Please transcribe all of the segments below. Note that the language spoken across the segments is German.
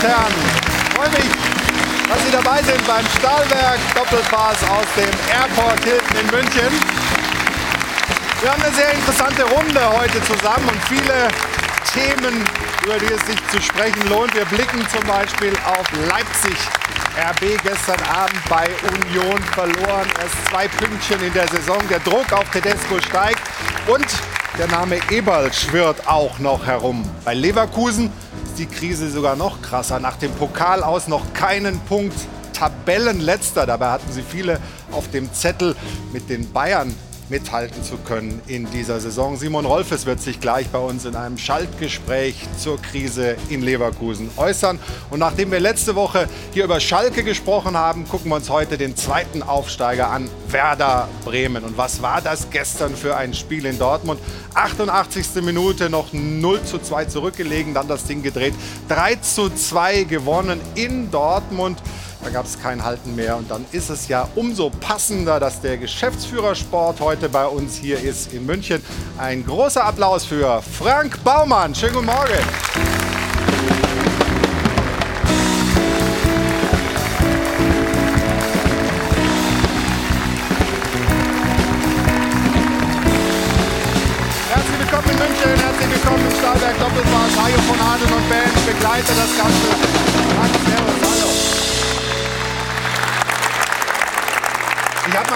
und Herren, ich freue mich, dass Sie dabei sind beim Stahlwerk Doppelpass aus dem Airport Hilton in München. Wir haben eine sehr interessante Runde heute zusammen und viele Themen, über die es sich zu sprechen lohnt. Wir blicken zum Beispiel auf Leipzig. RB gestern Abend bei Union verloren. Erst zwei Pünktchen in der Saison. Der Druck auf Tedesco steigt und der Name Eberl schwirrt auch noch herum. Bei Leverkusen ist die Krise sogar noch krasser. Nach dem Pokal aus noch keinen Punkt. Tabellenletzter. Dabei hatten sie viele auf dem Zettel mit den Bayern mithalten zu können in dieser Saison. Simon Rolfes wird sich gleich bei uns in einem Schaltgespräch zur Krise in Leverkusen äußern. Und nachdem wir letzte Woche hier über Schalke gesprochen haben, gucken wir uns heute den zweiten Aufsteiger an, Werder Bremen. Und was war das gestern für ein Spiel in Dortmund? 88. Minute noch 0 zu 2 zurückgelegen, dann das Ding gedreht. 3 zu 2 gewonnen in Dortmund. Da gab es kein Halten mehr. Und dann ist es ja umso passender, dass der Geschäftsführer Sport heute bei uns hier ist in München. Ein großer Applaus für Frank Baumann. Schönen guten Morgen.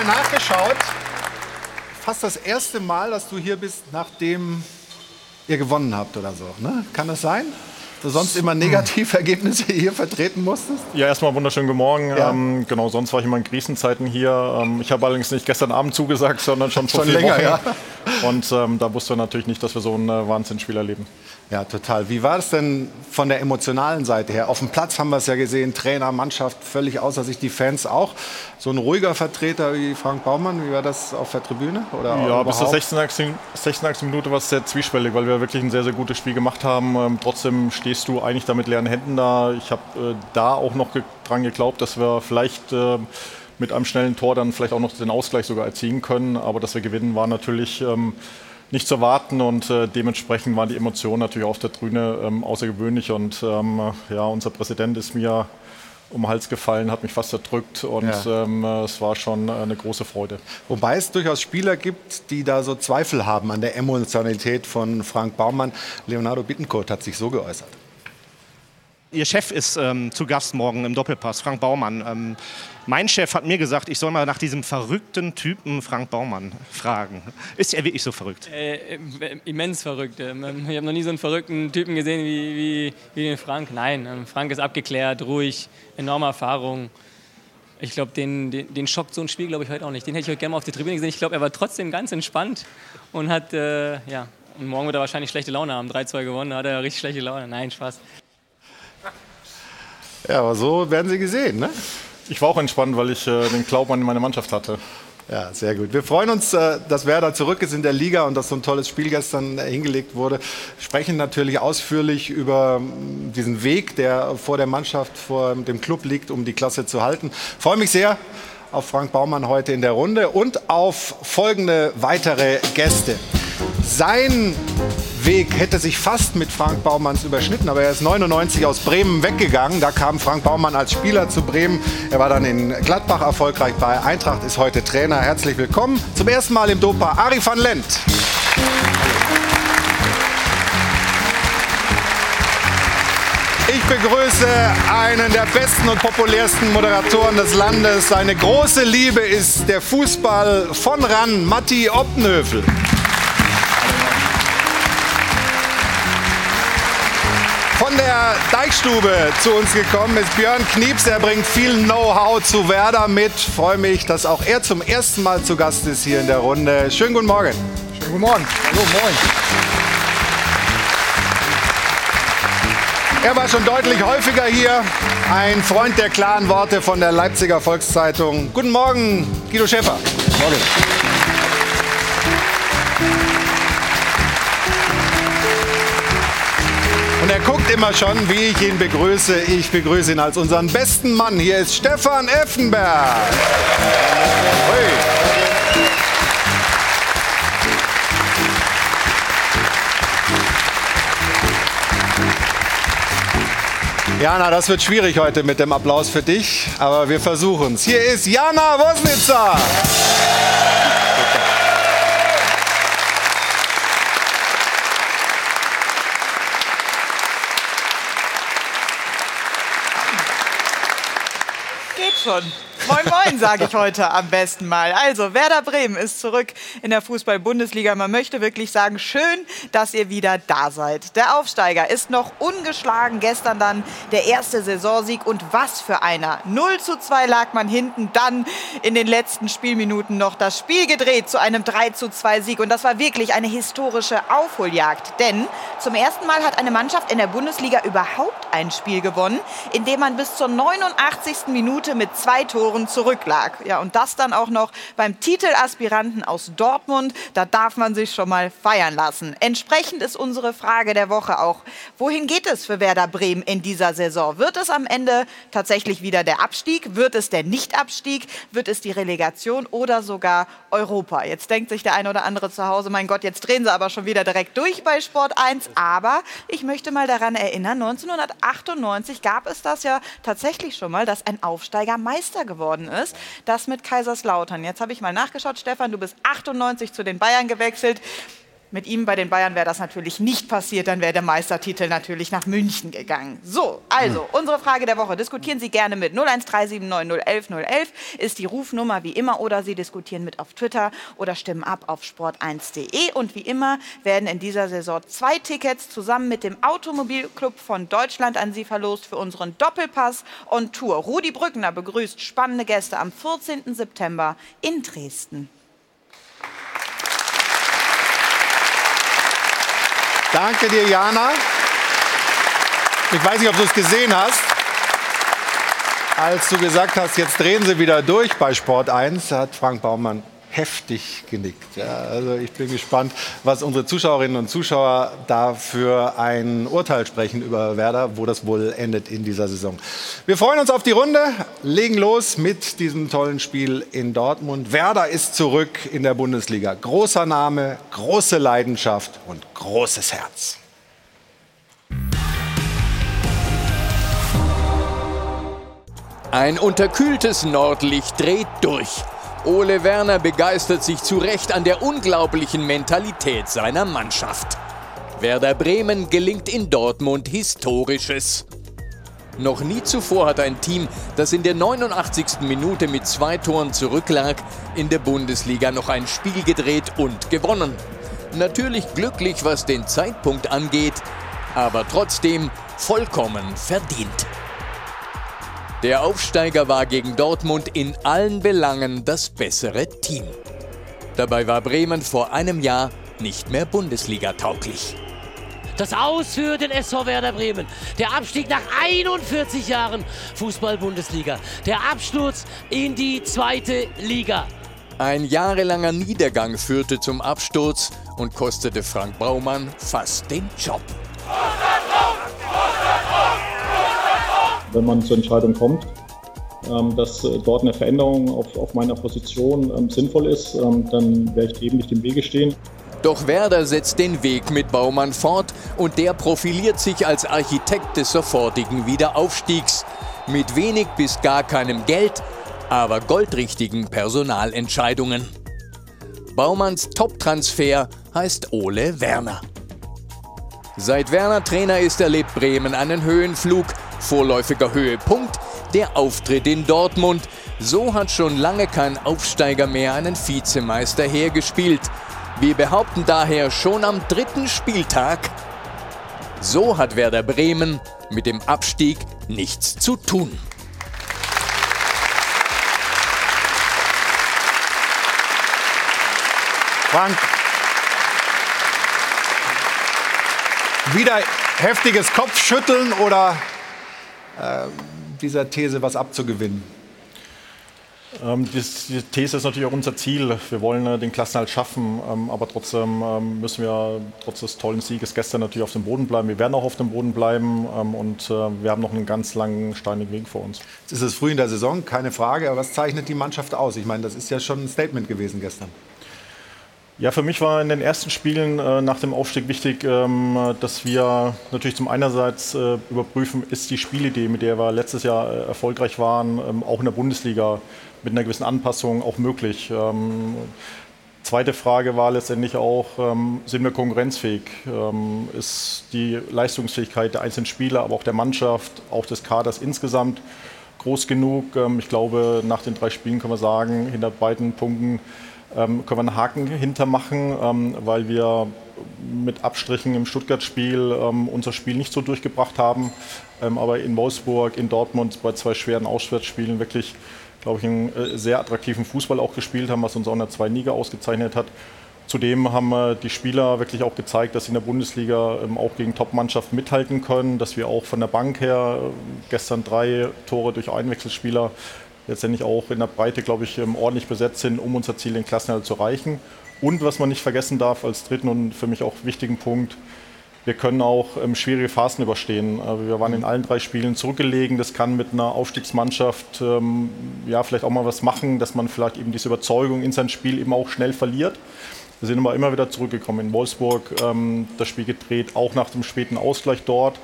Mal nachgeschaut. Fast das erste Mal, dass du hier bist, nachdem ihr gewonnen habt oder so. Ne? Kann das sein? Du sonst immer Negativergebnisse hier vertreten musstest? Ja, erstmal wunderschönen guten Morgen. Ja. Ähm, genau, sonst war ich immer in Krisenzeiten hier. Ähm, ich habe allerdings nicht gestern Abend zugesagt, sondern schon vor Schon vier länger, Wochen. ja. Und ähm, da wusste man natürlich nicht, dass wir so ein äh, Wahnsinnsspiel erleben. Ja, total. Wie war es denn von der emotionalen Seite her? Auf dem Platz haben wir es ja gesehen, Trainer, Mannschaft völlig außer sich, die Fans auch. So ein ruhiger Vertreter wie Frank Baumann, wie war das auf der Tribüne? Oder Ja, bis zur überhaupt? 16. 16. Minute war es sehr zwiespältig, weil wir wirklich ein sehr, sehr gutes Spiel gemacht haben. Ähm, trotzdem stehst du eigentlich da mit leeren Händen da. Ich habe äh, da auch noch ge dran geglaubt, dass wir vielleicht äh, mit einem schnellen Tor dann vielleicht auch noch den Ausgleich sogar erzielen können. Aber dass wir gewinnen, war natürlich ähm, nicht zu erwarten und äh, dementsprechend waren die Emotionen natürlich auf der Tribüne ähm, außergewöhnlich. Und ähm, ja, unser Präsident ist mir um den Hals gefallen, hat mich fast erdrückt und Ja. ähm, äh, es war schon eine große Freude. Wobei es durchaus Spieler gibt, die da so Zweifel haben an der Emotionalität von Frank Baumann. Leonardo Bittencourt hat sich so geäußert. Ihr Chef ist ähm, zu Gast morgen im Doppelpass, Frank Baumann. Ähm, mein Chef hat mir gesagt, ich soll mal nach diesem verrückten Typen Frank Baumann fragen. Ist er wirklich so verrückt? Äh, äh, immens verrückt. Ähm, Ich habe noch nie so einen verrückten Typen gesehen wie, wie, wie den Frank. Nein, ähm, Frank ist abgeklärt, ruhig, enorme Erfahrung. Ich glaube, den, den, den schockt so ein Spiel, glaube ich, heute auch nicht. Den hätte ich heute gerne mal auf der Tribüne gesehen. Ich glaube, er war trotzdem ganz entspannt und hat, äh, ja, und morgen wird er wahrscheinlich schlechte Laune haben. 3-2 gewonnen, da hat er richtig schlechte Laune. Nein, Spaß. Ja, aber so werden sie gesehen, ne? Ich war auch entspannt, weil ich äh, den Glauben an meine Mannschaft hatte. Ja, sehr gut. Wir freuen uns, äh, dass Werder zurück ist in der Liga und dass so ein tolles Spiel gestern äh, hingelegt wurde. Sprechen natürlich ausführlich über mm, diesen Weg, der vor der Mannschaft, vor dem Club liegt, um die Klasse zu halten. Freue mich sehr auf Frank Baumann heute in der Runde und auf folgende weitere Gäste. Sein Weg hätte sich fast mit Frank Baumanns überschnitten, aber er ist 99 aus Bremen weggegangen. Da kam Frank Baumann als Spieler zu Bremen. Er war dann in Gladbach erfolgreich bei Eintracht, ist heute Trainer. Herzlich willkommen. Zum ersten Mal im Dopa Ari van Lent. Ich begrüße einen der besten und populärsten Moderatoren des Landes. Seine große Liebe ist der Fußball von ran, Matti Oppenhöfel. Der Deichstube zu uns gekommen ist Björn Knieps. Er bringt viel Know-how zu Werder mit. Freue mich, dass auch er zum ersten Mal zu Gast ist hier in der Runde. Schönen guten Morgen. Schönen guten Morgen. Hallo, moin. Er war schon deutlich häufiger hier. Ein Freund der klaren Worte von der Leipziger Volkszeitung. Guten Morgen, Guido Schäfer. Morgen. Er guckt immer schon, wie ich ihn begrüße. Ich begrüße ihn als unseren besten Mann. Hier ist Stefan Effenberg. Hui. Jana, das wird schwierig heute mit dem Applaus für dich, aber wir versuchen es. Hier ist Jana Wosnitzer. Geht schon. Moin Moin, sage ich heute am besten mal. Also, Werder Bremen ist zurück in der Fußball-Bundesliga. Man möchte wirklich sagen, schön, dass ihr wieder da seid. Der Aufsteiger ist noch ungeschlagen. Gestern dann der erste Saisonsieg. Und was für einer. 0 zu 2 lag man hinten. Dann in den letzten Spielminuten noch das Spiel gedreht zu einem 3 zu 2 Sieg. Und das war wirklich eine historische Aufholjagd. Denn zum ersten Mal hat eine Mannschaft in der Bundesliga überhaupt ein Spiel gewonnen, in dem man bis zur 89. Minute mit zwei Toren Toren zurücklag. Ja, und das dann auch noch beim Titelaspiranten aus Dortmund. Da darf man sich schon mal feiern lassen. Entsprechend ist unsere Frage der Woche auch, wohin geht es für Werder Bremen in dieser Saison? Wird es am Ende tatsächlich wieder der Abstieg? Wird es der Nichtabstieg? Wird es die Relegation oder sogar Europa? Jetzt denkt sich der eine oder andere zu Hause, mein Gott, jetzt drehen sie aber schon wieder direkt durch bei Sport 1. Aber ich möchte mal daran erinnern, 1998 gab es das ja tatsächlich schon mal, dass ein Aufsteiger Meister geworden geworden ist. Das mit Kaiserslautern. Jetzt habe ich mal nachgeschaut. Stefan, du bist 98 zu den Bayern gewechselt. Mit ihm bei den Bayern wäre das natürlich nicht passiert, dann wäre der Meistertitel natürlich nach München gegangen. So, also hm. unsere Frage der Woche. Diskutieren Sie gerne mit 01379011011 ist die Rufnummer wie immer oder Sie diskutieren mit auf Twitter oder stimmen ab auf sport1.de. Und wie immer werden in dieser Saison zwei Tickets zusammen mit dem Automobilclub von Deutschland an Sie verlost für unseren Doppelpass on Tour. Rudi Brückner begrüßt spannende Gäste am 14. September in Dresden. Danke dir, Jana. Ich weiß nicht, ob du es gesehen hast. Als du gesagt hast, jetzt drehen sie wieder durch bei Sport 1, hat Frank Baumann heftig genickt. Ja, also ich bin gespannt, was unsere Zuschauerinnen und Zuschauer da für ein Urteil sprechen über Werder, wo das wohl endet in dieser Saison. Wir freuen uns auf die Runde, legen los mit diesem tollen Spiel in Dortmund. Werder ist zurück in der Bundesliga. Großer Name, große Leidenschaft und großes Herz. Ein unterkühltes Nordlicht dreht durch. Ole Werner begeistert sich zu Recht an der unglaublichen Mentalität seiner Mannschaft. Werder Bremen gelingt in Dortmund Historisches. Noch nie zuvor hat ein Team, das in der 89. Minute mit zwei Toren zurücklag, in der Bundesliga noch ein Spiel gedreht und gewonnen. Natürlich glücklich, was den Zeitpunkt angeht, aber trotzdem vollkommen verdient. Der Aufsteiger war gegen Dortmund in allen Belangen das bessere Team. Dabei war Bremen vor einem Jahr nicht mehr Bundesliga tauglich. Das Aus für den SV Werder Bremen. Der Abstieg nach 41 Jahren Fußball-Bundesliga. Der Absturz in die zweite Liga. Ein jahrelanger Niedergang führte zum Absturz und kostete Frank Baumann fast den Job. Wenn man zur Entscheidung kommt, ähm, dass äh, dort eine Veränderung auf, auf meiner Position ähm, sinnvoll ist, ähm, dann werde ich eben nicht im Wege stehen. Doch Werder setzt den Weg mit Baumann fort und der profiliert sich als Architekt des sofortigen Wiederaufstiegs. Mit wenig bis gar keinem Geld, aber goldrichtigen Personalentscheidungen. Baumanns Top-Transfer heißt Ole Werner. Seit Werner Trainer ist, erlebt Bremen einen Höhenflug, Vorläufiger Höhepunkt der Auftritt in Dortmund. So hat schon lange kein Aufsteiger mehr einen Vizemeister hergespielt. Wir behaupten daher schon am dritten Spieltag, so hat Werder Bremen mit dem Abstieg nichts zu tun. Frank, wieder heftiges Kopfschütteln oder äh, dieser These was abzugewinnen? Ähm, die, These ist natürlich auch unser Ziel. Wir wollen äh, den Klassenhalt schaffen, ähm, aber trotzdem ähm, müssen wir trotz des tollen Sieges gestern natürlich auf dem Boden bleiben. Wir werden auch auf dem Boden bleiben und äh, wir haben noch einen ganz langen, steinigen Weg vor uns. Jetzt ist es früh in der Saison, keine Frage. Aber was zeichnet die Mannschaft aus? Ich meine, das ist ja schon ein Statement gewesen gestern. Ja, für mich war in den ersten Spielen äh, nach dem Aufstieg wichtig, ähm, dass wir natürlich zum einerseits äh, überprüfen, ist die Spielidee, mit der wir letztes Jahr äh, erfolgreich waren, ähm, auch in der Bundesliga mit einer gewissen Anpassung auch möglich. Ähm, zweite Frage war letztendlich auch, ähm, sind wir konkurrenzfähig? Ähm, ist die Leistungsfähigkeit der einzelnen Spieler, aber auch der Mannschaft, auch des Kaders insgesamt groß genug? Ähm, ich glaube, nach den drei Spielen können wir sagen, hinter beiden Punkten ähm, können wir einen Haken hintermachen, ähm, weil wir mit Abstrichen im Stuttgart-Spiel ähm, unser Spiel nicht so durchgebracht haben, ähm, aber in Wolfsburg, in Dortmund bei zwei schweren Auswärtsspielen wirklich, glaube ich, einen äh, sehr attraktiven Fußball auch gespielt haben, was uns auch in der zweiten Liga ausgezeichnet hat. Zudem haben äh, die Spieler wirklich auch gezeigt, dass sie in der Bundesliga ähm, auch gegen Top-Mannschaften mithalten können, dass wir auch von der Bank her äh, gestern drei Tore durch Einwechselspieler letztendlich auch in der Breite, glaube ich, ähm, ordentlich besetzt sind, um unser Ziel, den Klassenerhalt zu erreichen. Und was man nicht vergessen darf, als dritten und für mich auch wichtigen Punkt, wir können auch ähm, schwierige Phasen überstehen. Äh, wir waren in allen drei Spielen zurückgelegen. Das kann mit einer Aufstiegsmannschaft ähm, ja, vielleicht auch mal was machen, dass man vielleicht eben diese Überzeugung in sein Spiel eben auch schnell verliert. Wir sind aber immer wieder zurückgekommen in Wolfsburg, das Spiel gedreht, auch nach dem späten Ausgleich dort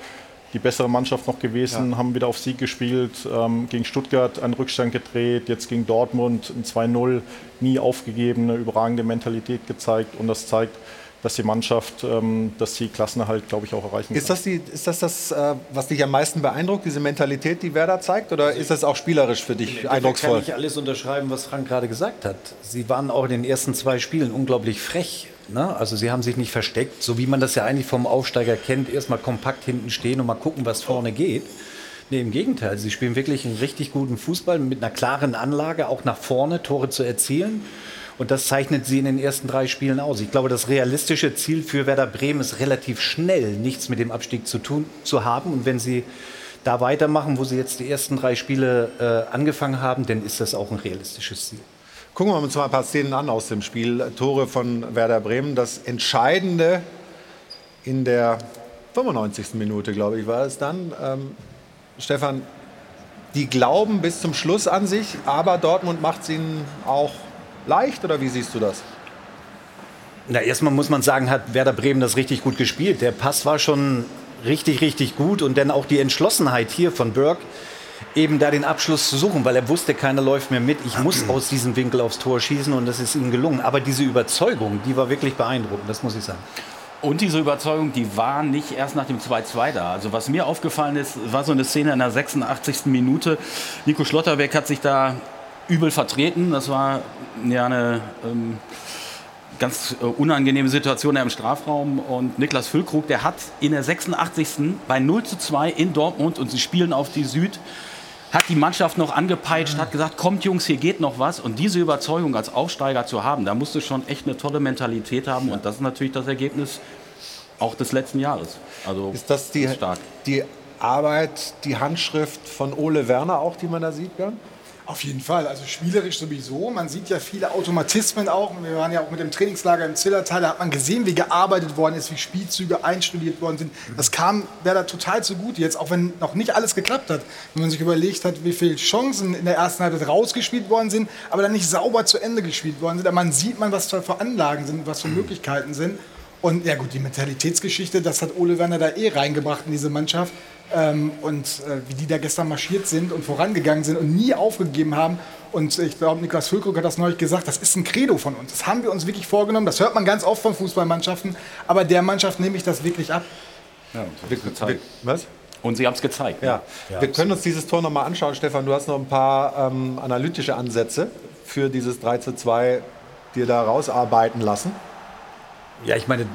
die bessere Mannschaft noch gewesen, ja. haben wieder auf Sieg gespielt, ähm, gegen Stuttgart einen Rückstand gedreht, jetzt gegen Dortmund ein 2-0, nie aufgegeben, eine überragende Mentalität gezeigt und das zeigt, dass die Mannschaft ähm, das Ziel Klassenerhalt, glaube ich, auch erreichen ist kann. Das die, ist das das, äh, was dich am meisten beeindruckt, diese Mentalität, die Werder zeigt? Oder ist das auch spielerisch für dich eindrucksvoll? Ich kann nicht alles unterschreiben, was Frank gerade gesagt hat. Sie waren auch in den ersten zwei Spielen unglaublich frech. Ne? Also sie haben sich nicht versteckt, so wie man das ja eigentlich vom Aufsteiger kennt, erstmal kompakt hinten stehen und mal gucken, was vorne geht. Nee, im Gegenteil, sie spielen wirklich einen richtig guten Fußball mit einer klaren Anlage, auch nach vorne Tore zu erzielen. Und das zeichnet sie in den ersten drei Spielen aus. Ich glaube, das realistische Ziel für Werder Bremen ist relativ schnell nichts mit dem Abstieg zu tun zu haben. Und wenn sie da weitermachen, wo sie jetzt die ersten drei Spiele äh, angefangen haben, dann ist das auch ein realistisches Ziel. Gucken wir uns mal ein paar Szenen an aus dem Spiel. Tore von Werder Bremen. Das Entscheidende in der 95. Minute, glaube ich, war es dann. Ähm, Stefan, die glauben bis zum Schluss an sich, aber Dortmund macht es ihnen auch leicht oder wie siehst du das? Na, erstmal muss man sagen, hat Werder Bremen das richtig gut gespielt. Der Pass war schon richtig, richtig gut und dann auch die Entschlossenheit hier von Burke, eben da den Abschluss zu suchen, weil er wusste, keiner läuft mehr mit. Ich muss aus diesem Winkel aufs Tor schießen und das ist ihm gelungen. Aber diese Überzeugung, die war wirklich beeindruckend, das muss ich sagen. Und diese Überzeugung, die war nicht erst nach dem 2-2 da. Also was mir aufgefallen ist, war so eine Szene in der 86. Minute. Nico Schlotterbeck hat sich da übel vertreten. Das war ja eine ähm, ganz äh, unangenehme Situation im Strafraum. Und Niklas Füllkrug, der hat in der 86. bei 0 zu 2 in Dortmund und sie spielen auf die Süd, hat die Mannschaft noch angepeitscht, hat gesagt, kommt Jungs, hier geht noch was. Und diese Überzeugung als Aufsteiger zu haben, da musst du schon echt eine tolle Mentalität haben. Und das ist natürlich das Ergebnis auch des letzten Jahres. Also ist das die, stark. die Arbeit, die Handschrift von Ole Werner auch, die man da sieht, Björn? Auf jeden Fall, also spielerisch sowieso. Man sieht ja viele Automatismen auch. Wir waren ja auch mit dem Trainingslager im Zillertal, da hat man gesehen, wie gearbeitet worden ist, wie Spielzüge einstudiert worden sind. Das kam Werder total zugute jetzt, auch wenn noch nicht alles geklappt hat. Wenn man sich überlegt hat, wie viele Chancen in der ersten Halbzeit rausgespielt worden sind, aber dann nicht sauber zu Ende gespielt worden sind. Aber man sieht man, was für Anlagen sind, was für Möglichkeiten sind. Und ja gut, die Mentalitätsgeschichte, das hat Ole Werner da eh reingebracht in diese Mannschaft. Ähm, und äh, wie die da gestern marschiert sind und vorangegangen sind und nie aufgegeben haben. Und ich glaube, Niklas Füllkrug hat das neulich gesagt, das ist ein Credo von uns. Das haben wir uns wirklich vorgenommen. Das hört man ganz oft von Fußballmannschaften. Aber der Mannschaft nehme ich das wirklich ab. Ja, wir, wir, was? Und sie haben es gezeigt. Ja. ja. Wir können uns dieses Tor nochmal anschauen. Stefan, du hast noch ein paar ähm, analytische Ansätze für dieses 3 zu 2 dir da rausarbeiten lassen. Ja, ich meine,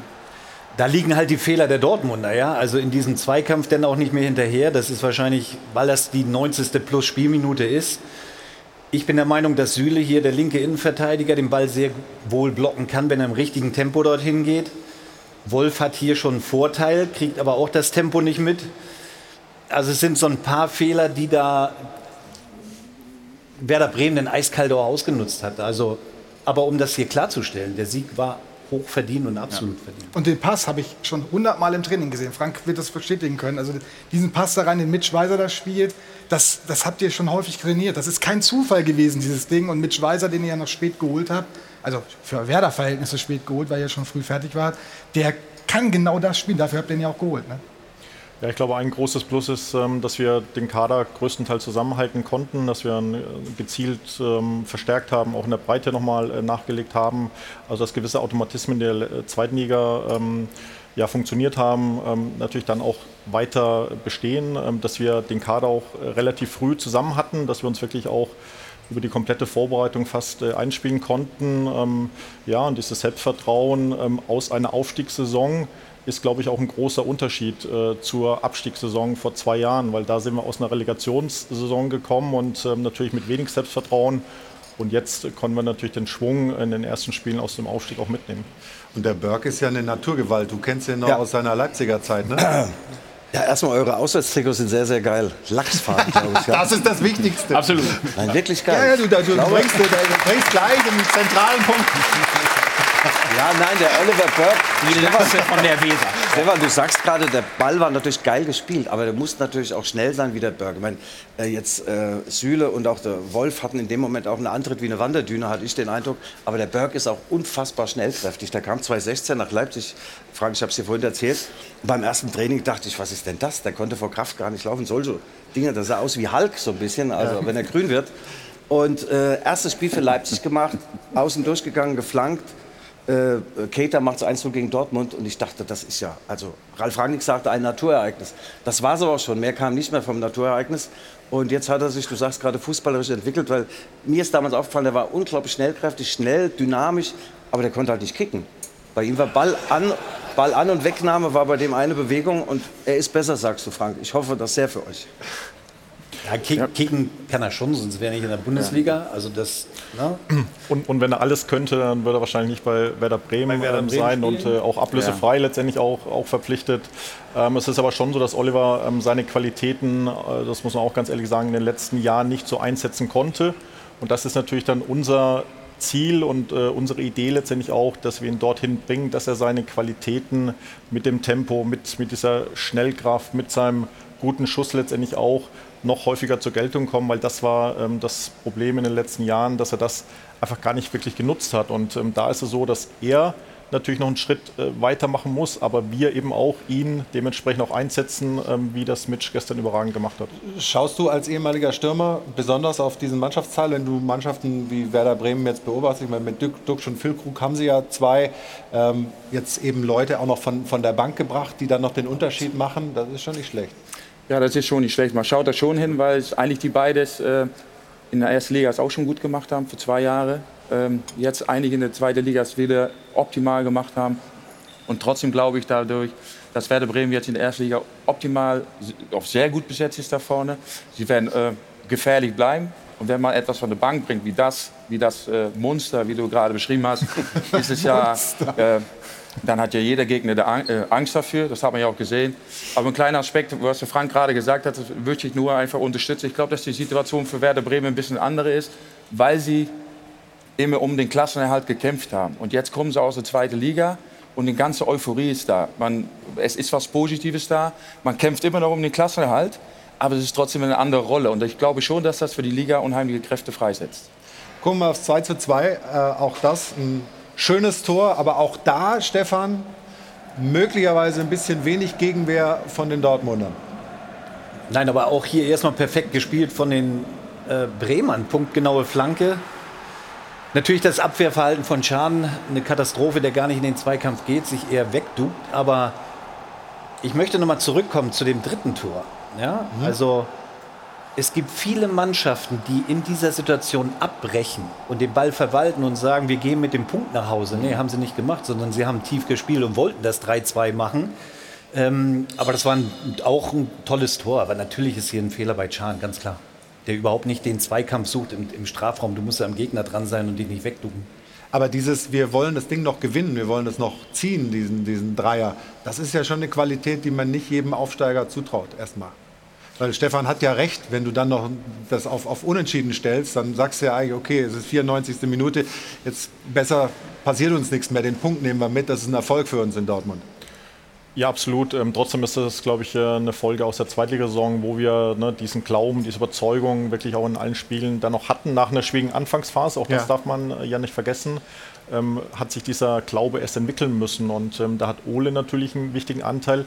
da liegen halt die Fehler der Dortmunder, ja. Also in diesem Zweikampf dann auch nicht mehr hinterher. Das ist wahrscheinlich, weil das die 90. plus Spielminute ist. Ich bin der Meinung, dass Süle hier, der linke Innenverteidiger, den Ball sehr wohl blocken kann, wenn er im richtigen Tempo dorthin geht. Wolf hat hier schon einen Vorteil, kriegt aber auch das Tempo nicht mit. Also es sind so ein paar Fehler, die da Werder Bremen den eiskalt auch ausgenutzt hat. Also, aber um das hier klarzustellen, der Sieg war hoch verdient und absolut ja. verdient. Und den Pass habe ich schon hundertmal im Training gesehen. Frank wird das bestätigen können. Also diesen Pass da rein, den Mitch Weiser da spielt, das, das habt ihr schon häufig trainiert. Das ist kein Zufall gewesen, dieses Ding. Und Mitch Weiser, den ihr ja noch spät geholt habt, also für Werder-Verhältnisse spät geholt, weil ihr schon früh fertig wart, der kann genau das spielen. Dafür habt ihr ihn ja auch geholt. Ne? Ja, ich glaube, ein großes Plus ist, ähm, dass wir den Kader größtenteils zusammenhalten konnten, dass wir äh, gezielt ähm, verstärkt haben, auch in der Breite nochmal äh, nachgelegt haben. Also dass gewisse Automatismen der äh, zweiten Liga ähm, ja, funktioniert haben, natürlich dann auch weiter bestehen, dass wir den Kader auch relativ früh zusammen hatten, dass wir uns wirklich auch über die komplette Vorbereitung fast einspielen konnten. ja, und dieses Selbstvertrauen aus einer Aufstiegssaison ist, glaube ich, auch ein großer Unterschied äh, zur Abstiegssaison vor zwei Jahren, weil da sind wir aus einer Relegationssaison gekommen und ähm, natürlich mit wenig Selbstvertrauen. Und jetzt konnten wir natürlich den Schwung in den ersten Spielen aus dem Aufstieg auch mitnehmen. Und der Berg ist ja eine Naturgewalt. Du kennst ihn noch ja. aus seiner Leipziger Zeit, ne? Ja, erstmal eure Auswärtstrikots sind sehr, sehr geil. Lachsfarben, glaube ich. Ja. Das ist das Wichtigste. Absolut. Nein, wirklich geil. Ja, ja du, du, du, bringst, du, du bringst gleich einen zentralen Punkt. Ja, nein, der Oliver Burke. Die Lasse von der Weser. Stefan, du sagst gerade, der Ball war natürlich geil gespielt, aber der muss natürlich auch schnell sein wie der Burke. Ich meine, äh, jetzt äh, Süle und auch der Wolf hatten in dem Moment auch einen Antritt wie eine Wanderdüne, hatte ich den Eindruck. Aber der Burke ist auch unfassbar schnellkräftig. Der kam 2016 nach Leipzig. Frank, ich habe es dir vorhin erzählt. Und beim ersten Training dachte ich, was ist denn das? Der konnte vor Kraft gar nicht laufen. Solche Dinge, das sah aus wie Hulk so ein bisschen, also ja. wenn er grün wird. Und äh, erstes Spiel für Leipzig gemacht, außen durchgegangen, geflankt äh, Keita macht es 1 gegen Dortmund und ich dachte, das ist ja, also Ralf Rangnick sagte ein Naturereignis. Das war es aber auch schon, mehr kam nicht mehr vom Naturereignis. Und jetzt hat er sich, du sagst gerade, fußballerisch entwickelt, weil mir ist damals aufgefallen, der war unglaublich schnellkräftig, schnell, dynamisch, aber der konnte halt nicht kicken. Bei ihm war Ball an, Ball an und Wegnahme war bei dem eine Bewegung und er ist besser, sagst du, Frank. Ich hoffe das sehr für euch. Ja, kicken, ja. kicken kann er schon, sonst wäre er nicht in der Bundesliga. Ja. Also das, ne? und, und wenn er alles könnte, dann würde er wahrscheinlich nicht bei Werder Bremen, bei Werder ähm, Bremen sein spielen. und äh, auch ablösefrei letztendlich auch, auch verpflichtet. Ähm, es ist aber schon so, dass Oliver ähm, seine Qualitäten, äh, das muss man auch ganz ehrlich sagen, in den letzten Jahren nicht so einsetzen konnte. Und das ist natürlich dann unser Ziel und äh, unsere Idee letztendlich auch, dass wir ihn dorthin bringen, dass er seine Qualitäten mit dem Tempo, mit, mit dieser Schnellkraft, mit seinem guten Schuss letztendlich auch noch häufiger zur Geltung kommen, weil das war ähm, das Problem in den letzten Jahren, dass er das einfach gar nicht wirklich genutzt hat. Und ähm, da ist es so, dass er natürlich noch einen Schritt äh, weitermachen muss, aber wir eben auch ihn dementsprechend auch einsetzen, ähm, wie das Mitch gestern überragend gemacht hat. Schaust du als ehemaliger Stürmer besonders auf diesen Mannschaftsteil, wenn du Mannschaften wie Werder Bremen jetzt beobachtest? Ich meine, mit Duxch und Füllkrug haben sie ja zwei, ähm, jetzt eben Leute auch noch von, von der Bank gebracht, die dann noch den Unterschied machen. Das ist schon nicht schlecht. Ja, das ist schon nicht schlecht. Man schaut da schon hin, weil es eigentlich die beides äh, in der ersten Liga es auch schon gut gemacht haben für zwei Jahre. Ähm, jetzt einige in der zweiten Liga es wieder optimal gemacht haben. Und trotzdem glaube ich dadurch, dass Werder Bremen jetzt in der ersten Liga optimal, auch sehr gut besetzt ist da vorne. Sie werden äh, gefährlich bleiben. Und wenn man etwas von der Bank bringt, wie das, wie das äh, Monster, wie du gerade beschrieben hast, ist es ja, äh, dann hat ja jeder Gegner äh, Angst dafür, das hat man ja auch gesehen. Aber ein kleiner Aspekt, was Frank gerade gesagt hat, würde ich nur einfach unterstützen. Ich glaube, dass die Situation für Werder Bremen ein bisschen andere ist, weil sie immer um den Klassenerhalt gekämpft haben. Und jetzt kommen sie aus der zweiten Liga und die ganze Euphorie ist da. Man, es ist was Positives da. Man kämpft immer noch um den Klassenerhalt, aber es ist trotzdem eine andere Rolle. Und ich glaube schon, dass das für die Liga unheimliche Kräfte freisetzt. Gucken wir aufs 2 zu 2. Äh, auch das ein Schönes Tor, aber auch da, Stefan, möglicherweise ein bisschen wenig Gegenwehr von den Dortmundern. Nein, aber auch hier erstmal perfekt gespielt von den äh, Bremern. Punktgenaue Flanke. Natürlich das Abwehrverhalten von Schahn, eine Katastrophe, der gar nicht in den Zweikampf geht, sich eher wegduckt. Aber ich möchte nochmal zurückkommen zu dem dritten Tor. Ja? Mhm. Also es gibt viele Mannschaften, die in dieser Situation abbrechen und den Ball verwalten und sagen, wir gehen mit dem Punkt nach Hause. Nee, haben sie nicht gemacht, sondern sie haben tief gespielt und wollten das 3-2 machen. Ähm, aber das war ein, auch ein tolles Tor. Aber natürlich ist hier ein Fehler bei Chan, ganz klar. Der überhaupt nicht den Zweikampf sucht im, im Strafraum. Du musst am Gegner dran sein und dich nicht wegducken. Aber dieses, wir wollen das Ding noch gewinnen, wir wollen das noch ziehen, diesen, diesen Dreier, das ist ja schon eine Qualität, die man nicht jedem Aufsteiger zutraut, erstmal. Weil Stefan hat ja recht, wenn du dann noch das auf, auf Unentschieden stellst, dann sagst du ja eigentlich, okay, es ist 94. Minute, jetzt besser passiert uns nichts mehr, den Punkt nehmen wir mit, das ist ein Erfolg für uns in Dortmund. Ja, absolut. Ähm, trotzdem ist das, glaube ich, äh, eine Folge aus der Zweitligasaison, wo wir ne, diesen Glauben, diese Überzeugung wirklich auch in allen Spielen dann noch hatten nach einer schwierigen Anfangsphase. Auch das ja. darf man äh, ja nicht vergessen. ähm, hat sich dieser Glaube erst entwickeln müssen. Und ähm, da hat Ole natürlich einen wichtigen Anteil.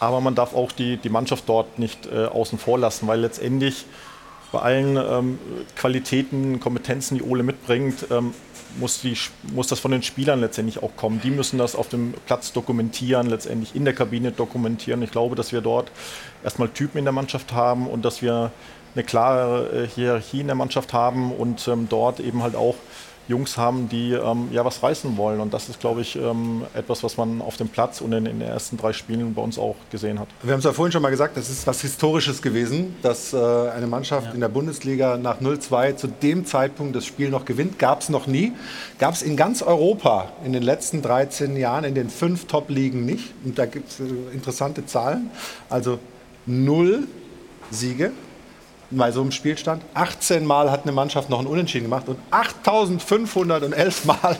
Aber man darf auch die, die Mannschaft dort nicht äh, außen vor lassen, weil letztendlich bei allen ähm, Qualitäten, Kompetenzen, die Ole mitbringt, ähm, muss, die, muss das von den Spielern letztendlich auch kommen. Die müssen das auf dem Platz dokumentieren, letztendlich in der Kabine dokumentieren. Ich glaube, dass wir dort erstmal Typen in der Mannschaft haben und dass wir eine klare äh, Hierarchie in der Mannschaft haben und ähm, dort eben halt auch Jungs haben, die ähm, ja was reißen wollen. Und das ist, glaube ich, ähm, etwas, was man auf dem Platz und in, in, den ersten drei Spielen bei uns auch gesehen hat. Wir haben es ja vorhin schon mal gesagt, das ist was Historisches gewesen, dass äh, eine Mannschaft ja. in der Bundesliga nach 0-2 zu dem Zeitpunkt das Spiel noch gewinnt. Gab es noch nie. Gab es in ganz Europa in den letzten 13 Jahren in den fünf Top-Ligen nicht. Und da gibt es äh, interessante Zahlen. Also null Siege, bei so einem Spielstand. 18 Mal hat eine Mannschaft noch einen Unentschieden gemacht und 8511 Mal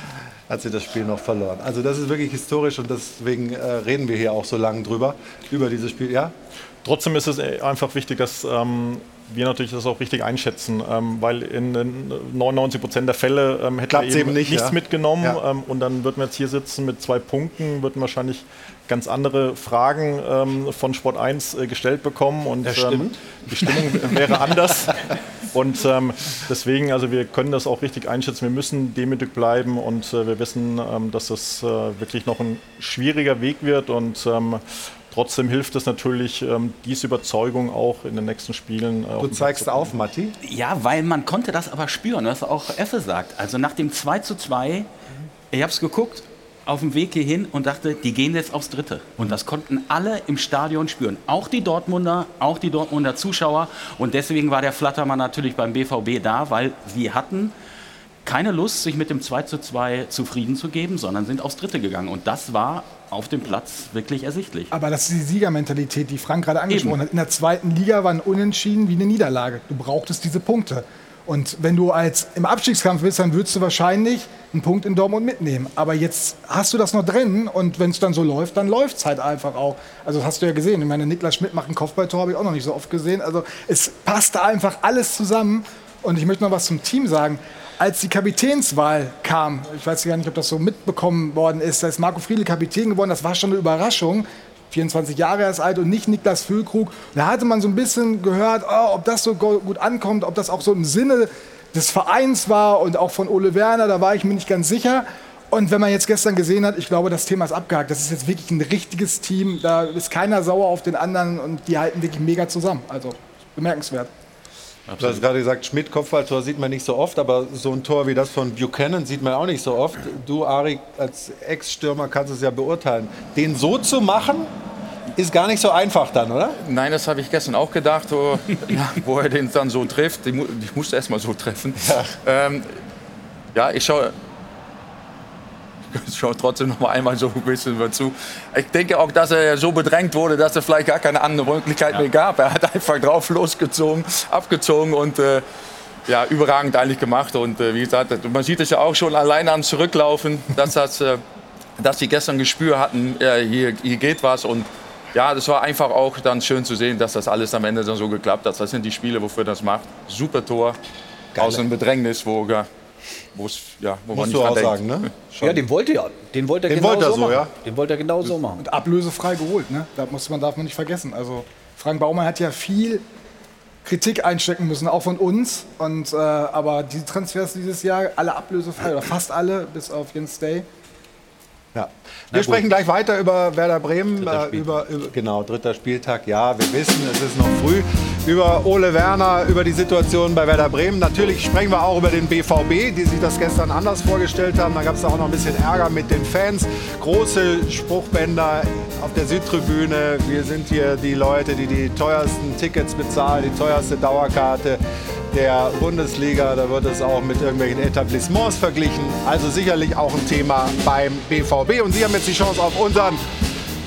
hat sie das Spiel noch verloren. Also das ist wirklich historisch und deswegen äh, reden wir hier auch so lange drüber, über dieses Spiel. Ja? Trotzdem ist es äh, einfach wichtig, dass ähm, wir natürlich das auch richtig einschätzen, ähm, weil in, in 99 Prozent der Fälle ähm, hätten wir eben, eben nicht, nichts ja. mitgenommen ja. Ähm, und dann würden wir jetzt hier sitzen mit zwei Punkten, würden wahrscheinlich ganz andere Fragen ähm, von Sport 1 äh, gestellt bekommen und ähm, die Stimmung wäre anders. Und ähm, deswegen, also wir können das auch richtig einschätzen. Wir müssen demütig bleiben und äh, wir wissen, ähm, dass das äh, wirklich noch ein schwieriger Weg wird und ähm, Trotzdem hilft es natürlich, ähm, diese Überzeugung auch in den nächsten Spielen. Äh, du zeigst auf, Matti? Ja, weil man konnte das aber spüren, was auch Effe sagt. Also nach dem 2 zu 2, ich habe es geguckt, auf dem Weg hierhin und dachte, die gehen jetzt aufs Dritte. Und das konnten alle im Stadion spüren. Auch die Dortmunder, auch die Dortmunder Zuschauer. Und deswegen war der Flattermann natürlich beim BVB da, weil sie hatten keine Lust, sich mit dem 2 zu 2 zufrieden zu geben, sondern sind aufs Dritte gegangen. Und das war auf dem Platz wirklich ersichtlich. Aber das ist die Siegermentalität, die Frank gerade angesprochen Eben. hat. In der zweiten Liga waren Unentschieden wie eine Niederlage. Du brauchtest diese Punkte. Und wenn du als im Abstiegskampf bist, dann würdest du wahrscheinlich einen Punkt in Dortmund mitnehmen. Aber jetzt hast du das noch drin und wenn es dann so läuft, dann läuft es halt einfach auch. Also das hast du ja gesehen. Ich meine, Niklas Schmidt macht ein Kopfballtor, habe ich auch noch nicht so oft gesehen. Also es passte einfach alles zusammen. Und ich möchte noch was zum Team sagen. Als die Kapitänswahl kam, ich weiß gar nicht, ob das so mitbekommen worden ist, da ist Marco Friedl Kapitän geworden, das war schon eine Überraschung. 24 Jahre erst alt und nicht Niklas Füllkrug. Da hatte man so ein bisschen gehört, oh, ob das so gut ankommt, ob das auch so im Sinne des Vereins war und auch von Ole Werner, da war ich mir nicht ganz sicher. Und wenn man jetzt gestern gesehen hat, ich glaube, das Thema ist abgehakt. Das ist jetzt wirklich ein richtiges Team. Da ist keiner sauer auf den anderen und die halten wirklich mega zusammen. Also bemerkenswert. Du hast gerade gesagt, Schmidt-Kopfballtor sieht man nicht so oft, aber so ein Tor wie das von Buchanan sieht man auch nicht so oft. Du, Ari, als Ex-Stürmer kannst es ja beurteilen. Den so zu machen, ist gar nicht so einfach dann, oder? Nein, das habe ich gestern auch gedacht, wo, wo er den dann so trifft. Ich musste erst mal so treffen. Ja, ähm, ja ich schaue schaue trotzdem noch mal einmal so ein bisschen dazu. Ich denke auch, dass er so bedrängt wurde, dass er vielleicht gar keine andere Möglichkeit ja. mehr gab. Er hat einfach drauf losgezogen, abgezogen und äh, ja, überragend eigentlich gemacht. Und äh, wie gesagt, man sieht es ja auch schon alleine am Zurücklaufen, dass, das, äh, dass sie gestern Gespür hatten, hier, hier geht was. Und ja, das war einfach auch dann schön zu sehen, dass das alles am Ende dann so geklappt hat. Das sind die Spiele, wofür das macht. Super Tor Geile. aus einem Bedrängnis, wo ja, wo Musst man nicht du auch denkt. sagen, ne? Schon. Ja, den wollte er. Den wollte er den genau wollte er so, machen. Ja? Den wollte er genau so machen. Und ablösefrei geholt, ne? Da muss man, darf man nicht vergessen. Also Frank Baumann hat ja viel Kritik einstecken müssen, auch von uns. Und, äh, aber die Transfers dieses Jahr, alle ablösefrei, oder fast alle, bis auf Jens Day. Ja. Wir sprechen gleich weiter über Werder Bremen, äh, über, über, genau, dritter Spieltag. Ja, wir wissen, es ist noch früh. Über Ole Werner, über die Situation bei Werder Bremen. Natürlich sprechen wir auch über den BVB, die sich das gestern anders vorgestellt haben. Da gab es auch noch ein bisschen Ärger mit den Fans. Große Spruchbänder auf der Südtribüne. Wir sind hier die Leute, die die teuersten Tickets bezahlen, die teuerste Dauerkarte der Bundesliga. Da wird es auch mit irgendwelchen Etablissements verglichen. Also sicherlich auch ein Thema beim BVB. Und Sie haben jetzt die Chance auf unseren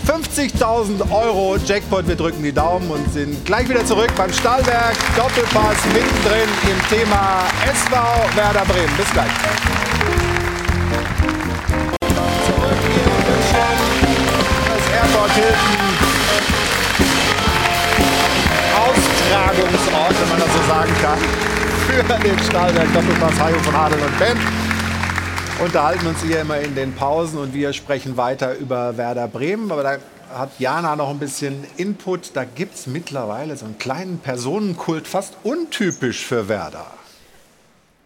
50.000 Euro Jackpot. Wir drücken die Daumen und sind gleich wieder zurück beim Stahlwerk Doppelpass mittendrin im Thema SV Werder Bremen. Bis gleich. Das Airport Hilton Austragungsort, wenn man das so sagen kann, für den Stahlwerk Doppelpass Hajo von Adel und Ben. Unterhalten uns hier immer in den Pausen und wir sprechen weiter über Werder Bremen. Aber da hat Jana noch ein bisschen Input. Da gibt es mittlerweile so einen kleinen Personenkult, fast untypisch für Werder.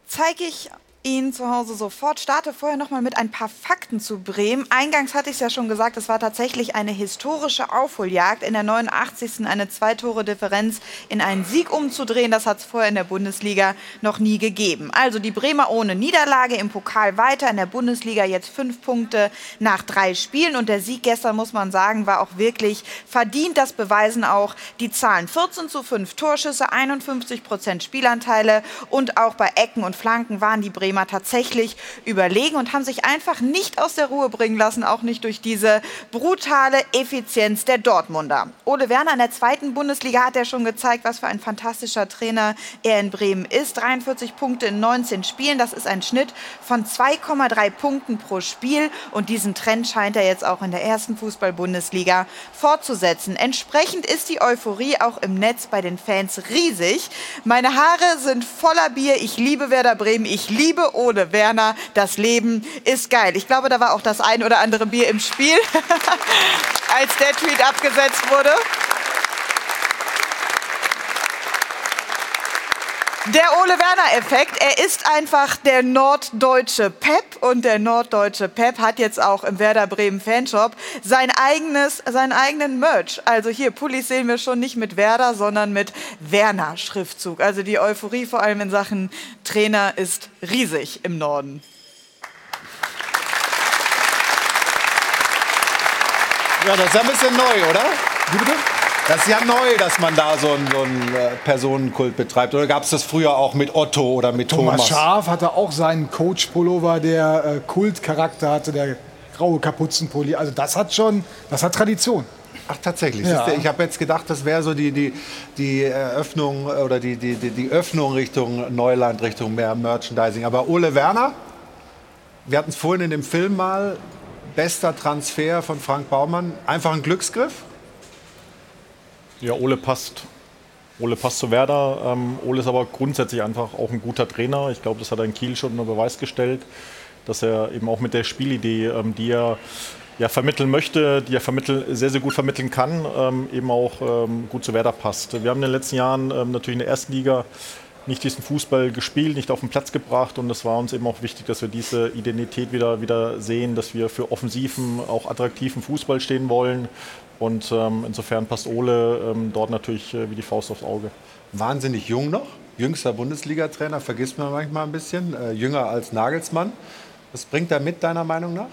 Zeige ich Ihnen zu Hause sofort. Starte vorher noch mal mit ein paar Fakten zu Bremen. Eingangs hatte ich es ja schon gesagt, es war tatsächlich eine historische Aufholjagd. In der 89. eine Zwei-Tore-Differenz in einen Sieg umzudrehen, das hat es vorher in der Bundesliga noch nie gegeben. Also die Bremer ohne Niederlage im Pokal weiter, in der Bundesliga jetzt fünf Punkte nach drei Spielen. Und der Sieg gestern, muss man sagen, war auch wirklich verdient. Das beweisen auch die Zahlen. 14 zu 5 Torschüsse, 51 Prozent Spielanteile und auch bei Ecken und Flanken waren die Bremer Bremer tatsächlich überlegen und haben sich einfach nicht aus der Ruhe bringen lassen, auch nicht durch diese brutale Effizienz der Dortmunder. Ole Werner in der zweiten Bundesliga hat ja schon gezeigt, was für ein fantastischer Trainer er in Bremen ist. 43 Punkte in 19 Spielen, das ist ein Schnitt von 2,3 Punkten pro Spiel und diesen Trend scheint er jetzt auch in der ersten Fußball-Bundesliga fortzusetzen. Entsprechend ist die Euphorie auch im Netz bei den Fans riesig. Meine Haare sind voller Bier, ich liebe Werder Bremen, ich liebe Liebe ohne Werner, das Leben ist geil. Ich glaube, da war auch das ein oder andere Bier im Spiel, als der Tweet abgesetzt wurde. Der Ole Werner-Effekt, er ist einfach der norddeutsche Pep und der norddeutsche Pep hat jetzt auch im Werder Bremen Fanshop sein eigenes, seinen eigenen Merch. Also hier, Pullis sehen wir schon nicht mit Werder, sondern mit Werner-Schriftzug. Also die Euphorie vor allem in Sachen Trainer ist riesig im Norden. Ja, das ist ein bisschen neu, oder? Wie bitte? Das ist ja neu, dass man da so einen, so einen äh, Personenkult betreibt. Oder gab es das früher auch mit Otto oder mit Thomas? Thomas Schaf hatte auch seinen Coach-Pullover, der äh, Kultcharakter hatte, der graue Kapuzenpulli. Also das hat schon, das hat Tradition. Ach, tatsächlich. Ja. Ich habe jetzt gedacht, das wäre so die, die, die Eröffnung oder die, die, die, die Öffnung Richtung Neuland, Richtung mehr Merchandising. Aber Ole Werner, wir hatten es vorhin in dem Film mal, bester Transfer von Frank Baumann. Einfach ein Glücksgriff? Ja, Ole passt. Ole passt zu Werder. Ähm, Ole ist aber grundsätzlich einfach auch ein guter Trainer. Ich glaube, das hat er in Kiel schon unter Beweis gestellt, dass er eben auch mit der Spielidee, ähm, die er ja, vermitteln möchte, die er vermitteln, sehr, sehr gut vermitteln kann, ähm, eben auch ähm, gut zu Werder passt. Wir haben in den letzten Jahren ähm, natürlich in der ersten Liga nicht diesen Fußball gespielt, nicht auf den Platz gebracht und es war uns eben auch wichtig, dass wir diese Identität wieder, wieder sehen, dass wir für offensiven, auch attraktiven Fußball stehen wollen und ähm, insofern passt Ole ähm, dort natürlich äh, wie die Faust aufs Auge. Wahnsinnig jung noch, jüngster Bundesliga-Trainer, vergisst man manchmal ein bisschen, äh, jünger als Nagelsmann. Was bringt er mit, deiner Meinung nach?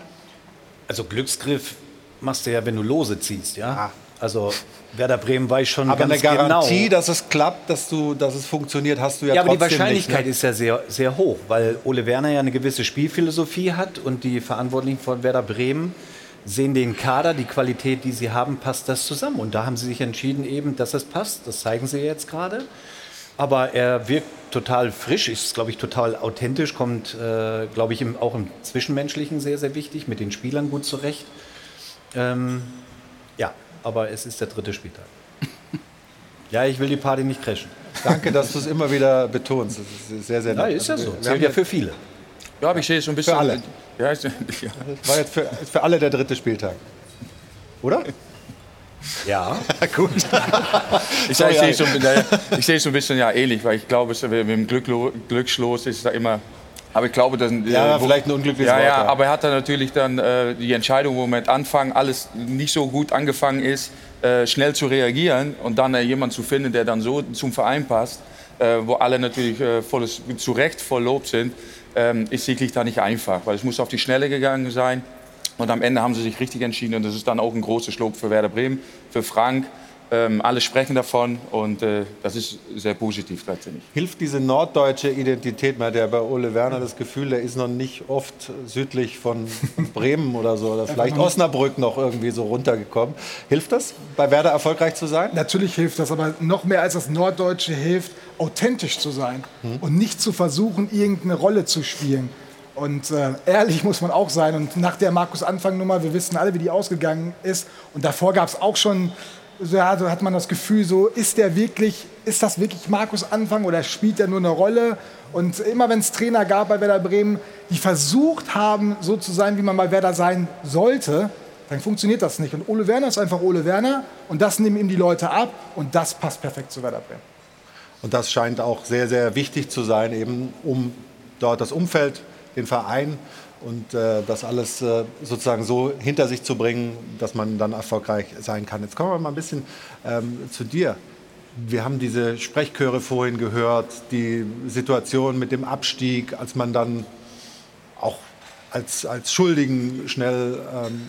Also Glücksgriff machst du ja, wenn du Lose ziehst, ja. Also Werder Bremen weiß schon Aber ganz eine Garantie, genau. dass es klappt, dass, du, dass es funktioniert, hast du ja, Ja, aber die trotzdem Wahrscheinlichkeit nicht. ne? ist ja sehr, sehr hoch, weil Ole Werner ja eine gewisse Spielphilosophie hat und die Verantwortlichen von Werder Bremen sehen den Kader, die Qualität, die sie haben, passt das zusammen. Und da haben sie sich entschieden eben, dass es passt. Das zeigen sie jetzt gerade. Aber er wirkt total frisch, ist, glaube ich, total authentisch, kommt, äh, glaube ich, im, auch im Zwischenmenschlichen sehr, sehr wichtig, mit den Spielern gut zurecht. Ähm, ja, aber es ist der dritte Spieltag. Ja, ich will die Party nicht crashen. Danke, dass du es immer wieder betonst. Das ist sehr, sehr Ja, nett. ist ja so. Wir Zählt ja für viele. Ja, aber ich sehe es so ein bisschen. Für alle. Ja, ich, ja. Das war jetzt für, für alle der dritte Spieltag. Oder? Ja. Gut. Ich, Sorry, ich sehe es so, es so ein bisschen ja, ähnlich, weil ich glaube, es, mit dem Glücklo Glückslos ist da immer. Aber ich glaube, dass, Ja, vielleicht ein unglückliches ja, Wort, Ja, ja. aber er hat dann natürlich dann äh, die Entscheidung, wo man mit Anfang alles nicht so gut angefangen ist, äh, schnell zu reagieren und dann äh, jemanden zu finden, der dann so zum Verein passt, äh, wo alle natürlich äh, volles, zu Recht voll Lob sind, ähm, ist sicherlich da nicht einfach, weil es muss auf die Schnelle gegangen sein. Und am Ende haben sie sich richtig entschieden und das ist dann auch ein großes Lob für Werder Bremen, für Frank. Ähm, alle sprechen davon und äh, das ist sehr positiv tatsächlich. Hilft diese norddeutsche Identität, man hat ja bei Ole Werner das Gefühl, der ist noch nicht oft südlich von Bremen oder so, oder vielleicht Osnabrück noch irgendwie so runtergekommen. Hilft das, bei Werder erfolgreich zu sein? Natürlich hilft das, aber noch mehr als das Norddeutsche hilft, authentisch zu sein und nicht zu versuchen, irgendeine Rolle zu spielen. Und äh, ehrlich muss man auch sein. Und nach der Markus-Anfang-Nummer, wir wissen alle, wie die ausgegangen ist. Und davor gab es auch schon so, ja, so hat man das Gefühl, so ist der wirklich, ist das wirklich Markus Anfang oder spielt er nur eine Rolle? Und immer wenn es Trainer gab bei Werder Bremen, die versucht haben, so zu sein, wie man bei Werder sein sollte, dann funktioniert das nicht. Und Ole Werner ist einfach Ole Werner und das nehmen ihm die Leute ab und das passt perfekt zu Werder Bremen. Und das scheint auch sehr, sehr wichtig zu sein, eben um dort das Umfeld, den Verein und äh, das alles äh, sozusagen so hinter sich zu bringen, dass man dann erfolgreich sein kann. Jetzt kommen wir mal ein bisschen ähm, zu dir. Wir haben diese Sprechchöre vorhin gehört, die Situation mit dem Abstieg, als man dann auch als, als Schuldigen schnell ähm,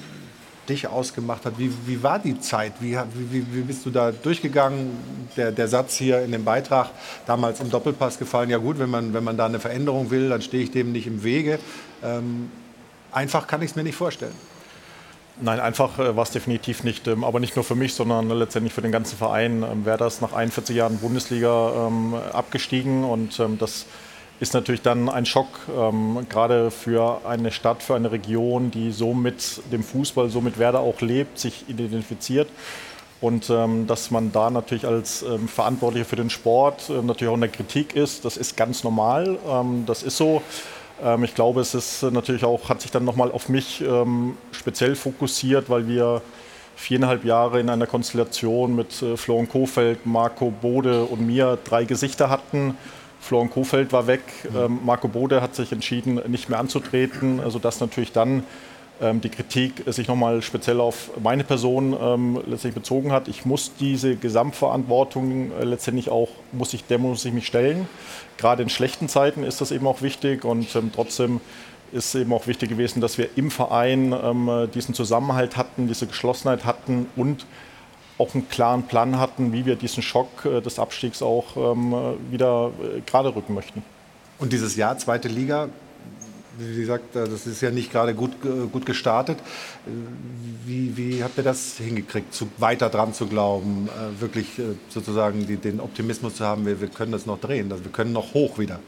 dich ausgemacht hat. Wie, wie war die Zeit? Wie, wie, wie bist du da durchgegangen? Der, der Satz hier in dem Beitrag, damals im Doppelpass gefallen, ja gut, wenn man, wenn man da eine Veränderung will, dann stehe ich dem nicht im Wege. Ähm, einfach kann ich es mir nicht vorstellen. Nein, einfach äh, war es definitiv nicht. Ähm, aber nicht nur für mich, sondern letztendlich für den ganzen Verein. Ähm, Wäre das nach 41 Jahren Bundesliga ähm, abgestiegen und das ist natürlich dann ein Schock, ähm, gerade für eine Stadt, für eine Region, die so mit dem Fußball, so mit Werder auch lebt, sich identifiziert. Und ähm, dass man da natürlich als ähm, Verantwortlicher für den Sport äh, natürlich auch in der Kritik ist, das ist ganz normal. Ähm, das ist so. Ähm, ich glaube, es ist natürlich auch, hat sich dann nochmal auf mich ähm, speziell fokussiert, weil wir viereinhalb Jahre in einer Konstellation mit äh, Florian Kofeld, Marco Bode und mir drei Gesichter hatten Florian Kofeld war weg, ähm, Marco Bode hat sich entschieden, nicht mehr anzutreten, sodass natürlich dann ähm, die Kritik sich nochmal speziell auf meine Person ähm, letztlich bezogen hat. Ich muss diese Gesamtverantwortung äh, letztendlich auch, muss ich, der muss ich mich stellen. Gerade in schlechten Zeiten ist das eben auch wichtig und ähm, trotzdem ist eben auch wichtig gewesen, dass wir im Verein ähm, diesen Zusammenhalt hatten, diese Geschlossenheit hatten und auch einen klaren Plan hatten, wie wir diesen Schock äh, des Abstiegs auch ähm, wieder äh, gerade rücken möchten. Und dieses Jahr, zweite Liga, wie gesagt, äh, das ist ja nicht gerade gut, gut gestartet. Wie, wie habt ihr das hingekriegt, zu, weiter dran zu glauben, wirklich sozusagen die, den Optimismus zu haben, wir, wir können das noch drehen, wir können noch hoch wieder?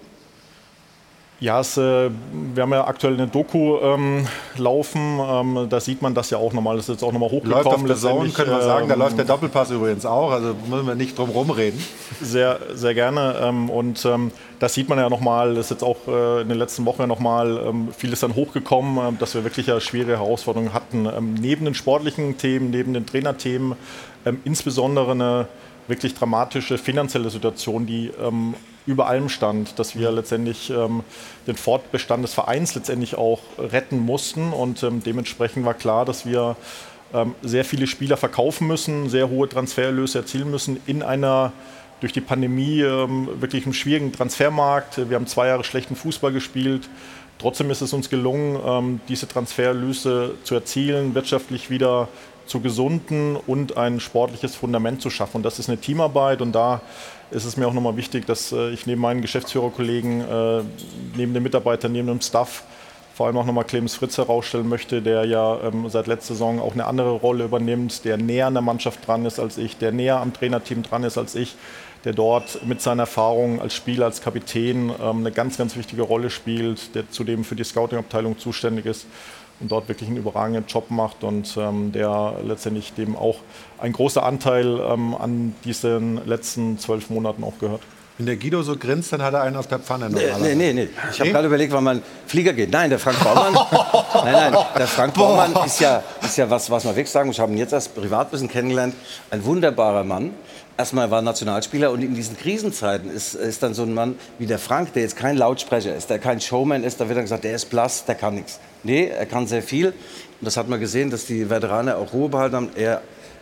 Ja, es, äh, wir haben ja aktuell eine Doku ähm, laufen. Ähm, da sieht man das ja auch nochmal. Das ist jetzt auch nochmal hochgekommen. Läuft auf der Zone, können wir sagen. Da ähm, läuft der Doppelpass übrigens auch. Also müssen wir nicht drum rumreden. Sehr, sehr gerne. Ähm, und ähm, das sieht man ja nochmal. Das ist jetzt auch äh, in den letzten Wochen ja nochmal ähm, vieles dann hochgekommen, dass wir wirklich ja schwere Herausforderungen hatten. neben den sportlichen Themen, neben den Trainerthemen, insbesondere eine wirklich dramatische finanzielle Situation, die ähm, über allem stand, dass wir letztendlich ähm, den Fortbestand des Vereins letztendlich auch retten mussten und ähm, dementsprechend war klar, dass wir ähm, sehr viele Spieler verkaufen müssen, sehr hohe Transfererlöse erzielen müssen in einer durch die Pandemie ähm, wirklich einem schwierigen Transfermarkt. Wir haben zwei Jahre schlechten Fußball gespielt. Trotzdem ist es uns gelungen, ähm, diese Transfererlöse zu erzielen, wirtschaftlich wieder zu gesunden und ein sportliches Fundament zu schaffen. Und das ist eine Teamarbeit und da ist es mir auch nochmal wichtig, dass äh, ich neben meinen Geschäftsführerkollegen, äh, neben den Mitarbeitern, neben dem Staff vor allem auch nochmal Clemens Fritz herausstellen möchte, der ja ähm, seit letzter Saison auch eine andere Rolle übernimmt, der näher an der Mannschaft dran ist als ich, der näher am Trainerteam dran ist als ich, der dort mit seiner Erfahrung als Spieler, als Kapitän ähm, eine ganz, ganz wichtige Rolle spielt, der zudem für die Scouting-Abteilung zuständig ist und dort wirklich einen überragenden Job macht und ähm, der letztendlich dem auch ein großer Anteil ähm, an diesen letzten zwölf Monaten auch gehört. Wenn der Guido so grinst, dann hat er einen auf der Pfanne. Nee, nee, nee, nee. Ich habe gerade überlegt, wann man Flieger geht. Nein, der Frank Baumann. nein, nein, der Frank Baumann ist ja, ist ja was, was man wirklich sagen muss. Ich habe ihn jetzt erst privat ein bisschen kennengelernt. Ein wunderbarer Mann. Erstmal war er Nationalspieler und in diesen Krisenzeiten ist, ist dann so ein Mann wie der Frank, der jetzt kein Lautsprecher ist, der kein Showman ist, da wird dann gesagt, der ist blass, der kann nichts. Nee, er kann sehr viel. Und das hat man gesehen, dass die Veteranen auch Ruhe behalten haben. Er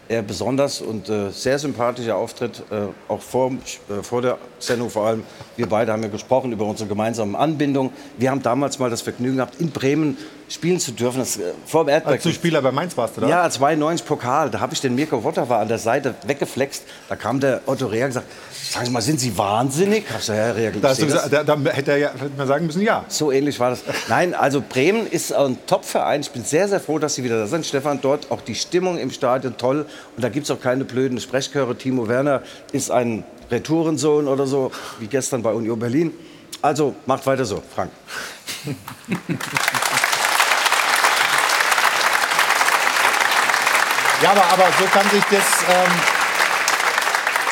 er besonders und äh, sehr sympathischer Auftritt, äh, auch vor, äh, vor der Sendung vor allem. Wir beide haben ja gesprochen über unsere gemeinsame Anbindung. Wir haben damals mal das Vergnügen gehabt, in Bremen spielen zu dürfen. Das, äh, vor dem Erdberg. Als du Spieler bei Mainz warst, oder? Ja, 92 Pokal. Da habe ich den Mirko Wotter an der Seite weggeflext. Da kam der Otto Reher und gesagt, sagen Sie mal, sind Sie wahnsinnig? Hab ich ja, Reher, da, gesagt, da, da, hätte er ja hätte man sagen müssen, ja. So ähnlich war das. Nein, also Bremen ist ein Top-Verein. Ich bin sehr, sehr froh, dass Sie wieder da sind. Stefan, dort auch die Stimmung im Stadion toll. Und da gibt es auch keine blöden Sprechchöre. Timo Werner ist ein Retourensohn oder so, wie gestern bei Union Berlin. Also macht weiter so, Frank. Ja, aber, aber so kann sich das, ähm,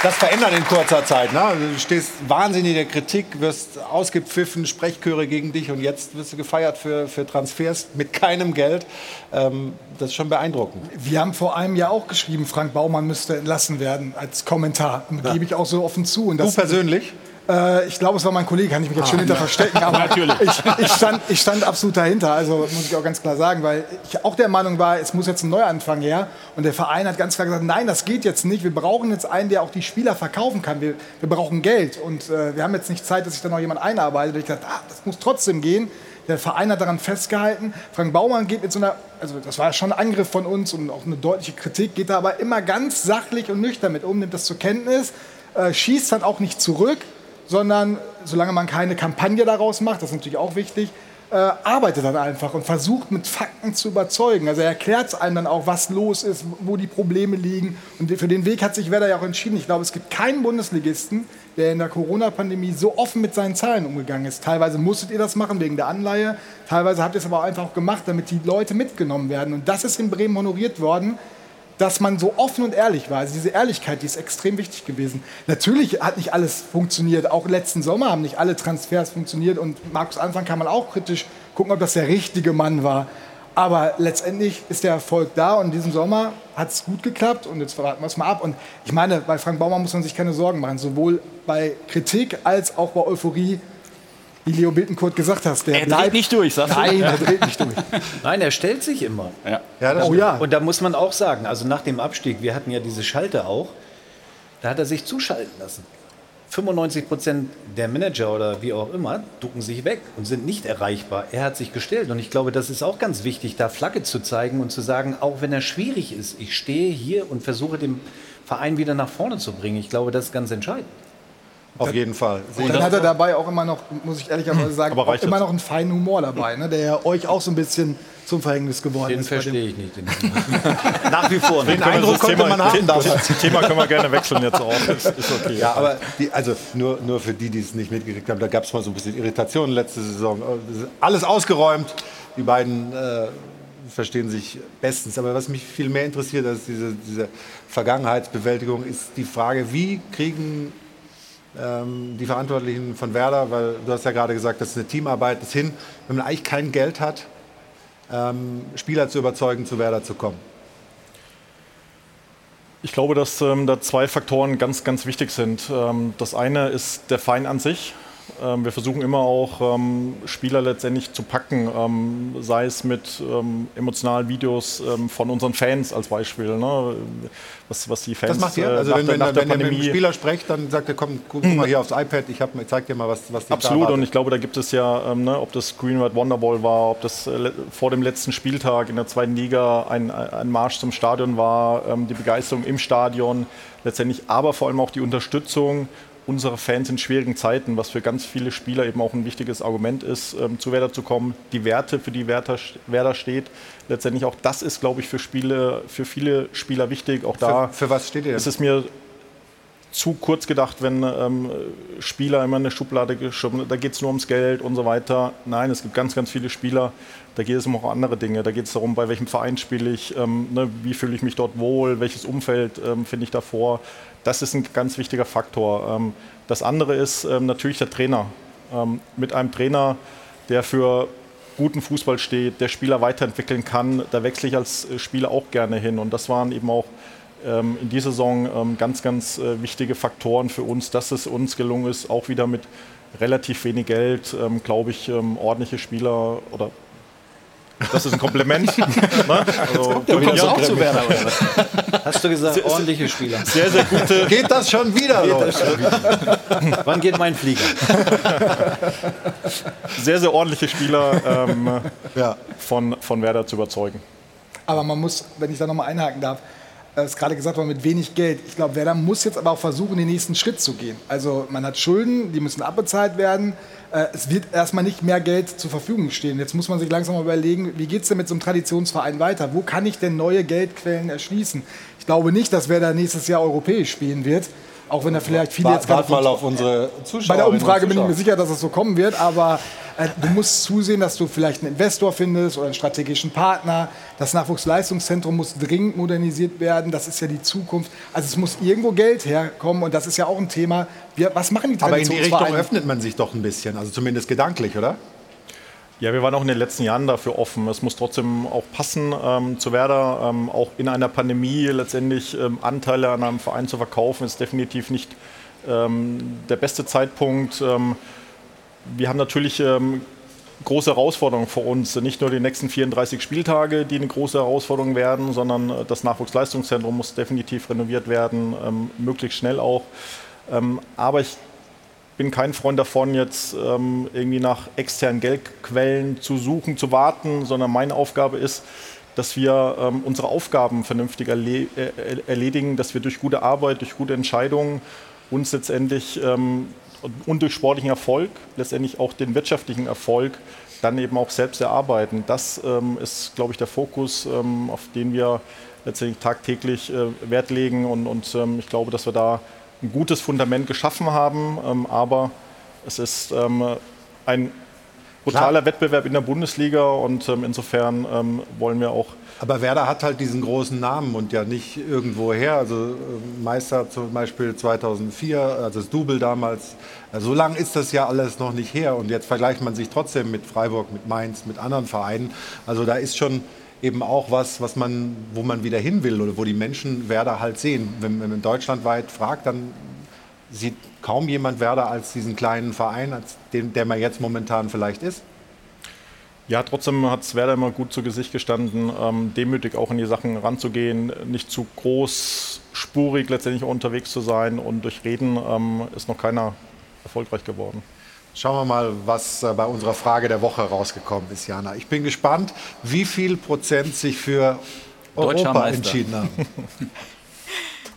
das verändern in kurzer Zeit. Ne? Also Du stehst wahnsinnig in der Kritik, wirst ausgepfiffen, Sprechchöre gegen dich und jetzt wirst du gefeiert für, für Transfers mit keinem Geld. Ähm, das ist schon beeindruckend. Wir haben vor einem Jahr auch geschrieben, Frank Baumann müsste entlassen werden als Kommentar. Ja. gebe ich auch so offen zu. Du persönlich? Äh, ich glaube, es war mein Kollege, kann ich mich jetzt Ah, schön hinter verstecken. Aber Natürlich. Ich, ich, stand, ich stand absolut dahinter. Also muss ich auch ganz klar sagen, weil ich auch der Meinung war, es muss jetzt ein Neuanfang her. Und der Verein hat ganz klar gesagt, nein, das geht jetzt nicht. Wir brauchen jetzt einen, der auch die Spieler verkaufen kann. Wir, wir brauchen Geld. Und äh, wir haben jetzt nicht Zeit, dass sich da noch jemand einarbeitet. Und ich dachte, ah, das muss trotzdem gehen. Der Verein hat daran festgehalten. Frank Baumann geht mit so einer, also das war schon ein Angriff von uns und auch eine deutliche Kritik, geht da aber immer ganz sachlich und nüchtern mit um, nimmt das zur Kenntnis, äh, schießt dann auch nicht zurück, sondern solange man keine Kampagne daraus macht, das ist natürlich auch wichtig, äh, arbeitet dann einfach und versucht mit Fakten zu überzeugen. Also er erklärt einem dann auch, was los ist, wo die Probleme liegen. Und für den Weg hat sich Werder ja auch entschieden. Ich glaube, es gibt keinen Bundesligisten, der in der Corona-Pandemie so offen mit seinen Zahlen umgegangen ist. Teilweise musstet ihr das machen wegen der Anleihe, teilweise habt ihr es aber auch einfach gemacht, damit die Leute mitgenommen werden. Und das ist in Bremen honoriert worden dass man so offen und ehrlich war. Also diese Ehrlichkeit, die ist extrem wichtig gewesen. Natürlich hat nicht alles funktioniert. Auch letzten Sommer haben nicht alle Transfers funktioniert. Und Markus Anfang kann man auch kritisch gucken, ob das der richtige Mann war. Aber letztendlich ist der Erfolg da und in diesem Sommer hat es gut geklappt und jetzt warten wir es mal ab. Und ich meine, bei Frank Baumann muss man sich keine Sorgen machen, sowohl bei Kritik als auch bei Euphorie. Wie Leo Bittencourt gesagt hast, der Er dreht nicht durch, sagst du? Nein, er dreht nicht durch. Nein, er stellt sich immer. Ja. Ja, das Oh ja. Und da muss man auch sagen, also nach dem Abstieg, wir hatten ja diese Schalte auch, da hat er sich zuschalten lassen. 95 Prozent der Manager oder wie auch immer ducken sich weg und sind nicht erreichbar. Er hat sich gestellt und ich glaube, das ist auch ganz wichtig, da Flagge zu zeigen und zu sagen, auch wenn er schwierig ist, ich stehe hier und versuche den Verein wieder nach vorne zu bringen. Ich glaube, das ist ganz entscheidend. Auf jeden Fall. Und dann hat er dabei auch immer noch, muss ich ehrlicherweise sagen, auch reicht immer das? noch einen feinen Humor dabei, ne, der ja euch auch so ein bisschen zum Verhängnis geworden Den ist. dem- verstehe ich nicht. Den Nach wie vor. Den Eindruck konnte man haben Das damals. Thema können wir gerne wechseln jetzt auch. Ist, ist okay. Ja, aber die, also nur, nur für die, die es nicht mitgekriegt haben, da gab es mal so ein bisschen Irritation letzte Saison. Alles ausgeräumt. Die beiden äh, verstehen sich bestens. Aber was mich viel mehr interessiert als diese, diese Vergangenheitsbewältigung, ist die Frage, wie kriegen die Verantwortlichen von Werder, weil du hast ja gerade gesagt, das ist eine Teamarbeit, das hin, wenn man eigentlich kein Geld hat, ähm, Spieler zu überzeugen, zu Werder zu kommen. Ich glaube, dass ähm, da zwei Faktoren ganz, ganz wichtig sind. Ähm, das eine ist der Verein an sich. Ähm, wir versuchen immer auch ähm, Spieler letztendlich zu packen, ähm, sei es mit emotionalen Videos von unseren Fans als Beispiel. Ne? Was, was die Fans Das macht ihr? äh, Also nach wenn, der, wenn, der wenn ihr mit dem Pandemie Spieler sprecht, dann sagt er, komm, guck mal hier aufs iPad, ich, hab, ich zeig dir mal, was, was da Absolut, und ich glaube, da gibt es ja, ne, ob das Green Red Wonderball war, ob das äh, vor dem letzten Spieltag in der zweiten Liga ein, ein Marsch zum Stadion war, die Begeisterung im Stadion letztendlich, aber vor allem auch die Unterstützung unserer Fans in schwierigen Zeiten, was für ganz viele Spieler eben auch ein wichtiges Argument ist, ähm, zu Werder zu kommen. Die Werte, für die Werder, Werder steht, letztendlich auch das ist, glaube ich, für, Spiele, für viele Spieler wichtig. Auch da Für, für was steht ihr denn? ist es mir zu kurz gedacht, wenn ähm, Spieler immer in eine Schublade geschoben da geht es nur ums Geld und so weiter. Nein, es gibt ganz, ganz viele Spieler, da geht es um auch andere Dinge. Da geht es darum, bei welchem Verein spiele ich, ähm, ne, wie fühle ich mich dort wohl, welches Umfeld ähm, finde ich davor. Das ist ein ganz wichtiger Faktor. Ähm, das andere ist ähm, natürlich der Trainer. Ähm, mit einem Trainer, der für guten Fußball steht, der Spieler weiterentwickeln kann, da wechsle ich als äh, Spieler auch gerne hin. Und das waren eben auch in dieser Saison ähm, ganz, ganz äh, wichtige Faktoren für uns, dass es uns gelungen ist, auch wieder mit relativ wenig Geld, ähm, glaube ich, ähm, ordentliche Spieler oder das ist ein Kompliment. ne? also, Du kommst ja, auch zu Werder, oder was? Hast du gesagt, Sehr- ordentliche Spieler? Sehr, sehr gute. Geht das schon wieder Geht los? das schon wieder? Wann geht mein Flieger? Sehr, sehr ordentliche Spieler ähm, ja. von, von Werder zu überzeugen. Aber man muss, wenn ich da nochmal einhaken darf, es gerade gesagt worden, mit wenig Geld. Ich glaube, Werder muss jetzt aber auch versuchen, den nächsten Schritt zu gehen. Also man hat Schulden, die müssen abbezahlt werden. Äh, Es wird erstmal nicht mehr Geld zur Verfügung stehen. Jetzt muss man sich langsam überlegen, wie geht es denn mit so einem Traditionsverein weiter? Wo kann ich denn neue Geldquellen erschließen? Ich glaube nicht, dass Werder nächstes Jahr europäisch spielen wird. Auch wenn da vielleicht viele jetzt gerade mal auf unsere Zuschauerinnen Bei der Umfrage bin ich mir Zuschauer. sicher, dass es so kommen wird, aber äh, du musst zusehen, dass du vielleicht einen Investor findest oder einen strategischen Partner. Das Nachwuchsleistungszentrum muss dringend modernisiert werden. Das ist ja die Zukunft. Also es muss irgendwo Geld herkommen und das ist ja auch ein Thema. Wir, was machen die Aber in die Richtung Traditionsvereine? öffnet man sich doch ein bisschen, also zumindest gedanklich, oder? Ja, wir waren auch in den letzten Jahren dafür offen. Es muss trotzdem auch passen ähm, zu Werder. Ähm, auch in einer Pandemie letztendlich ähm, Anteile an einem Verein zu verkaufen, ist definitiv nicht ähm, der beste Zeitpunkt. Ähm, wir haben natürlich ähm, große Herausforderungen vor uns. Nicht nur die nächsten 34 Spieltage, die eine große Herausforderung werden, sondern äh, das Nachwuchsleistungszentrum muss definitiv renoviert werden, möglichst schnell auch. Aber ich bin kein Freund davon, jetzt ähm, irgendwie nach externen Geldquellen zu suchen, zu warten, sondern meine Aufgabe ist, dass wir ähm, unsere Aufgaben vernünftig erle äh, erledigen, dass wir durch gute Arbeit, durch gute Entscheidungen uns letztendlich ähm, und durch sportlichen Erfolg letztendlich auch den wirtschaftlichen Erfolg dann eben auch selbst erarbeiten. Das ähm, ist, glaube ich, der Fokus, ähm, auf den wir letztendlich tagtäglich äh, Wert legen und, und ähm, ich glaube, dass wir da ein gutes Fundament geschaffen haben, ähm, aber es ist ähm, ein brutaler Wettbewerb in der Bundesliga und ähm, insofern ähm, wollen wir auch Aber Werder hat halt diesen großen Namen und ja nicht irgendwoher. Also äh, Meister zum Beispiel 2004, also das Double damals. Also so lange ist das ja alles noch nicht her. Und jetzt vergleicht man sich trotzdem mit Freiburg, mit Mainz, mit anderen Vereinen. Also da ist schon eben auch was, was man, wo man wieder hin will oder wo die Menschen Werder halt sehen. Wenn man deutschlandweit fragt, dann sieht kaum jemand Werder als diesen kleinen Verein, als den, der man jetzt momentan vielleicht ist. Ja, trotzdem hat es Werder immer gut zu Gesicht gestanden, ähm, demütig auch in die Sachen ranzugehen, nicht zu großspurig letztendlich unterwegs zu sein und durch Reden ähm, ist noch keiner erfolgreich geworden. Schauen wir mal, was äh, bei unserer Frage der Woche rausgekommen ist, Jana. Ich bin gespannt, wie viel Prozent sich für Europa entschieden haben.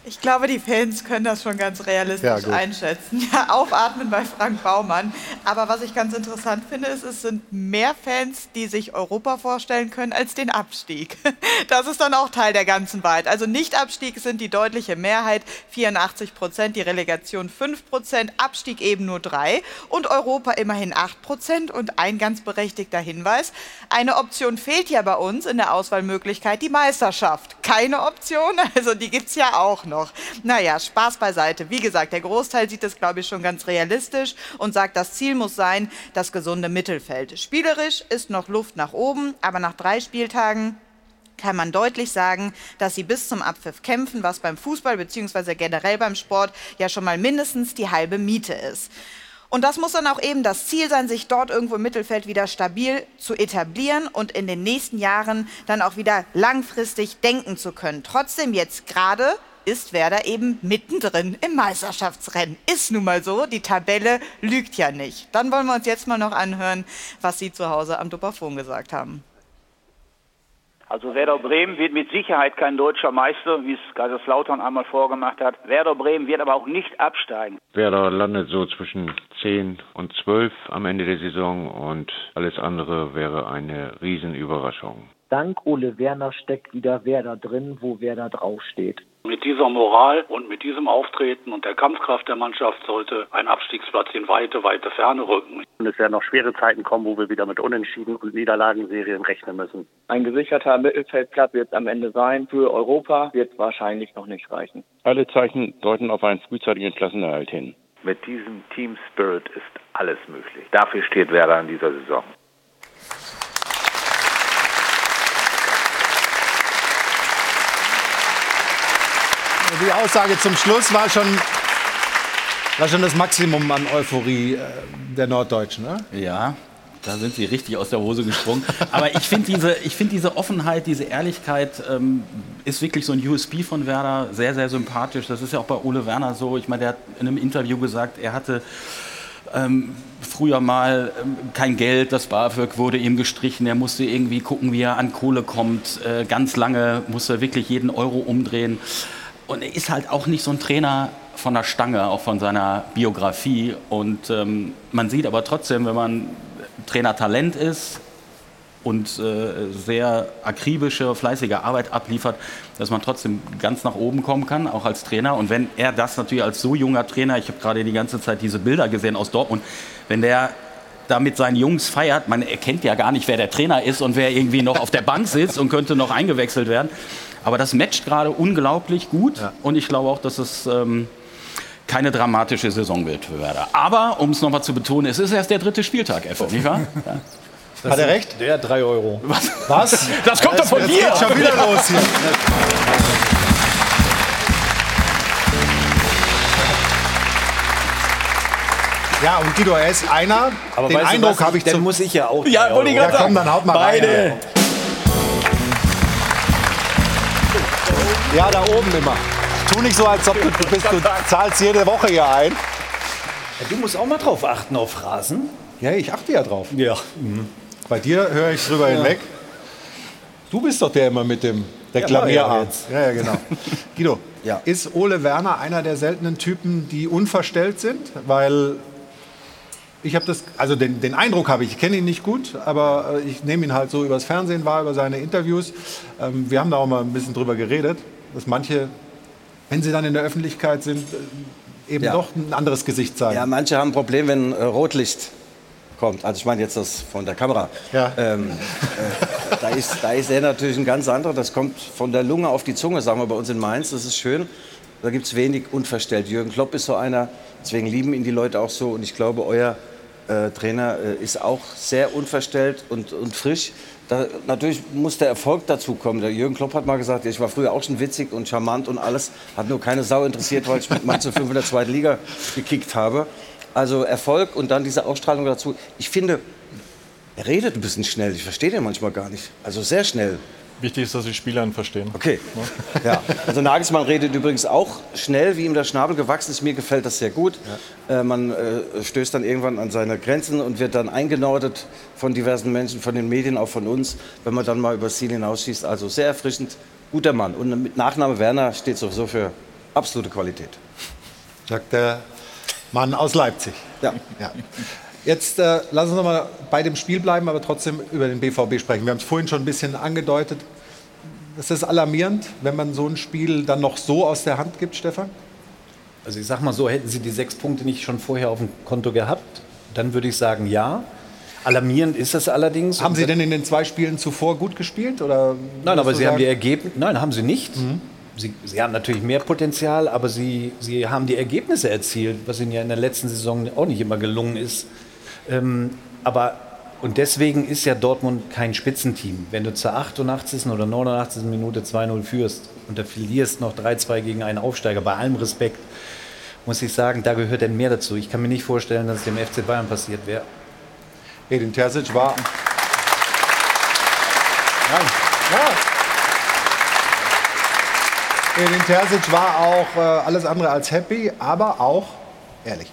Ich glaube, die Fans können das schon ganz realistisch Ja, einschätzen. Ja, aufatmen bei Frank Baumann. Aber was ich ganz interessant finde, ist, es sind mehr Fans, die sich Europa vorstellen können, als den Abstieg. Das ist dann auch Teil der ganzen Wahrheit. Also Nicht-Abstieg sind die deutliche Mehrheit, 84 Prozent, die Relegation 5 Prozent, Abstieg eben nur 3 und Europa immerhin 8 Prozent. Und ein ganz berechtigter Hinweis, eine Option fehlt ja bei uns in der Auswahlmöglichkeit, die Meisterschaft. Keine Option, also die gibt es ja auch noch. Naja, Spaß beiseite. Wie gesagt, der Großteil sieht das, glaube ich, schon ganz realistisch und sagt, das Ziel muss sein, das gesunde Mittelfeld. Spielerisch ist noch Luft nach oben, aber nach drei Spieltagen kann man deutlich sagen, dass sie bis zum Abpfiff kämpfen, was beim Fußball bzw. generell beim Sport ja schon mal mindestens die halbe Miete ist. Und das muss dann auch eben das Ziel sein, sich dort irgendwo im Mittelfeld wieder stabil zu etablieren und in den nächsten Jahren dann auch wieder langfristig denken zu können. Trotzdem jetzt gerade ist Werder eben mittendrin im Meisterschaftsrennen. Ist nun mal so, die Tabelle lügt ja nicht. Dann wollen wir uns jetzt mal noch anhören, was Sie zu Hause am Dupperfon gesagt haben. Also Werder Bremen wird mit Sicherheit kein deutscher Meister, wie es Kaiserslautern einmal vorgemacht hat. Werder Bremen wird aber auch nicht absteigen. Werder landet so zwischen 10 und 12 am Ende der Saison und alles andere wäre eine Riesenüberraschung. Dank Ole Werner steckt wieder Werder drin, wo Werder draufsteht. Mit dieser Moral und mit diesem Auftreten und der Kampfkraft der Mannschaft sollte ein Abstiegsplatz in weite, weite Ferne rücken. Und es werden noch schwere Zeiten kommen, wo wir wieder mit Unentschieden und Niederlagenserien rechnen müssen. Ein gesicherter Mittelfeldplatz wird es am Ende sein. Für Europa wird es wahrscheinlich noch nicht reichen. Alle Zeichen deuten auf einen frühzeitigen Klassenerhalt hin. Mit diesem Team Spirit ist alles möglich. Dafür steht Werder in dieser Saison. Die Aussage zum Schluss war schon, war schon das Maximum an Euphorie äh, der Norddeutschen. Ne? Ja, da sind sie richtig aus der Hose gesprungen. Aber ich finde diese, find diese Offenheit, diese Ehrlichkeit ähm, ist wirklich so ein USP von Werder, sehr, sehr sympathisch. Das ist ja auch bei Ole Werner so. Ich meine, der hat in einem Interview gesagt, er hatte ähm, früher mal ähm, kein Geld, das BAföG wurde ihm gestrichen, er musste irgendwie gucken, wie er an Kohle kommt. Äh, ganz lange musste er wirklich jeden Euro umdrehen. Und er ist halt auch nicht so ein Trainer von der Stange, auch von seiner Biografie. Und ähm, man sieht aber trotzdem, wenn man Trainertalent ist, und äh, sehr akribische, fleißige Arbeit abliefert, dass man trotzdem ganz nach oben kommen kann, auch als Trainer. Und wenn er das natürlich als so junger Trainer, ich habe gerade die ganze Zeit diese Bilder gesehen aus Dortmund, wenn der da mit seinen Jungs feiert, man erkennt ja gar nicht, wer der Trainer ist und wer irgendwie noch auf der Bank sitzt und könnte noch eingewechselt werden. Aber das matcht gerade unglaublich gut ja. und ich glaube auch, dass es ähm, keine dramatische Saison wird für Werder. Aber, um es nochmal zu betonen, es ist erst der dritte Spieltag, Effe, nicht wahr? Ja. Das Hat er recht? Der 3 Euro. Was? Was? Das kommt doch von dir. Geht schon wieder los hier. Ja, und Guido, er ist einer, Aber den Eindruck habe ich Dann zum- muss ich ja auch. Ja, drei wollte ich gerade Ja, komm, dann haut mal rein. Ja, da oben immer. Tu nicht so, als ob du, du, bist, du zahlst jede Woche hier ein. Ja, du musst auch mal drauf achten auf Phrasen. Ja, ich achte ja drauf. Ja. Bei dir höre ich drüber Ja. hinweg. Du bist doch der immer mit dem Ja, Reklamierarm. jetzt. Ja, ja, genau. Guido, Ja. ist Ole Werner einer der seltenen Typen, die unverstellt sind? Weil ich habe das, also den, den Eindruck habe ich, ich kenne ihn nicht gut, aber äh, ich nehme ihn halt so übers Fernsehen wahr, über seine Interviews. Ähm, wir haben da auch mal ein bisschen drüber geredet, dass manche, wenn sie dann in der Öffentlichkeit sind, äh, eben Ja. doch ein anderes Gesicht zeigen. Ja, manche haben ein Problem, wenn äh, Rotlicht kommt. Also ich meine jetzt das von der Kamera. Ja. Ähm, äh, da, ist, da ist er natürlich ein ganz anderer. Das kommt von der Lunge auf die Zunge, sagen wir bei uns in Mainz. Das ist schön. Da gibt es wenig unverstellt. Jürgen Klopp ist so einer. Deswegen lieben ihn die Leute auch so. Und ich glaube, euer äh, Trainer äh, ist auch sehr unverstellt und, und frisch. Da, natürlich muss der Erfolg dazu kommen. Der Jürgen Klopp hat mal gesagt, ich war früher auch schon witzig und charmant und alles. Hat nur keine Sau interessiert, weil ich mit Mainz 5 in der zweiten Liga gekickt habe. Also Erfolg und dann diese Ausstrahlung dazu. Ich finde, er redet ein bisschen schnell. Ich verstehe den manchmal gar nicht. Also sehr schnell. Wichtig ist, dass die Spieler ihn verstehen. Okay. Ja. Also Nagelsmann redet übrigens auch schnell, wie ihm der Schnabel gewachsen ist. Mir gefällt das sehr gut. Äh, man äh, stößt dann irgendwann an seine Grenzen und wird dann eingenordet von diversen Menschen, von den Medien, auch von uns, wenn man dann mal über das Ziel hinausschießt. Also sehr erfrischend, guter Mann. Und mit Nachname Werner steht sowieso für absolute Qualität. Sagt der Mann aus Leipzig. Ja. ja. Jetzt äh, lass uns noch mal bei dem Spiel bleiben, aber trotzdem über den BVB sprechen. Wir haben es vorhin schon ein bisschen angedeutet. Ist das alarmierend, wenn man so ein Spiel dann noch so aus der Hand gibt, Stefan? Also ich sag mal so, hätten Sie die sechs Punkte nicht schon vorher auf dem Konto gehabt, dann würde ich sagen ja. Alarmierend ist es allerdings. Haben Sie denn in den zwei Spielen zuvor gut gespielt? Oder Nein, aber Sie haben die sagen- Ergebnisse. Nein, haben Sie nicht. Sie, Sie haben natürlich mehr Potenzial, aber Sie, Sie haben die Ergebnisse erzielt, was Ihnen ja in der letzten Saison auch nicht immer gelungen ist. Ähm, aber und deswegen ist ja Dortmund kein Spitzenteam. Wenn du zur 88. oder 89. Minute 2-0 führst und da verlierst noch 3-2 gegen einen Aufsteiger, bei allem Respekt, muss ich sagen, da gehört denn mehr dazu. Ich kann mir nicht vorstellen, dass es dem FC Bayern passiert wäre. Edin Terzic war. Ja, ja. Edin Terzic war auch äh, alles andere als happy, aber auch ehrlich.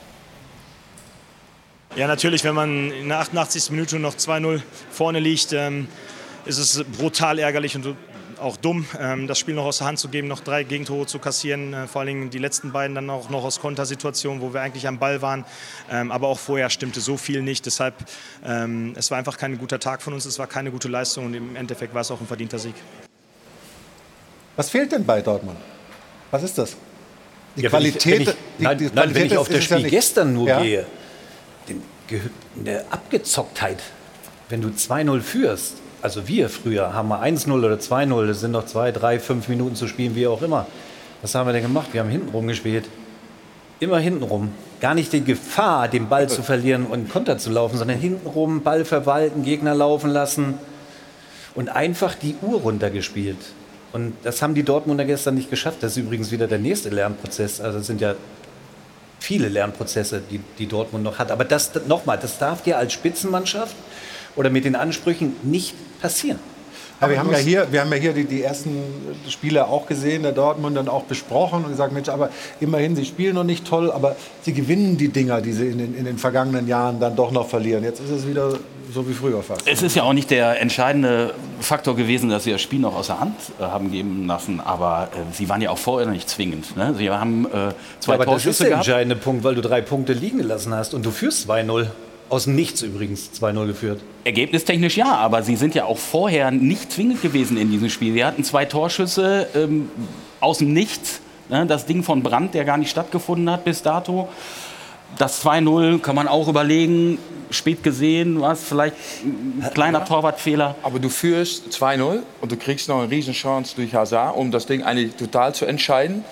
Ja, natürlich, wenn man in der 88. Minute noch 2-0 vorne liegt, ähm, ist es brutal ärgerlich und auch dumm, ähm, das Spiel noch aus der Hand zu geben, noch drei Gegentore zu kassieren. Äh, vor allen Dingen die letzten beiden dann auch noch aus Kontersituationen, wo wir eigentlich am Ball waren. Ähm, aber auch vorher stimmte so viel nicht. Deshalb, ähm, es war einfach kein guter Tag von uns, es war keine gute Leistung und im Endeffekt war es auch ein verdienter Sieg. Was fehlt denn bei Dortmund? Was ist das? Die Ja, wenn ich- Qualität. wenn ich, nein, die nein, Qualität wenn ich auf das ja Spiel nicht. gestern nur Ja? gehe, eine Abgezocktheit, wenn du 2-0 führst, also wir früher haben wir 1-0 oder 2-0, das sind noch 2, 3, 5 Minuten zu spielen, wie auch immer. Was haben wir denn gemacht? Wir haben hintenrum gespielt. Immer hintenrum. Gar nicht die Gefahr, den Ball zu verlieren und Konter zu laufen, sondern hintenrum Ball verwalten, Gegner laufen lassen und einfach die Uhr runtergespielt. Und das haben die Dortmunder gestern nicht geschafft. Das ist übrigens wieder der nächste Lernprozess. Also es sind ja viele Lernprozesse, die, die Dortmund noch hat. Aber das nochmal, das darf dir als Spitzenmannschaft oder mit den Ansprüchen nicht passieren. Ja, wir, Aber haben ja hier, wir haben ja hier die, die ersten Spiele auch gesehen, der Dortmund dann auch besprochen und gesagt, Mensch, aber immerhin, sie spielen noch nicht toll, aber sie gewinnen die Dinger, die sie in den, in den vergangenen Jahren dann doch noch verlieren. Jetzt ist es wieder so wie früher fast. Es ist ja auch nicht der entscheidende Faktor gewesen, dass sie das Spiel noch aus der Hand äh, haben geben lassen, aber äh, sie waren ja auch vorher nicht zwingend. Ne? Sie haben äh, zwei Ja, aber das ist Torschüsse der gehabt. entscheidende Punkt, weil du drei Punkte liegen gelassen hast und du führst 2-0. Aus dem Nichts übrigens 2-0 geführt. Ergebnistechnisch ja, aber sie sind ja auch vorher nicht zwingend gewesen in diesem Spiel. Wir hatten zwei Torschüsse ähm, aus dem Nichts. Ne? Das Ding von Brandt, der gar nicht stattgefunden hat bis dato. Das 2-0 kann man auch überlegen, spät gesehen, was vielleicht ein kleiner Torwartfehler. Aber du führst 2-0 und du kriegst noch eine Riesenchance durch Hazard, um das Ding eigentlich total zu entscheiden.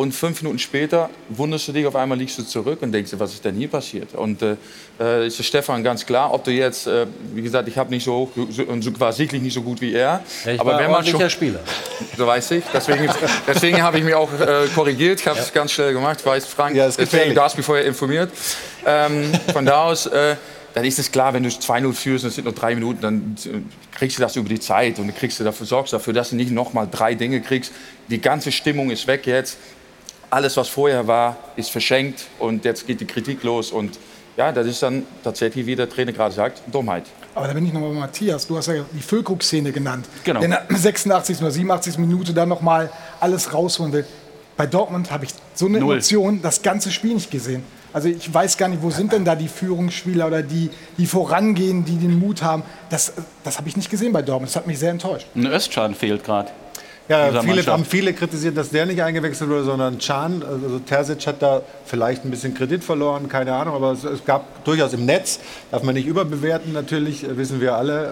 Und fünf Minuten später wunderst du dich, auf einmal liegst du zurück und denkst, was ist denn hier passiert? Und äh, äh, ist Stefan ganz klar, ob du jetzt, äh, wie gesagt, ich habe nicht so hoch, und so, war sicherlich nicht so gut wie er. Ja, ich aber war wenn man schon, Spieler. so weiß ich. Deswegen, deswegen habe ich mich auch äh, korrigiert. Ich habe es ganz schnell gemacht. Weiß Frank, Ja, deswegen du hast mich vorher informiert. Ähm, von da aus, äh, dann ist es klar, wenn du 2-0 führst und es sind noch drei Minuten, dann äh, kriegst du das über die Zeit und dann kriegst du dafür, sorgst dafür, dass du nicht noch mal drei Dinge kriegst. Die ganze Stimmung ist weg jetzt. Alles, was vorher war, ist verschenkt und jetzt geht die Kritik los und ja, das ist dann tatsächlich, wie der Trainer gerade sagt, Dummheit. Aber da bin ich nochmal bei Matthias. Du hast ja die Füllkrug-Szene genannt. Genau. Wenn er 86. oder 87. Minute dann nochmal alles rausholen will. Bei Dortmund habe ich so eine Null. Emotion das ganze Spiel nicht gesehen. Also ich weiß gar nicht, wo sind denn da die Führungsspieler oder die, die vorangehen, die den Mut haben. Das, das habe ich nicht gesehen bei Dortmund. Das hat mich sehr enttäuscht. Ein Östschan fehlt gerade. Ja, viele, haben viele kritisiert, dass der nicht eingewechselt wurde, sondern Can. Also Terzic hat da vielleicht ein bisschen Kredit verloren, keine Ahnung. Aber es, es gab durchaus im Netz, darf man nicht überbewerten natürlich, äh, wissen wir alle.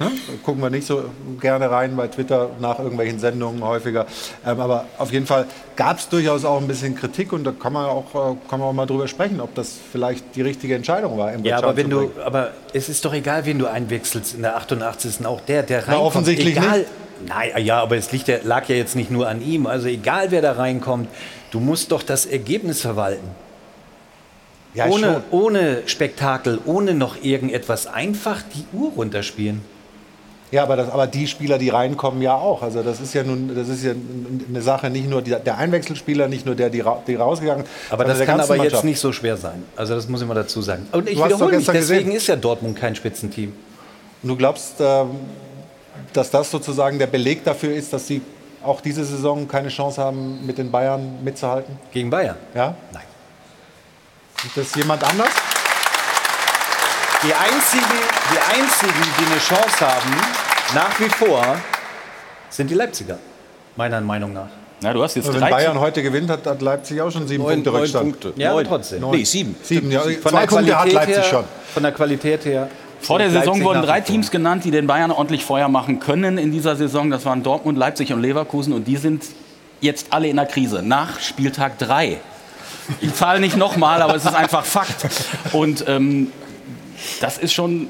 Äh, ne? Gucken wir nicht so gerne rein bei Twitter nach irgendwelchen Sendungen häufiger. Ähm, aber auf jeden Fall gab es durchaus auch ein bisschen Kritik und da kann man auch, äh, kann man auch mal drüber sprechen, ob das vielleicht die richtige Entscheidung war. Ja, aber wenn du, aber es ist doch egal, wen du einwechselst in der 88. Auch der, der Na, reinkommt. offensichtlich egal, nicht. Nein, ja, aber es liegt, lag ja jetzt nicht nur an ihm. Also egal, wer da reinkommt, du musst doch das Ergebnis verwalten. Ja, ohne, schon. ohne Spektakel, ohne noch irgendetwas. Einfach die Uhr runterspielen. Ja, aber, das, aber die Spieler, die reinkommen, ja auch. Also das ist ja nun, das ist ja eine Sache, nicht nur die, der Einwechselspieler, nicht nur der, die, ra- die rausgegangen, Aber das kann aber jetzt Mannschaft. nicht so schwer sein. Also das muss ich mal dazu sagen. Und ich Du wiederhole mich, deswegen gesehen. ist ja Dortmund kein Spitzenteam. Und du glaubst, ähm, dass das sozusagen der Beleg dafür ist, dass sie auch diese Saison keine Chance haben, mit den Bayern mitzuhalten? Gegen Bayern? Ja? Nein. Ist das jemand anders? Die einzigen, die einzigen, die eine Chance haben, nach wie vor, sind die Leipziger. Meiner Meinung nach. Ja, du hast jetzt Wenn drei Bayern heute gewinnt, hat, hat Leipzig auch schon sieben Neun- Punkte neun Rückstand. Punkte. Ja, aber trotzdem. Neun. Nee, sieben. Sieben, ja. Von Zwei der Punkte hat Qualität Leipzig her, schon. Von der Qualität her. Vor der sind Saison Leipzig wurden drei. Teams genannt, die den Bayern ordentlich Feuer machen können in dieser Saison. Das waren Dortmund, Leipzig und Leverkusen. Und die sind jetzt alle in der Krise. Nach Spieltag 3. Ich zahle nicht nochmal, aber es ist einfach Fakt. Und ähm, das ist schon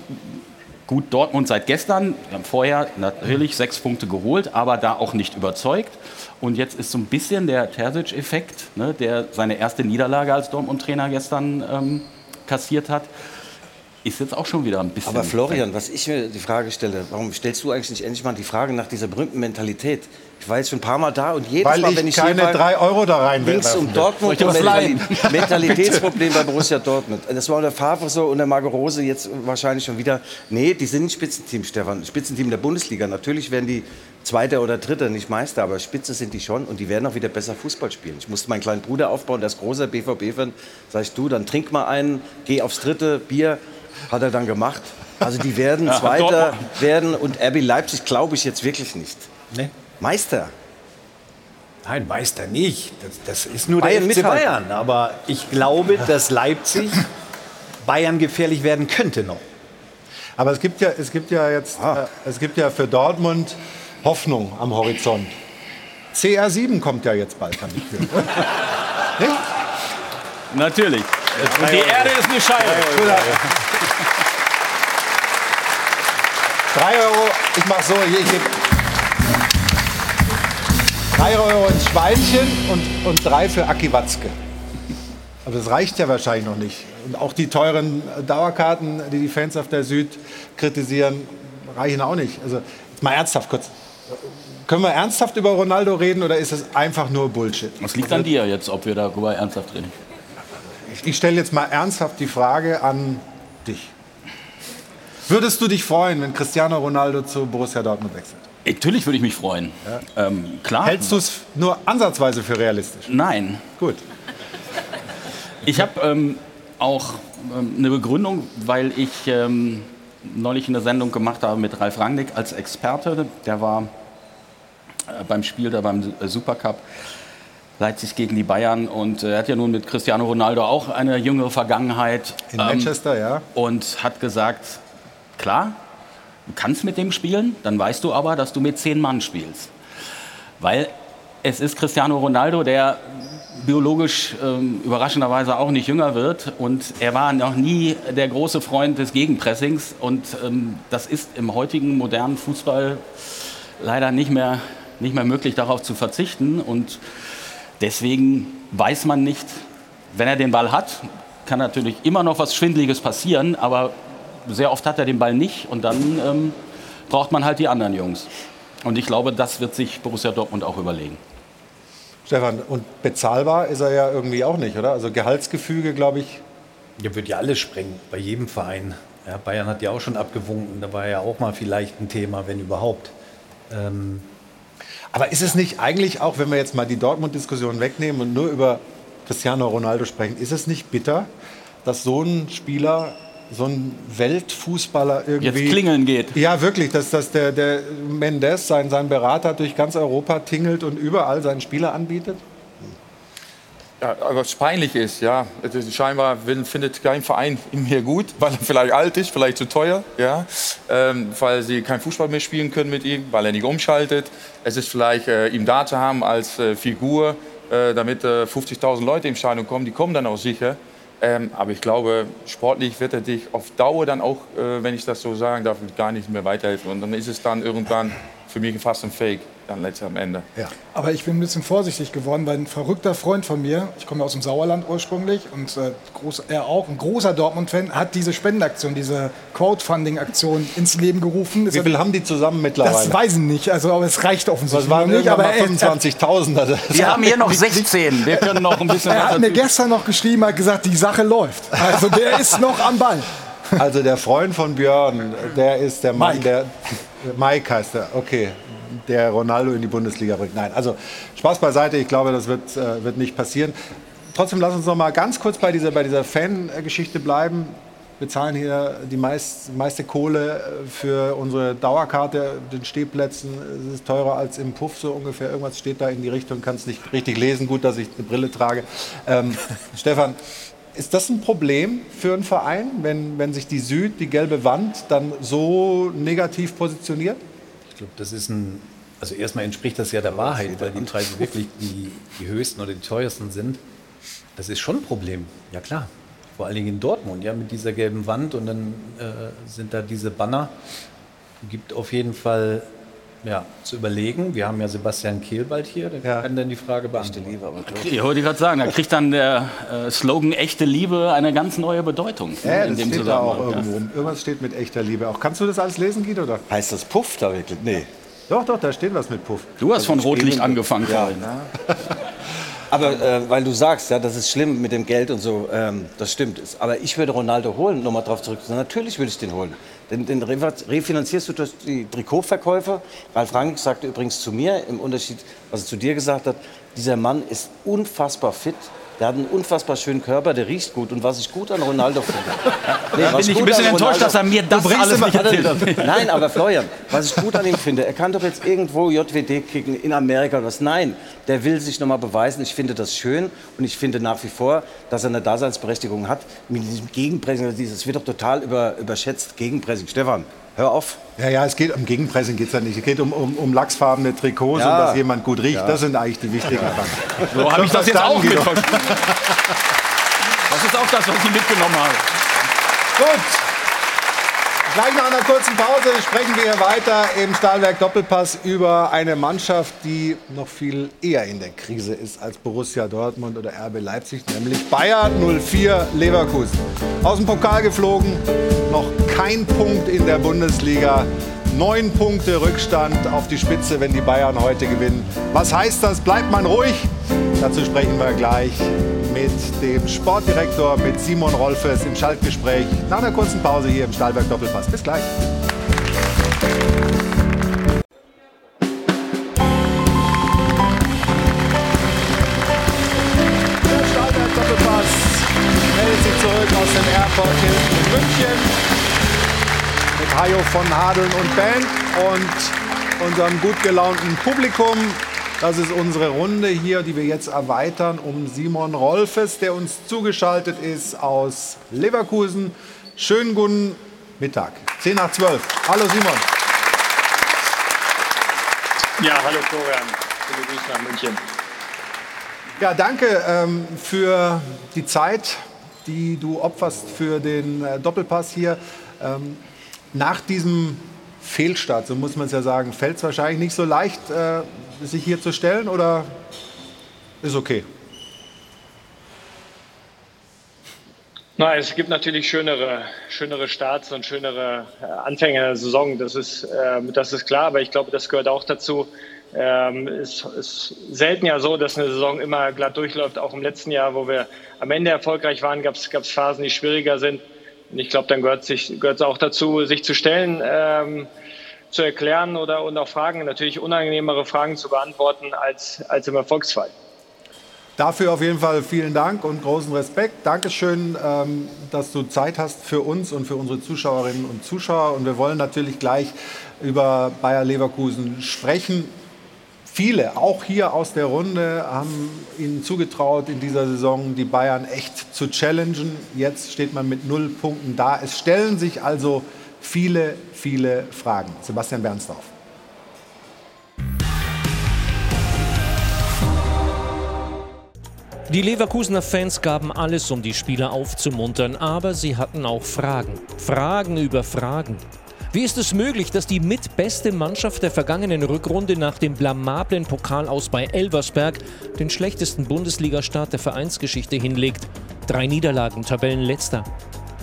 gut. Dortmund seit gestern. Wir haben vorher natürlich sechs Punkte geholt, aber da auch nicht überzeugt. Und jetzt ist so ein bisschen der Terzic-Effekt, ne, der seine erste Niederlage als Dortmund-Trainer gestern ähm, kassiert hat, ist jetzt auch schon wieder ein bisschen. Aber Florian, was ich mir die Frage stelle, warum stellst du eigentlich nicht endlich mal die Frage nach dieser berühmten Mentalität? Ich war jetzt schon ein paar Mal da und jedes Weil Mal, ich wenn ich keine war, drei Euro da rein ging es um will. Dortmund und? Mentali- Mentalitätsproblem bei Borussia Dortmund. Das war unter Favre so, unter Marco Rose jetzt wahrscheinlich schon wieder. Nee, die sind ein Spitzenteam, Stefan. Spitzenteam der Bundesliga. Natürlich werden die Zweiter oder Dritter nicht Meister, aber Spitze sind die schon und die werden auch wieder besser Fußball spielen. Ich musste meinen kleinen Bruder aufbauen, der ist großer BVB-Fan. Sag ich, du, dann trink mal einen, geh aufs dritte Bier. Hat er dann gemacht. Also die werden Zweiter werden und RB Leipzig glaube ich jetzt wirklich nicht. Nee. Meister. Nein, Meister nicht. Das, das ist nur Bayern der FC. Bayern. Aber ich glaube, dass Leipzig Bayern gefährlich werden könnte noch. Aber es gibt ja, es gibt ja jetzt, Ah. äh, es gibt ja für Dortmund Hoffnung am Horizont. CR7 kommt ja jetzt bald, habe ich. Nicht? Natürlich. Und die Erde ist eine Scheibe. Drei Euro, ich mach so, hier, ich drei Euro ins Schweinchen und, und drei für Aki Watzke. Aber das reicht ja wahrscheinlich noch nicht. Und auch die teuren Dauerkarten, die die Fans auf der Süd kritisieren, reichen auch nicht. Also jetzt mal ernsthaft kurz. Können wir ernsthaft über Ronaldo reden oder ist es einfach nur Bullshit? Das liegt an dir jetzt, ob wir darüber ernsthaft reden. Ich, ich stelle jetzt mal ernsthaft die Frage an dich. Würdest du dich freuen, wenn Cristiano Ronaldo zu Borussia Dortmund wechselt? Natürlich würde ich mich freuen. Ähm, klar. Hältst du es nur ansatzweise für realistisch? Nein. Gut. Ich habe ähm, auch ähm, eine Begründung, weil ich ähm, neulich eine Sendung gemacht habe mit Ralf Rangnick als Experte. Der war äh, beim Spiel da beim Supercup Leipzig gegen die Bayern und äh, er hat ja nun mit Cristiano Ronaldo auch eine jüngere Vergangenheit. In Manchester, ja. Und hat gesagt, klar, du kannst mit dem spielen, dann weißt du aber, dass du mit zehn Mann spielst. Weil es ist Cristiano Ronaldo, der biologisch ähm, überraschenderweise auch nicht jünger wird. Und er war noch nie der große Freund des Gegenpressings. Und ähm, das ist im heutigen modernen Fußball leider nicht mehr, nicht mehr möglich, darauf zu verzichten. Und deswegen weiß man nicht, wenn er den Ball hat, kann natürlich immer noch was Schwindliges passieren, aber sehr oft hat er den Ball nicht und dann ähm, braucht man halt die anderen Jungs. Und ich glaube, das wird sich Borussia Dortmund auch überlegen. Stefan, und bezahlbar ist er ja irgendwie auch nicht, oder? Also Gehaltsgefüge, glaube ich. Der wird ja alles sprengen, bei jedem Verein. Ja, Bayern hat ja auch schon abgewunken, da war ja auch mal vielleicht ein Thema, wenn überhaupt. Ähm Aber ist es nicht eigentlich auch, wenn wir jetzt mal die Dortmund-Diskussion wegnehmen und nur über Cristiano Ronaldo sprechen, ist es nicht bitter, dass so ein Spieler so ein Weltfußballer irgendwie. Jetzt klingeln geht. Ja, wirklich, dass, dass der, der Mendes, sein, sein Berater, durch ganz Europa tingelt und überall seinen Spieler anbietet? Ja, was peinlich ist, ja. Es ist scheinbar findet kein Verein ihn hier gut, weil er vielleicht alt ist, vielleicht zu teuer, ja. Ähm, weil sie kein Fußball mehr spielen können mit ihm, weil er nicht umschaltet. Es ist vielleicht, äh, ihm da zu haben als äh, Figur, äh, damit 50.000 Leute im Stadion kommen. Die kommen dann auch sicher. Ähm, aber ich glaube, sportlich wird er dich auf Dauer dann auch, äh, wenn ich das so sagen darf, gar nicht mehr weiterhelfen. Und dann ist es dann irgendwann für mich fast ein Fake, dann letztlich am Ende. Ja. Aber ich bin ein bisschen vorsichtig geworden, weil ein verrückter Freund von mir, ich komme aus dem Sauerland ursprünglich und äh, groß, er auch, ein großer Dortmund-Fan, hat diese Spendenaktion, diese Crowdfunding-Aktion ins Leben gerufen. Wie viel haben die zusammen mittlerweile? Das weiß ich nicht, also, aber es reicht offensichtlich Das waren nicht. Aber aber er- 25.000. Wir haben hier noch 16. Wir können noch ein bisschen Er hat mir gestern noch geschrieben, hat gesagt, die Sache läuft. Also der ist noch am Ball. Also der Freund von Björn, der ist der Mann, Mike. der Mike heißt er. Okay, der Ronaldo in die Bundesliga bringt. Nein, also Spaß beiseite. Ich glaube, das wird, äh, wird nicht passieren. Trotzdem lass uns noch mal ganz kurz bei dieser, bei dieser Fan-Geschichte bleiben. Wir zahlen hier die meist, meiste Kohle äh, für unsere Dauerkarte, den Stehplätzen. Es ist teurer als im Puff so ungefähr. Irgendwas steht da in die Richtung, kann es nicht richtig lesen. Gut, dass ich eine Brille trage. Ähm, Stefan, ist das ein Problem für einen Verein, wenn, wenn sich die Süd, die gelbe Wand, dann so negativ positioniert? Ich glaube, das ist ein. Also erstmal entspricht das ja der Wahrheit, weil die Preise wirklich die, die höchsten oder die teuersten sind. Das ist schon ein Problem, ja klar. Vor allen Dingen in Dortmund, ja, mit dieser gelben Wand und dann äh, sind da diese Banner. Gibt auf jeden Fall ja, zu überlegen. Wir haben ja Sebastian Kehl bald hier, der kann dann die Frage beantworten. Ich wollte gerade sagen, da kriegt dann der äh, Slogan echte Liebe eine ganz neue Bedeutung. Ja, in das dem steht da auch Zusammenhang, ja. irgendwo. Irgendwas steht mit echter Liebe. Auch kannst du das alles lesen, Guido? Oder? Heißt das Puff da wirklich? Nee. Doch, doch, da steht was mit Puff. Du hast von Also Rotlicht spielen- angefangen Ja. vorhin. Aber äh, weil du sagst, ja, das ist schlimm mit dem Geld und so, ähm, das stimmt. Aber ich würde Ronaldo holen, nochmal drauf zurück. Natürlich würde ich den holen. Den, den refi- refinanzierst du durch die Trikotverkäufe. Ralf Rangnick sagte übrigens zu mir, im Unterschied, was er zu dir gesagt hat, dieser Mann ist unfassbar fit. Der hat einen unfassbar schönen Körper, der riecht gut. Und was ich gut an Ronaldo finde. Da was bin ich ein bisschen enttäuscht, dass er mir das alles nicht erzählt hat. Nein, aber Florian, was ich gut an ihm finde, er kann doch jetzt irgendwo JWD kicken in Amerika oder was. Nein, der will sich nochmal beweisen. Ich finde das schön und ich finde nach wie vor, dass er eine Daseinsberechtigung hat. Mit diesem Gegenpressing, also dieses wird doch total über, überschätzt. Gegenpressing. Stefan, hör auf. Ja, ja, es geht um Gegenpressing geht es ja nicht. Es geht um, um, um lachsfarbene Trikots Ja. und dass jemand gut riecht. Ja. Das sind eigentlich die wichtigen Sachen. So habe ich das jetzt auch mitverstanden. Das ist auch das, was ich mitgenommen habe. Gut. Gleich nach einer kurzen Pause sprechen wir weiter im Stahlwerk Doppelpass über eine Mannschaft, die noch viel eher in der Krise ist als Borussia Dortmund oder RB Leipzig, nämlich Bayer 04 Leverkusen. Aus dem Pokal geflogen, noch kein Punkt in der Bundesliga. Neun Punkte Rückstand auf die Spitze, wenn die Bayern heute gewinnen. Was heißt das? Bleibt man ruhig? Dazu sprechen wir gleich mit dem Sportdirektor, mit Simon Rolfes im Schaltgespräch nach einer kurzen Pause hier im Stahlberg Doppelpass. Bis gleich. Der Stahlberg Doppelpass meldet sich zurück aus dem Airport in München mit Hajo von Hadeln und Band und unserem gut gelaunten Publikum. Das ist unsere Runde hier, die wir jetzt erweitern um Simon Rolfes, der uns zugeschaltet ist aus Leverkusen. Schönen guten Mittag. 10 nach 12. Hallo Simon. Ja, hallo Florian. Viele Grüße nach München. Ja, danke ähm, für die Zeit, die du opferst für den äh, Doppelpass hier. Ähm, nach diesem Fehlstart, so muss man es ja sagen, fällt es wahrscheinlich nicht so leicht, äh, sich hier zu stellen oder ist okay? Na, es gibt natürlich schönere, schönere Starts und schönere äh, Anfänge der Saison. Das ist, äh, das ist klar, aber ich glaube, das gehört auch dazu. Ähm, es ist selten ja so, dass eine Saison immer glatt durchläuft. Auch im letzten Jahr, wo wir am Ende erfolgreich waren, gab es Phasen, die schwieriger sind. Und ich glaube, dann gehört es auch dazu, sich zu stellen, ähm, zu erklären oder und auch Fragen, natürlich unangenehmere Fragen zu beantworten als, als im Erfolgsfall. Dafür auf jeden Fall vielen Dank und großen Respekt. Dankeschön, ähm, dass du Zeit hast für uns und für unsere Zuschauerinnen und Zuschauer. Und wir wollen natürlich gleich über Bayer Leverkusen sprechen. Viele, auch hier aus der Runde, haben ihnen zugetraut, in dieser Saison die Bayern echt zu challengen. Jetzt steht man mit null Punkten da. Es stellen sich also viele, viele Fragen. Sebastian Bernsdorf. Die Leverkusener Fans gaben alles, um die Spieler aufzumuntern, aber sie hatten auch Fragen. Fragen über Fragen. Wie ist es möglich, dass die mitbeste Mannschaft der vergangenen Rückrunde nach dem blamablen Pokal aus bei Elversberg den schlechtesten Bundesligastart der Vereinsgeschichte hinlegt? Drei Niederlagen, Tabellenletzter.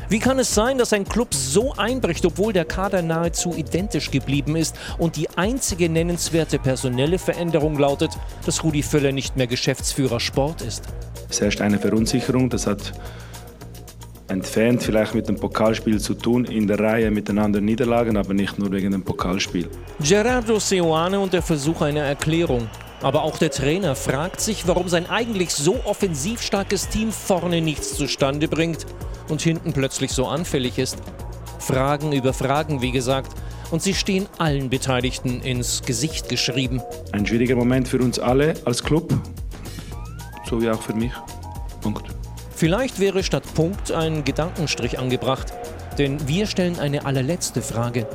Wie kann es sein, dass ein Club so einbricht, obwohl der Kader nahezu identisch geblieben ist und die einzige nennenswerte personelle Veränderung lautet, dass Rudi Völler nicht mehr Geschäftsführer Sport ist? Es herrscht eine Verunsicherung, das hat entfernt vielleicht mit dem Pokalspiel zu tun, in der Reihe miteinander Niederlagen, aber nicht nur wegen dem Pokalspiel. Gerardo Seoane und der Versuch einer Erklärung. Aber auch der Trainer fragt sich, warum sein eigentlich so offensiv starkes Team vorne nichts zustande bringt und hinten plötzlich so anfällig ist. Fragen über Fragen, wie gesagt, und sie stehen allen Beteiligten ins Gesicht geschrieben. Ein schwieriger Moment für uns alle als Club, so wie auch für mich. Punkt. Vielleicht wäre statt Punkt ein Gedankenstrich angebracht, denn wir stellen eine allerletzte Frage.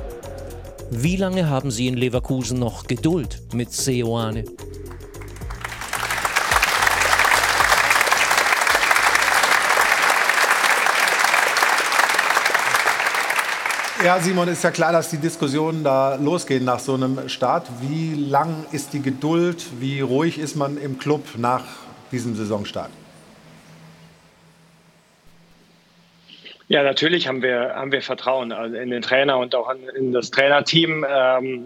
Wie lange haben Sie in Leverkusen noch Geduld mit Seoane? Ja, Simon, ist ja klar, dass die Diskussionen da losgehen nach so einem Start. Wie lang ist die Geduld? Wie ruhig ist man im Club nach diesem Saisonstart? Ja, natürlich haben wir, haben wir Vertrauen also in den Trainer und auch in das Trainerteam. Ähm,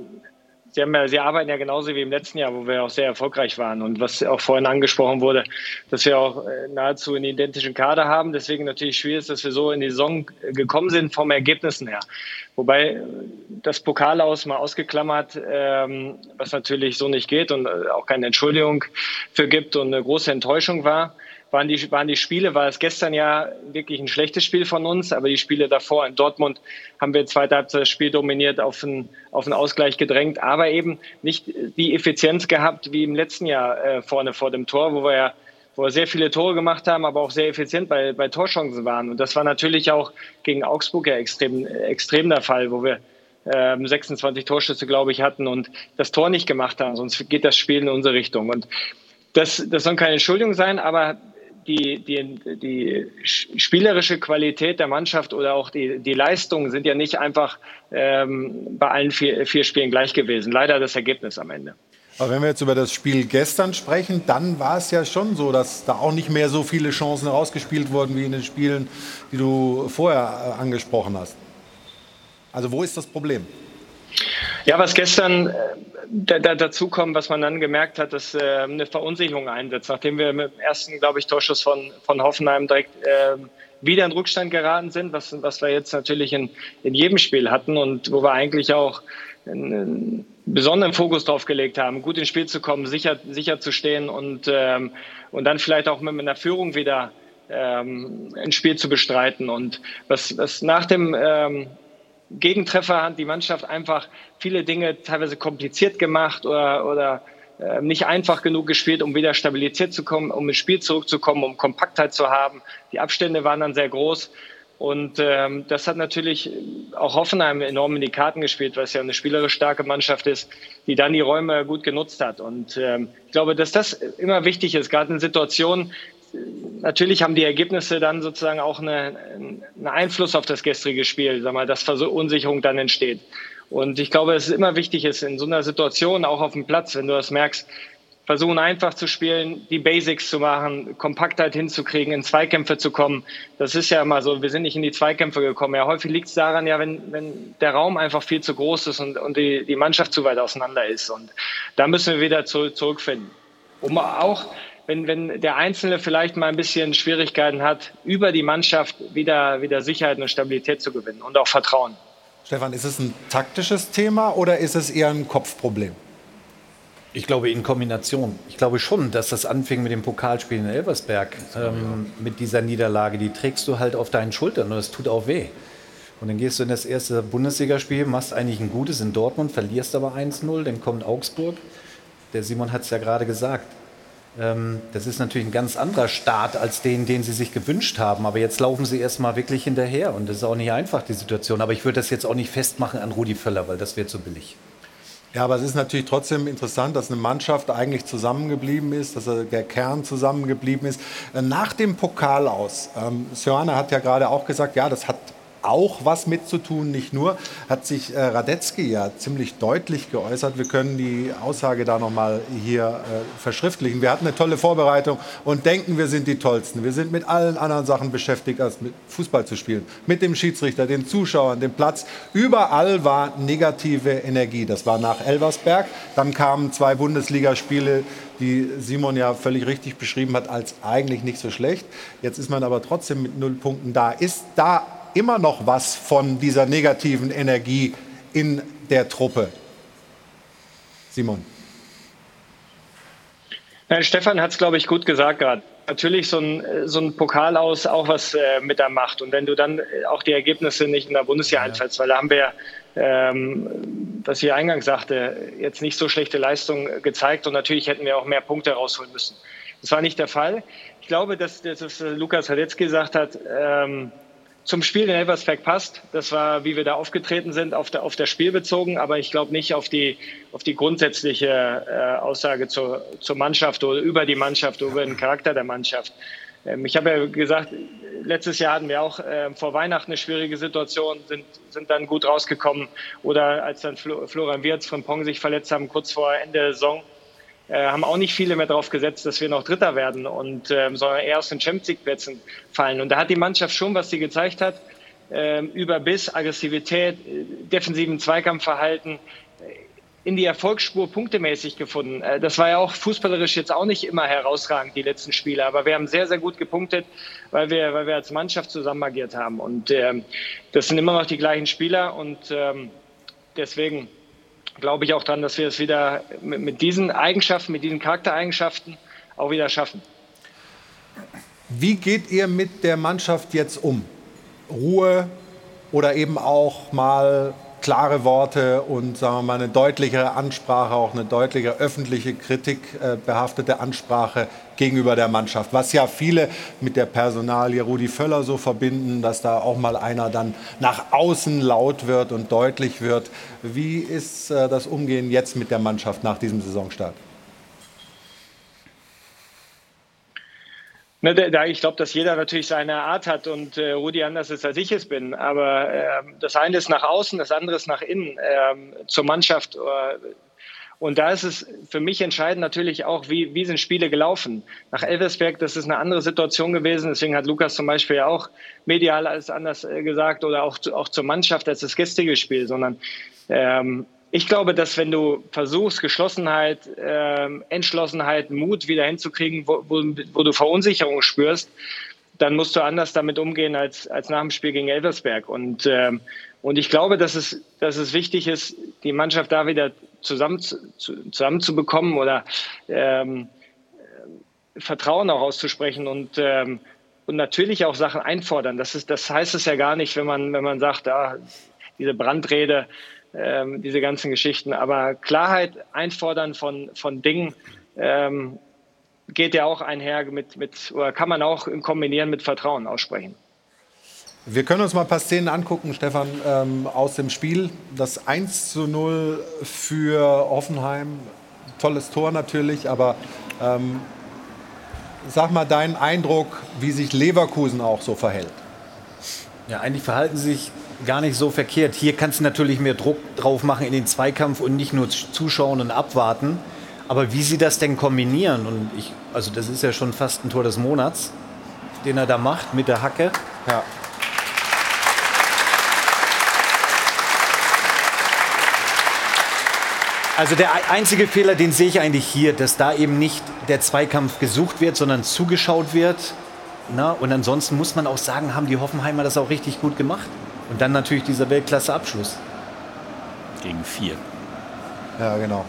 Sie, haben ja, Sie arbeiten ja genauso wie im letzten Jahr, wo wir auch sehr erfolgreich waren. Und was auch vorhin angesprochen wurde, dass wir auch äh, nahezu einen identischen Kader haben. Deswegen natürlich schwierig ist, dass wir so in die Saison gekommen sind vom Ergebnissen her. Wobei äh, das Pokal aus mal ausgeklammert, ähm, was natürlich so nicht geht und äh, auch keine Entschuldigung für gibt und eine große Enttäuschung war waren die, waren die Spiele, war es gestern ja wirklich ein schlechtes Spiel von uns, aber die Spiele davor in Dortmund haben wir zweite Halbzeit das Spiel dominiert, auf einen, auf einen Ausgleich gedrängt, aber eben nicht die Effizienz gehabt wie im letzten Jahr äh, vorne vor dem Tor, wo wir ja wo wir sehr viele Tore gemacht haben, aber auch sehr effizient bei, bei Torchancen waren. Und das war natürlich auch gegen Augsburg ja extrem, extrem der Fall, wo wir ähm, 26 Torschüsse, glaube ich, hatten und das Tor nicht gemacht haben. Sonst geht das Spiel in unsere Richtung. Und das, das soll keine Entschuldigung sein, aber die, die, die spielerische Qualität der Mannschaft oder auch die, die Leistungen sind ja nicht einfach ähm, bei allen vier, vier Spielen gleich gewesen. Leider das Ergebnis am Ende. Aber wenn wir jetzt über das Spiel gestern sprechen, dann war es ja schon so, dass da auch nicht mehr so viele Chancen rausgespielt wurden wie in den Spielen, die du vorher äh, angesprochen hast. Also wo ist das Problem? Ja, was gestern äh, da, da, dazu kommt, was man dann gemerkt hat, dass äh, eine Verunsicherung einsetzt. Nachdem wir mit dem ersten, glaube ich, Torschuss von, von Hoffenheim direkt äh, wieder in Rückstand geraten sind, was, was wir jetzt natürlich in, in jedem Spiel hatten und wo wir eigentlich auch einen, besonderen Fokus drauf gelegt haben, gut ins Spiel zu kommen, sicher, sicher zu stehen und, ähm, und dann vielleicht auch mit einer Führung wieder ähm, ein Spiel zu bestreiten. Und was, was nach dem ähm, Gegentreffer hat die Mannschaft einfach viele Dinge teilweise kompliziert gemacht oder, oder äh, nicht einfach genug gespielt, um wieder stabilisiert zu kommen, um ins Spiel zurückzukommen, um Kompaktheit zu haben. Die Abstände waren dann sehr groß. Und ähm, das hat natürlich auch Hoffenheim enorm in die Karten gespielt, was ja eine spielerisch starke Mannschaft ist, die dann die Räume gut genutzt hat. Und ähm, ich glaube, dass das immer wichtig ist, gerade in Situationen, natürlich haben die Ergebnisse dann sozusagen auch eine, einen Einfluss auf das gestrige Spiel, sag mal, dass Verunsicherung dann entsteht. Und ich glaube, es ist immer wichtig ist, in so einer Situation, auch auf dem Platz, wenn du das merkst, versuchen einfach zu spielen, die Basics zu machen, Kompaktheit hinzukriegen, in Zweikämpfe zu kommen. Das ist ja immer so, wir sind nicht in die Zweikämpfe gekommen. Ja, häufig liegt es daran, ja, wenn, wenn der Raum einfach viel zu groß ist und, und die, die Mannschaft zu weit auseinander ist. Und da müssen wir wieder zu, zurückfinden. Um auch, wenn, wenn der Einzelne vielleicht mal ein bisschen Schwierigkeiten hat, über die Mannschaft wieder, wieder Sicherheit und Stabilität zu gewinnen und auch Vertrauen. Stefan, ist es ein taktisches Thema oder ist es eher ein Kopfproblem? Ich glaube in Kombination. Ich glaube schon, dass das anfing mit dem Pokalspiel in Elversberg, ähm, mit dieser Niederlage. Die trägst du halt auf deinen Schultern und es tut auch weh. Und dann gehst du in das erste Bundesligaspiel, machst eigentlich ein gutes in Dortmund, verlierst aber 1-0, dann kommt Augsburg. Der Simon hat es ja gerade gesagt. Ähm, das ist natürlich ein ganz anderer Start als den, den sie sich gewünscht haben. Aber jetzt laufen sie erstmal wirklich hinterher. Und das ist auch nicht einfach, die Situation. Aber ich würde das jetzt auch nicht festmachen an Rudi Völler, weil das wäre zu billig. Ja, aber es ist natürlich trotzdem interessant, dass eine Mannschaft eigentlich zusammengeblieben ist, dass der Kern zusammengeblieben ist. Äh, nach dem Pokal aus, ähm, Sörne hat ja gerade auch gesagt, ja, das hat auch was mitzutun, nicht nur, hat sich äh, Radetzky ja ziemlich deutlich geäußert. Wir können die Aussage da nochmal hier äh, verschriftlichen. Wir hatten eine tolle Vorbereitung und denken, wir sind die Tollsten. Wir sind mit allen anderen Sachen beschäftigt, als mit Fußball zu spielen. Mit dem Schiedsrichter, den Zuschauern, dem Platz. Überall war negative Energie. Das war nach Elversberg. Dann kamen zwei Bundesligaspiele die Simon ja völlig richtig beschrieben hat, als eigentlich nicht so schlecht. Jetzt ist man aber trotzdem mit null Punkten da. Ist da immer noch was von dieser negativen Energie in der Truppe. Simon. Ja, Stefan hat es, glaube ich, gut gesagt gerade. Natürlich so ein, so ein Pokal aus auch was äh, mit der Macht. Und wenn du dann äh, auch die Ergebnisse nicht in der Bundesliga ja. einfällst, weil da haben wir, ähm, was ich eingangs sagte, jetzt nicht so schlechte Leistung gezeigt. Und natürlich hätten wir auch mehr Punkte rausholen müssen. Das war nicht der Fall. Ich glaube, dass, dass Lukas Radetzky gesagt hat, ähm, zum Spiel in Elversberg passt. Das war, wie wir da aufgetreten sind, auf, der, auf das Spiel bezogen, aber ich glaube nicht auf die, auf die grundsätzliche äh, Aussage zur, zur Mannschaft oder über die Mannschaft, über den Charakter der Mannschaft. Ähm, ich habe ja gesagt, letztes Jahr hatten wir auch äh, vor Weihnachten eine schwierige Situation, sind, sind dann gut rausgekommen. Oder als dann Florian Wirz von Pong sich verletzt haben, kurz vor Ende der Saison, äh, haben auch nicht viele mehr darauf gesetzt, dass wir noch Dritter werden und ähm, sondern eher aus den Champions League Plätzen fallen. Und da hat die Mannschaft schon, was sie gezeigt hat, ähm, über Biss, Aggressivität, äh, defensiven Zweikampfverhalten äh, in die Erfolgsspur punktemäßig gefunden. Äh, das war ja auch fußballerisch jetzt auch nicht immer herausragend, die letzten Spiele, aber wir haben sehr, sehr gut gepunktet, weil wir, weil wir als Mannschaft zusammen agiert haben. Und ähm, das sind immer noch die gleichen Spieler und ähm, deswegen glaube ich auch daran, dass wir es wieder mit, mit diesen Eigenschaften, mit diesen Charaktereigenschaften auch wieder schaffen. Wie geht ihr mit der Mannschaft jetzt um? Ruhe oder eben auch mal klare Worte und sagen wir mal eine deutlichere Ansprache, auch eine deutliche öffentliche Kritik äh, behaftete Ansprache gegenüber der Mannschaft. Was ja viele mit der Personalie Rudi Völler so verbinden, dass da auch mal einer dann nach außen laut wird und deutlich wird. Wie ist äh, das Umgehen jetzt mit der Mannschaft nach diesem Saisonstart? Ne, da, ich glaube, dass jeder natürlich seine Art hat und äh, Rudi anders ist, als ich es bin. Aber äh, das eine ist nach außen, das andere ist nach innen, äh, zur Mannschaft. Äh, und da ist es für mich entscheidend natürlich auch, wie, wie sind Spiele gelaufen. Nach Elversberg, das ist eine andere Situation gewesen. Deswegen hat Lukas zum Beispiel ja auch medial alles anders äh, gesagt oder auch, auch zur Mannschaft als das gestrige Spiel, sondern ähm, ich glaube, dass wenn du versuchst, Geschlossenheit, äh, Entschlossenheit, Mut wieder hinzukriegen, wo, wo, wo, du Verunsicherung spürst, dann musst du anders damit umgehen als, als nach dem Spiel gegen Elversberg. Und, ähm, und ich glaube, dass es, dass es wichtig ist, die Mannschaft da wieder zusammen, zu, zusammenzubekommen oder ähm, Vertrauen auch auszusprechen und ähm, und natürlich auch Sachen einfordern. Das, ist, das heißt es ja gar nicht, wenn man, wenn man sagt, ah, diese Brandrede, ähm, diese ganzen Geschichten. Aber Klarheit einfordern von, von Dingen ähm, geht ja auch einher mit, mit, oder kann man auch kombinieren mit Vertrauen aussprechen. Wir können uns mal ein paar Szenen angucken, Stefan, ähm, aus dem Spiel. Das 1 zu 0 für Hoffenheim. Tolles Tor natürlich, aber ähm, sag mal deinen Eindruck, wie sich Leverkusen auch so verhält. Ja, eigentlich verhalten sie sich gar nicht so verkehrt. Hier kannst du natürlich mehr Druck drauf machen in den Zweikampf und nicht nur zuschauen und abwarten. Aber wie sie das denn kombinieren, und ich, also das ist ja schon fast ein Tor des Monats, den er da macht mit der Hacke. Ja. Also der einzige Fehler, den sehe ich eigentlich hier, dass da eben nicht der Zweikampf gesucht wird, sondern zugeschaut wird. Na, und ansonsten muss man auch sagen, haben die Hoffenheimer das auch richtig gut gemacht. Und dann natürlich dieser Weltklasse-Abschluss. Gegen vier. Ja, genau.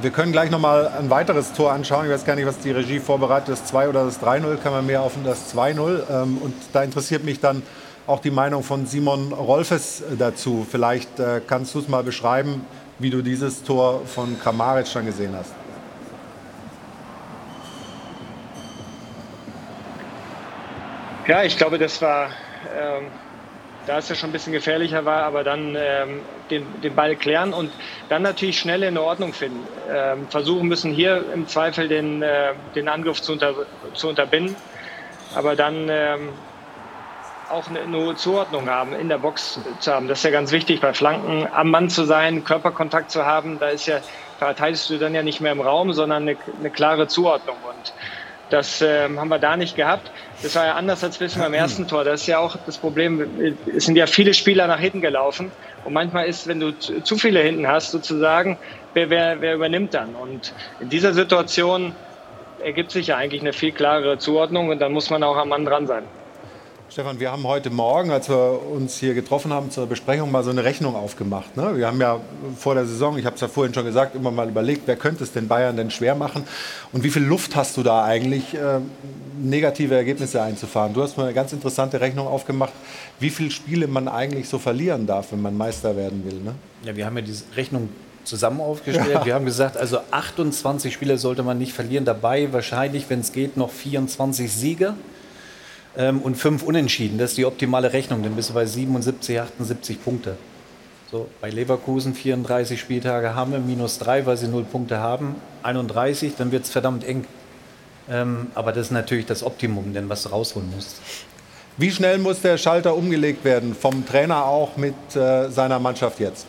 Wir können gleich noch mal ein weiteres Tor anschauen. Ich weiß gar nicht, was die Regie vorbereitet. Das 2 oder das 3-0 kann man mehr auf das 2-0. Ähm, und da interessiert mich dann auch die Meinung von Simon Rolfes dazu. Vielleicht äh, kannst du es mal beschreiben, wie du dieses Tor von Kramaric dann gesehen hast. Ja, ich glaube, das war, ähm, da es ja schon ein bisschen gefährlicher war, aber dann ähm, den, den Ball klären und dann natürlich schnell in Ordnung finden. Ähm, versuchen müssen, hier im Zweifel den, äh, den Angriff zu, unter, zu unterbinden, aber dann ähm, auch eine, eine Zuordnung haben, in der Box zu haben. Das ist ja ganz wichtig, bei Flanken am Mann zu sein, Körperkontakt zu haben. Da ist ja, verteidigst du dann ja nicht mehr im Raum, sondern eine, eine klare Zuordnung. Und das ähm, haben wir da nicht gehabt. Das war ja anders als wissen beim ersten Tor. Das ist ja auch das Problem. Es sind ja viele Spieler nach hinten gelaufen. Und manchmal ist, wenn du zu viele hinten hast, sozusagen, wer, wer, wer übernimmt dann? Und in dieser Situation ergibt sich ja eigentlich eine viel klarere Zuordnung und dann muss man auch am Mann dran sein. Stefan, wir haben heute Morgen, als wir uns hier getroffen haben zur Besprechung, mal so eine Rechnung aufgemacht. Ne? Wir haben ja vor der Saison, ich habe es ja vorhin schon gesagt, immer mal überlegt, wer könnte es den Bayern denn schwer machen? Und wie viel Luft hast du da eigentlich, äh, negative Ergebnisse einzufahren? Du hast mal eine ganz interessante Rechnung aufgemacht, wie viele Spiele man eigentlich so verlieren darf, wenn man Meister werden will. Ne? Ja, wir haben ja diese Rechnung zusammen aufgestellt. Ja. Wir haben gesagt, also 28 Spiele sollte man nicht verlieren. Dabei wahrscheinlich, wenn es geht, noch 24 Siege ähm, und fünf Unentschieden. Das ist die optimale Rechnung, dann bist du bei 77, 78 Punkte. So, bei Leverkusen 34 Spieltage haben wir minus drei, weil sie null Punkte haben. 31, dann wird es verdammt eng. Ähm, aber das ist natürlich das Optimum, denn was du rausholen musst. Wie schnell muss der Schalter umgelegt werden, vom Trainer auch mit äh, seiner Mannschaft jetzt?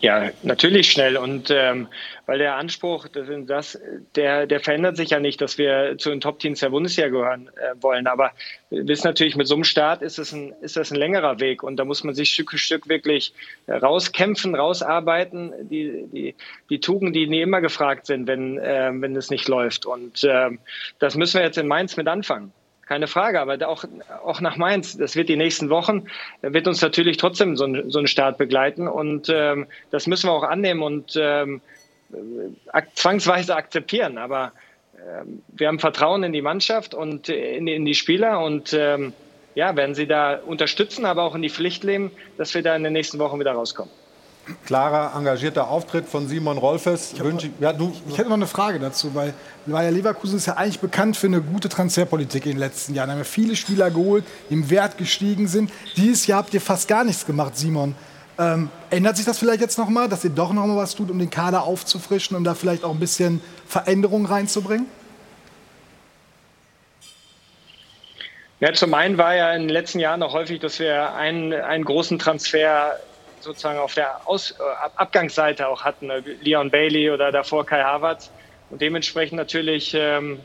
Ja, natürlich schnell. Und ähm, weil der Anspruch, das, das, der, der verändert sich ja nicht, dass wir zu den Top-Teams der Bundesliga gehören äh, wollen. Aber wir wissen natürlich, mit so einem Start ist, es ein, ist das ein längerer Weg. Und da muss man sich Stück für Stück wirklich rauskämpfen, rausarbeiten. Die, die, die Tugenden, die nie immer gefragt sind, wenn, äh, wenn es nicht läuft. Und äh, das müssen wir jetzt in Mainz mit anfangen keine Frage. Aber auch, auch nach Mainz, das wird die nächsten Wochen, wird uns natürlich trotzdem so ein, so ein Start begleiten. Und ähm, das müssen wir auch annehmen und ähm, zwangsweise akzeptieren. Aber ähm, wir haben Vertrauen in die Mannschaft und in, in die Spieler und ähm, ja, werden sie da unterstützen, aber auch in die Pflicht leben, dass wir da in den nächsten Wochen wieder rauskommen klarer, engagierter Auftritt von Simon Rolfes. Ich, ich, ja, ich hätte noch eine Frage dazu, weil Bayer Leverkusen ist ja eigentlich bekannt für eine gute Transferpolitik in den letzten Jahren. Da haben wir viele Spieler geholt, die im Wert gestiegen sind. Dieses Jahr habt ihr fast gar nichts gemacht, Simon. Ähm, ändert sich das vielleicht jetzt nochmal, dass ihr doch nochmal was tut, um den Kader aufzufrischen, um da vielleicht auch ein bisschen Veränderung reinzubringen? Ja, zum einen war ja in den letzten Jahren auch häufig, dass wir einen, einen großen Transfer sozusagen auf der Aus äh, Abgangsseite auch hatten, ne? Leon Bailey oder davor Kai Havertz und dementsprechend natürlich ähm,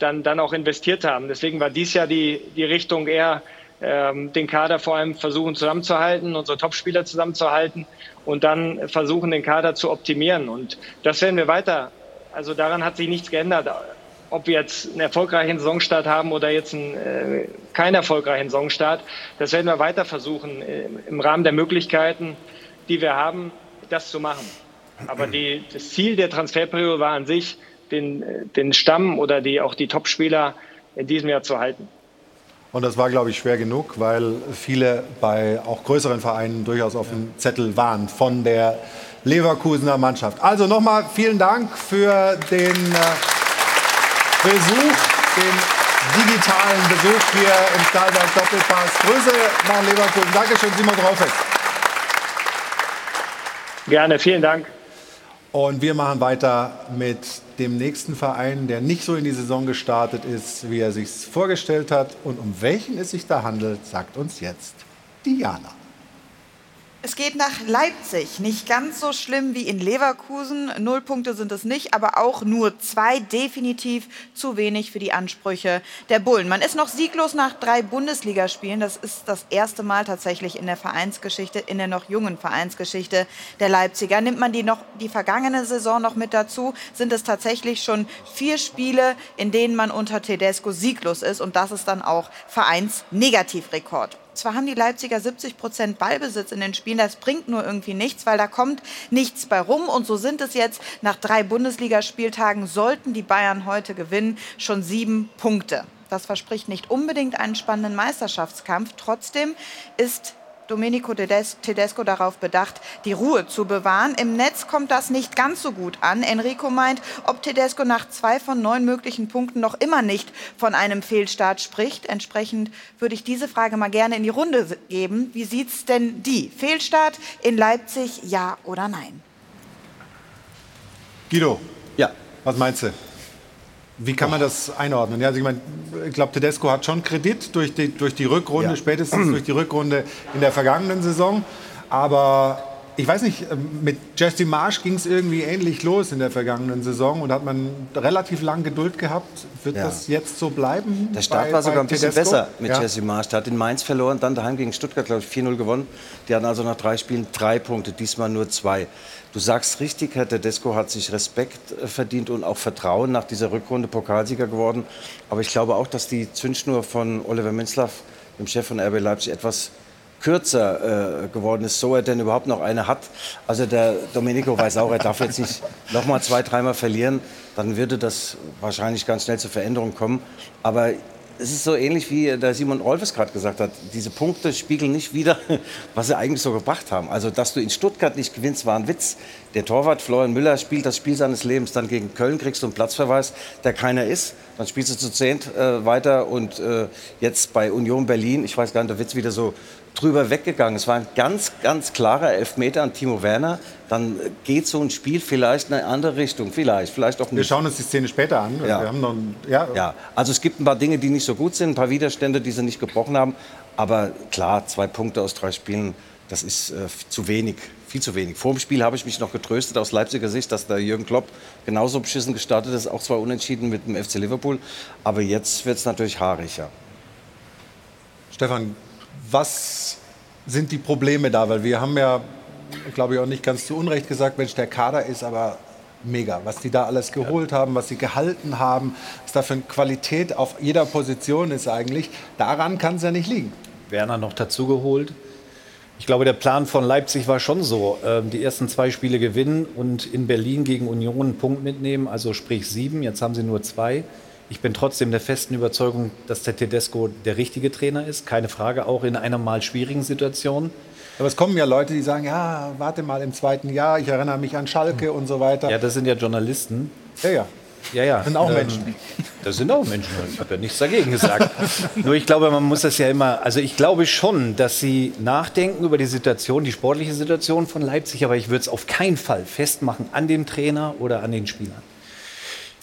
dann, dann auch investiert haben. Deswegen war dies ja die, die Richtung eher, ähm, den Kader vor allem versuchen zusammenzuhalten, unsere Topspieler zusammenzuhalten und dann versuchen, den Kader zu optimieren. Und das werden wir weiter. Also daran hat sich nichts geändert ob wir jetzt einen erfolgreichen Saisonstart haben oder jetzt einen, äh, keinen erfolgreichen Saisonstart, das werden wir weiter versuchen, äh, im Rahmen der Möglichkeiten, die wir haben, das zu machen. Aber die, das Ziel der Transferperiode war an sich, den, den Stamm oder die, auch die Top-Spieler in diesem Jahr zu halten. Und das war, glaube ich, schwer genug, weil viele bei auch größeren Vereinen durchaus auf dem Zettel waren von der Leverkusener Mannschaft. Also nochmal vielen Dank für den äh, Besuch, den digitalen Besuch hier im Stahlberg Doppelpass. Grüße nach Leverkusen. Dankeschön, Simon Rolfes. Gerne, vielen Dank. Und wir machen weiter mit dem nächsten Verein, der nicht so in die Saison gestartet ist, wie er sich vorgestellt hat. Und um welchen es sich da handelt, sagt uns jetzt Diana. Es geht nach Leipzig. Nicht ganz so schlimm wie in Leverkusen. Null Punkte sind es nicht, aber auch nur zwei. Definitiv zu wenig für die Ansprüche der Bullen. Man ist noch sieglos nach drei Bundesligaspielen. Das ist das erste Mal tatsächlich in der Vereinsgeschichte, in der noch jungen Vereinsgeschichte der Leipziger. Nimmt man die, noch, die vergangene Saison noch mit dazu, sind es tatsächlich schon vier Spiele, in denen man unter Tedesco sieglos ist. Und das ist dann auch Vereinsnegativrekord. Zwar haben die Leipziger 70 Prozent Ballbesitz in den Spielen, das bringt nur irgendwie nichts, weil da kommt nichts bei rum. Und so sind es jetzt nach drei Bundesligaspieltagen, sollten die Bayern heute gewinnen, schon sieben Punkte. Das verspricht nicht unbedingt einen spannenden Meisterschaftskampf. Trotzdem ist Domenico Tedesco darauf bedacht, die Ruhe zu bewahren. Im Netz kommt das nicht ganz so gut an. Enrico meint, ob Tedesco nach zwei von neun möglichen Punkten noch immer nicht von einem Fehlstart spricht. Entsprechend würde ich diese Frage mal gerne in die Runde geben. Wie sieht es denn die? Fehlstart in Leipzig, ja oder nein? Guido, ja. was meinst du? Wie kann man das einordnen? Ja, also ich, mein, ich glaube, Tedesco hat schon Kredit durch die, durch die Rückrunde, ja. spätestens durch die Rückrunde in der vergangenen Saison. Aber ich weiß nicht, ähm, mit Jesse Marsch ging es irgendwie ähnlich los in der vergangenen Saison und hat man relativ lang Geduld gehabt. Wird ja. das jetzt so bleiben? Der Start bei, war sogar ein bisschen Tedesco? besser mit ja. Jesse Marsch. Der hat in Mainz verloren, dann daheim gegen Stuttgart, glaube ich, 4-0 gewonnen. Die hatten also nach drei Spielen drei Punkte, diesmal nur zwei. Du sagst richtig, Herr Tedesco hat sich Respekt äh, verdient und auch Vertrauen nach dieser Rückrunde Pokalsieger geworden. Aber ich glaube auch, dass die Zündschnur von Oliver Minzlaff, dem Chef von RB Leipzig, etwas kürzer äh, geworden ist, so er denn überhaupt noch eine hat. Also der Domenico weiß auch, er darf jetzt nicht noch mal zwei, dreimal verlieren, dann würde das wahrscheinlich ganz schnell zur Veränderung kommen. Aber es ist so ähnlich wie der Simon Rolfes gerade gesagt hat. Diese Punkte spiegeln nicht wieder, was sie eigentlich so gebracht haben. Also, dass du in Stuttgart nicht gewinnst, war ein Witz. Der Torwart Florian Müller spielt das Spiel seines Lebens. Dann gegen Köln kriegst du einen Platzverweis, der keiner ist. Dann spielst du zu zehnt äh, weiter und äh, jetzt bei Union Berlin, ich weiß gar nicht, da wird es wieder so drüber weggegangen. Es war ein ganz, ganz klarer Elfmeter an Timo Werner. Dann geht so ein Spiel vielleicht in eine andere Richtung. Vielleicht, vielleicht auch nicht. Wir schauen uns die Szene später an. Ja. Wir haben noch ein, ja. ja, also es gibt ein paar Dinge, die nicht so gut sind, ein paar Widerstände, die sie nicht gebrochen haben. Aber klar, zwei Punkte aus drei Spielen, das ist äh, zu wenig. Viel zu wenig. Vor dem Spiel habe ich mich noch getröstet aus Leipziger Sicht, dass der Jürgen Klopp genauso beschissen gestartet ist, auch zwar unentschieden mit dem FC Liverpool. Aber jetzt wird es natürlich haarig, ja. Stefan, was sind die Probleme da? Weil wir haben ja, glaube ich, auch nicht ganz zu Unrecht gesagt, Mensch, der Kader ist aber mega. Was die da alles geholt haben, was sie gehalten haben, was da für eine Qualität auf jeder Position ist eigentlich, daran kann es ja nicht liegen. Werner noch dazu geholt. Ich glaube, der Plan von Leipzig war schon so, ähm, die ersten zwei Spiele gewinnen und in Berlin gegen Union einen Punkt mitnehmen, also sprich sieben, jetzt haben sie nur zwei. Ich bin trotzdem der festen Überzeugung, dass der Tedesco der richtige Trainer ist. Keine Frage, auch in einer mal schwierigen Situation. Aber es kommen ja Leute, die sagen, ja, warte mal im zweiten Jahr, ich erinnere mich an Schalke und so weiter. Ja, das sind ja Journalisten. Ja, ja. Ja, ja. Das sind auch ähm, Menschen. Das sind auch Menschen. Ich habe ja nichts dagegen gesagt. Nur ich glaube, man muss das ja immer, also ich glaube schon, dass sie nachdenken über die Situation, die sportliche Situation von Leipzig, aber ich würde es auf keinen Fall festmachen an dem Trainer oder an den Spielern.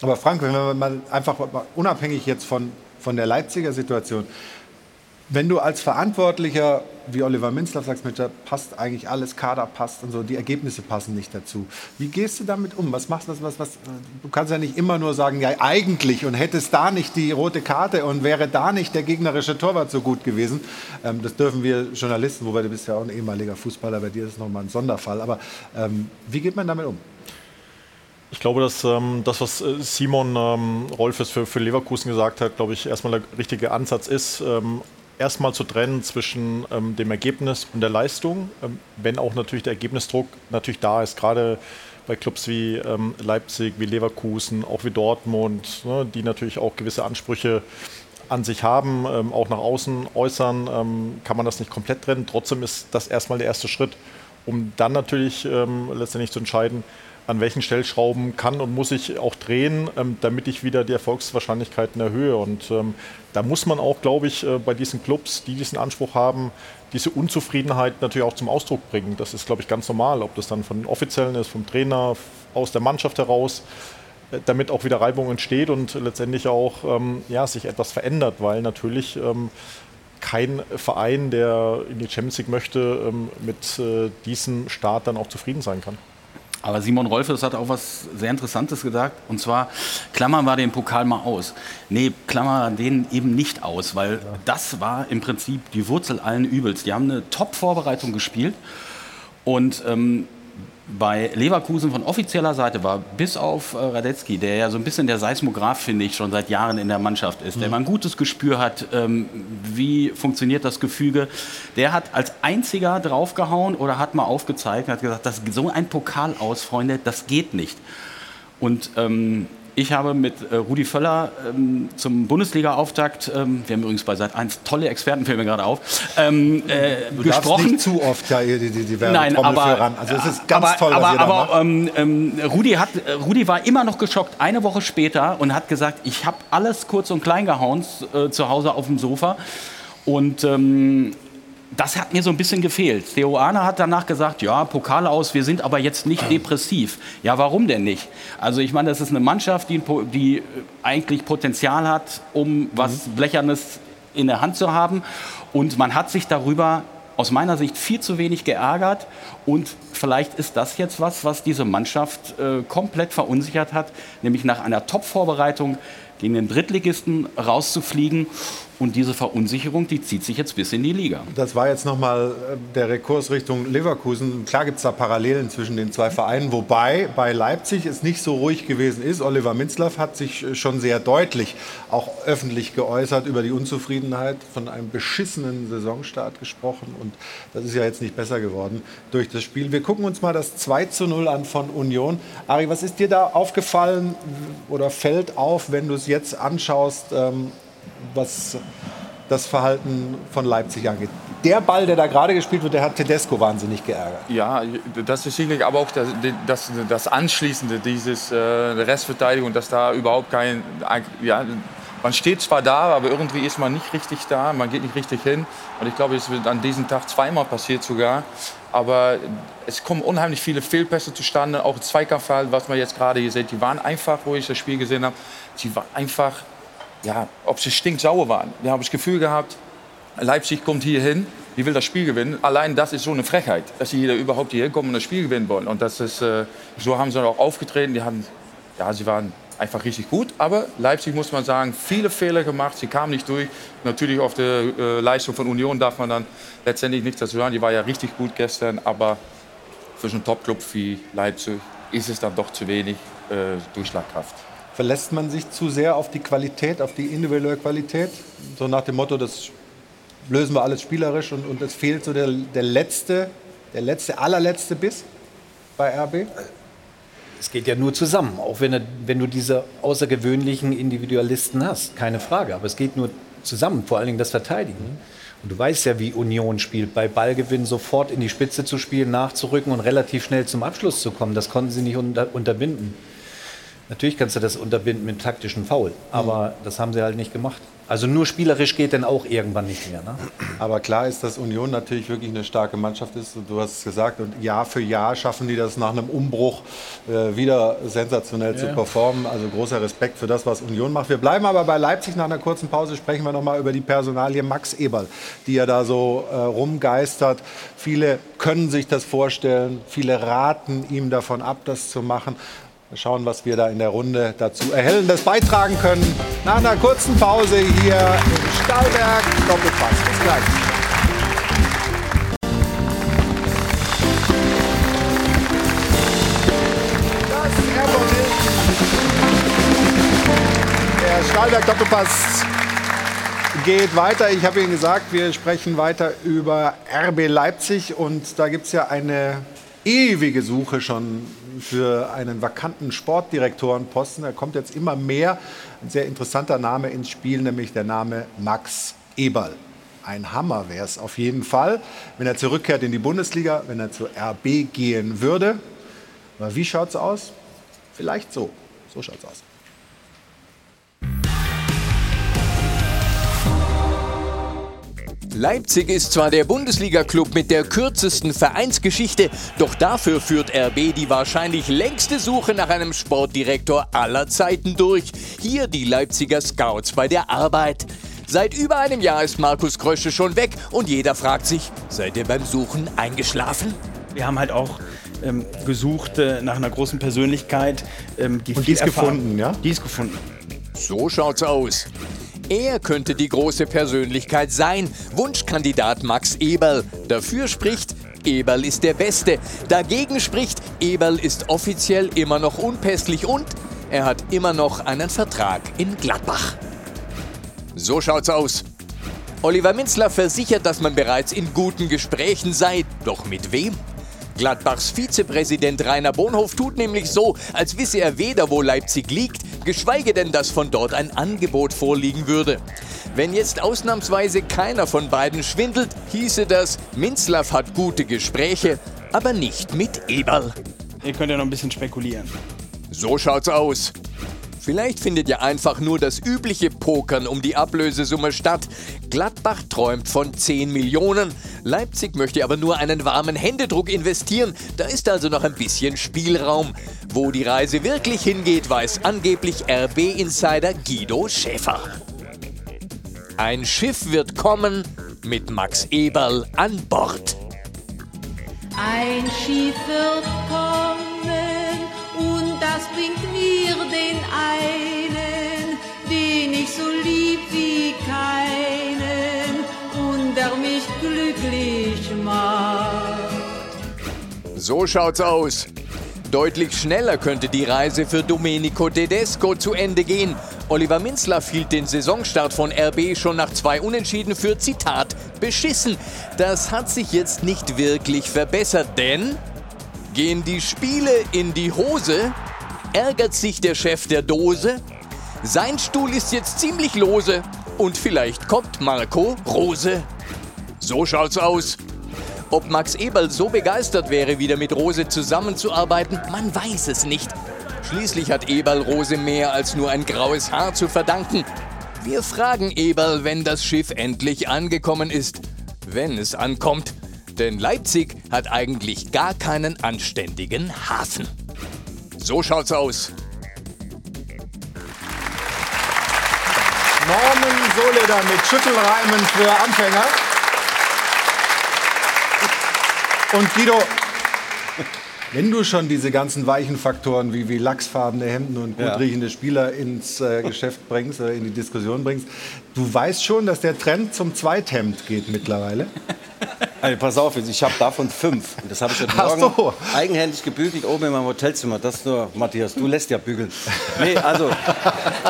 Aber Frank, wenn wir mal einfach unabhängig jetzt von, von der Leipziger Situation, wenn du als Verantwortlicher, wie Oliver Minzlaff sagst, mit, da passt eigentlich alles, Kader passt und so, die Ergebnisse passen nicht dazu. Wie gehst du damit um? Was machst du? Was, was, du kannst ja nicht immer nur sagen, ja eigentlich und hättest da nicht die rote Karte und wäre da nicht der gegnerische Torwart so gut gewesen. Ähm, das dürfen wir Journalisten, wobei du bist ja auch ein ehemaliger Fußballer, bei dir ist es nochmal ein Sonderfall. Aber ähm, wie geht man damit um? Ich glaube, dass ähm, das, was äh, Simon ähm, Rolfes für, für Leverkusen gesagt hat, glaube ich, erstmal der richtige Ansatz ist, ähm, erstmal zu trennen zwischen ähm, dem Ergebnis und der Leistung, ähm, wenn auch natürlich der Ergebnisdruck natürlich da ist, gerade bei Clubs wie ähm, Leipzig, wie Leverkusen, auch wie Dortmund, ne, die natürlich auch gewisse Ansprüche an sich haben, ähm, auch nach außen äußern, kann man das nicht komplett trennen. Trotzdem ist das erstmal der erste Schritt, um dann natürlich letztendlich zu entscheiden, an welchen Stellschrauben kann und muss ich auch drehen, ähm, damit ich wieder die Erfolgswahrscheinlichkeiten erhöhe. Und ähm, da muss man auch, glaube ich, äh, bei diesen Clubs, die diesen Anspruch haben, diese Unzufriedenheit natürlich auch zum Ausdruck bringen. Das ist, glaube ich, ganz normal, ob das dann von den Offiziellen ist, vom Trainer, aus der Mannschaft heraus, äh, damit auch wieder Reibung entsteht und letztendlich auch ähm, ja, sich etwas verändert, weil natürlich ähm, kein Verein, der in die Champions League möchte, ähm, mit äh, diesem Start dann auch zufrieden sein kann. Aber Simon Rolfes hat auch was sehr Interessantes gesagt. Und zwar, klammern wir den Pokal mal aus. Nee, klammern den eben nicht aus, weil ja. das war im Prinzip die Wurzel allen Übels. Die haben eine Top-Vorbereitung gespielt. Und ähm, bei Leverkusen von offizieller Seite war, bis auf äh, Radetzky, der ja so ein bisschen der Seismograph, finde ich, schon seit Jahren in der Mannschaft ist, mhm. der mal ein gutes Gespür hat, ähm, wie funktioniert das Gefüge, der hat als einziger draufgehauen oder hat mal aufgezeigt und hat gesagt, das, so ein Pokal aus, Freunde, das geht nicht. Und ähm, ich habe mit äh, Rudi Völler ähm, zum Bundesliga-Auftakt, ähm, wir haben übrigens bei Sat 1 tolle Experten, fällt mir gerade auf, ähm, äh, du gesprochen. nicht zu oft ja, die, die, die Nein, aber, ran. Also es ist ganz aber, toll, was aber, aber ähm, ähm, Rudi, hat, äh, Rudi war immer noch geschockt, eine Woche später, und hat gesagt, ich habe alles kurz und klein gehauen äh, zu Hause auf dem Sofa. Und ähm, das hat mir so ein bisschen gefehlt. Theo Arne hat danach gesagt, ja, Pokal aus, wir sind aber jetzt nicht depressiv. Ja, warum denn nicht? Also ich meine, das ist eine Mannschaft, die, die äh, eigentlich Potenzial hat, um was Blechernes in der Hand zu haben. Und man hat sich darüber aus meiner Sicht viel zu wenig geärgert. Und vielleicht ist das jetzt was, was diese Mannschaft äh, komplett verunsichert hat, nämlich nach einer Top-Vorbereitung gegen den Drittligisten rauszufliegen und diese Verunsicherung, die zieht sich jetzt bis in die Liga. Das war jetzt nochmal äh, der Rekurs Richtung Leverkusen. Klar gibt es da Parallelen zwischen den zwei Vereinen, wobei bei Leipzig es nicht so ruhig gewesen ist. Oliver Minzlaff hat sich äh, schon sehr deutlich auch öffentlich geäußert über die Unzufriedenheit, von einem beschissenen Saisonstart gesprochen. Und das ist ja jetzt nicht besser geworden durch das Spiel. Wir gucken uns mal das 2 zu 0 an von Union. Ari, was ist dir da aufgefallen oder fällt auf, wenn du es jetzt anschaust? Ähm, was das Verhalten von Leipzig angeht. Der Ball, der da gerade gespielt wird, der hat Tedesco wahnsinnig geärgert. Ja, das ist sicherlich aber auch das, das, das Anschließende, dieses äh, Restverteidigung, dass da überhaupt kein. Ja, man steht zwar da, aber irgendwie ist man nicht richtig da, man geht nicht richtig hin. Und ich glaube, es wird an diesem Tag zweimal passiert sogar. Aber es kommen unheimlich viele Fehlpässe zustande, auch Zweikampfverhalten, was man jetzt gerade hier sieht. Die waren einfach, wo ich das Spiel gesehen habe, sie waren einfach ja, ob sie stinksauer waren. Wir haben das Gefühl gehabt, Leipzig kommt hier hin, die will das Spiel gewinnen. Allein das ist so eine Frechheit, dass sie hier überhaupt hier hinkommen und das Spiel gewinnen wollen. Und das ist, äh, so haben sie auch aufgetreten. Die haben, ja, sie waren einfach richtig gut. Aber Leipzig muss man sagen, viele Fehler gemacht. Sie kamen nicht durch. Natürlich auf der äh, Leistung von Union darf man dann letztendlich nichts dazu sagen. Die war ja richtig gut gestern. Aber für so einen Topclub wie Leipzig ist es dann doch zu wenig äh, Durchschlagkraft. Verlässt man sich zu sehr auf die Qualität, auf die individuelle Qualität? So nach dem Motto, das lösen wir alles spielerisch und, und es fehlt so der, der letzte, der letzte, allerletzte Biss bei RB? Es geht ja nur zusammen, auch wenn, wenn du diese außergewöhnlichen Individualisten hast, keine Frage. Aber es geht nur zusammen, vor allen Dingen das Verteidigen. Und du weißt ja, wie Union spielt, bei Ballgewinn sofort in die Spitze zu spielen, nachzurücken und relativ schnell zum Abschluss zu kommen. Das konnten sie nicht unter, unterbinden. Natürlich kannst du das unterbinden mit taktischen Foul, aber mhm. das haben sie halt nicht gemacht. Also nur spielerisch geht dann auch irgendwann nicht mehr. Ne? Aber klar ist, dass Union natürlich wirklich eine starke Mannschaft ist. Du hast es gesagt, und Jahr für Jahr schaffen die das nach einem Umbruch äh, wieder sensationell ja. zu performen. Also großer Respekt für das, was Union macht. Wir bleiben aber bei Leipzig. Nach einer kurzen Pause sprechen wir noch mal über die Personalie Max Eberl, die ja da so äh, rumgeistert. Viele können sich das vorstellen, viele raten ihm davon ab, das zu machen. Mal schauen, was wir da in der Runde dazu Erhellendes beitragen können. Nach einer kurzen Pause hier im Stahlberg Doppelpass. Bis gleich. Der Stahlberg Doppelpass geht weiter. Ich habe Ihnen gesagt, wir sprechen weiter über RB Leipzig und da gibt es ja eine ewige Suche schon für einen vakanten Sportdirektorenposten. Da kommt jetzt immer mehr ein sehr interessanter Name ins Spiel, nämlich der Name Max Eberl. Ein Hammer wäre es auf jeden Fall, wenn er zurückkehrt in die Bundesliga, wenn er zur RB gehen würde. Aber wie schaut es aus? Vielleicht so. So schaut es aus. Leipzig ist zwar der Bundesliga-Club mit der kürzesten Vereinsgeschichte, doch dafür führt RB die wahrscheinlich längste Suche nach einem Sportdirektor aller Zeiten durch. Hier die Leipziger Scouts bei der Arbeit. Seit über einem Jahr ist Markus Krösche schon weg und jeder fragt sich, seid ihr beim Suchen eingeschlafen? Wir haben halt auch ähm, gesucht äh, nach einer großen Persönlichkeit. Ähm, die Und die ist gefunden, ja? Die ist gefunden. So schaut's aus. Er könnte die große Persönlichkeit sein. Wunschkandidat Max Eberl. Dafür spricht, Eberl ist der Beste. Dagegen spricht, Eberl ist offiziell immer noch unpässlich und er hat immer noch einen Vertrag in Gladbach. So schaut's aus. Oliver Minzler versichert, dass man bereits in guten Gesprächen sei. Doch mit wem? Gladbachs Vizepräsident Rainer Bonhof tut nämlich so, als wisse er weder, wo Leipzig liegt, geschweige denn, dass von dort ein Angebot vorliegen würde. Wenn jetzt ausnahmsweise keiner von beiden schwindelt, hieße das, Minzlaff hat gute Gespräche, aber nicht mit Eberl. Ihr könnt ja noch ein bisschen spekulieren. So schaut's aus. Vielleicht findet ja einfach nur das übliche Pokern um die Ablösesumme statt. Gladbach träumt von 10 Millionen, Leipzig möchte aber nur einen warmen Händedruck investieren. Da ist also noch ein bisschen Spielraum. Wo die Reise wirklich hingeht, weiß angeblich RB-Insider Guido Schäfer. Ein Schiff wird kommen mit Max Eberl an Bord. Ein Schiff wird kommen das bringt mir den einen, den ich so lieb wie keinen und der mich glücklich macht. So schaut's aus. Deutlich schneller könnte die Reise für Domenico Tedesco zu Ende gehen. Oliver Minzlaff hielt den Saisonstart von RB schon nach zwei Unentschieden für Zitat beschissen. Das hat sich jetzt nicht wirklich verbessert, denn gehen die Spiele in die Hose, ärgert sich der Chef der Dose, sein Stuhl ist jetzt ziemlich lose und vielleicht kommt Marco Rose. So schaut's aus. Ob Max Eberl so begeistert wäre, wieder mit Rose zusammenzuarbeiten, man weiß es nicht. Schließlich hat Eberl Rose mehr als nur ein graues Haar zu verdanken. Wir fragen Eberl, wenn das Schiff endlich angekommen ist. Wenn es ankommt. Denn Leipzig hat eigentlich gar keinen anständigen Hafen. So schaut's aus. Norman Soleder mit Schüttelreimen für Anfänger. Und Guido, wenn du schon diese ganzen weichen Faktoren wie, wie lachsfarbene Hemden und gut Ja. riechende Spieler ins äh, Geschäft bringst oder in die Diskussion bringst, du weißt schon, dass der Trend zum Zweithemd geht mittlerweile. Also, pass auf, ich habe davon fünf. Und das habe ich heute Morgen so. eigenhändig gebügelt oben in meinem Hotelzimmer. Das nur, Matthias, du lässt ja bügeln. Nee, also,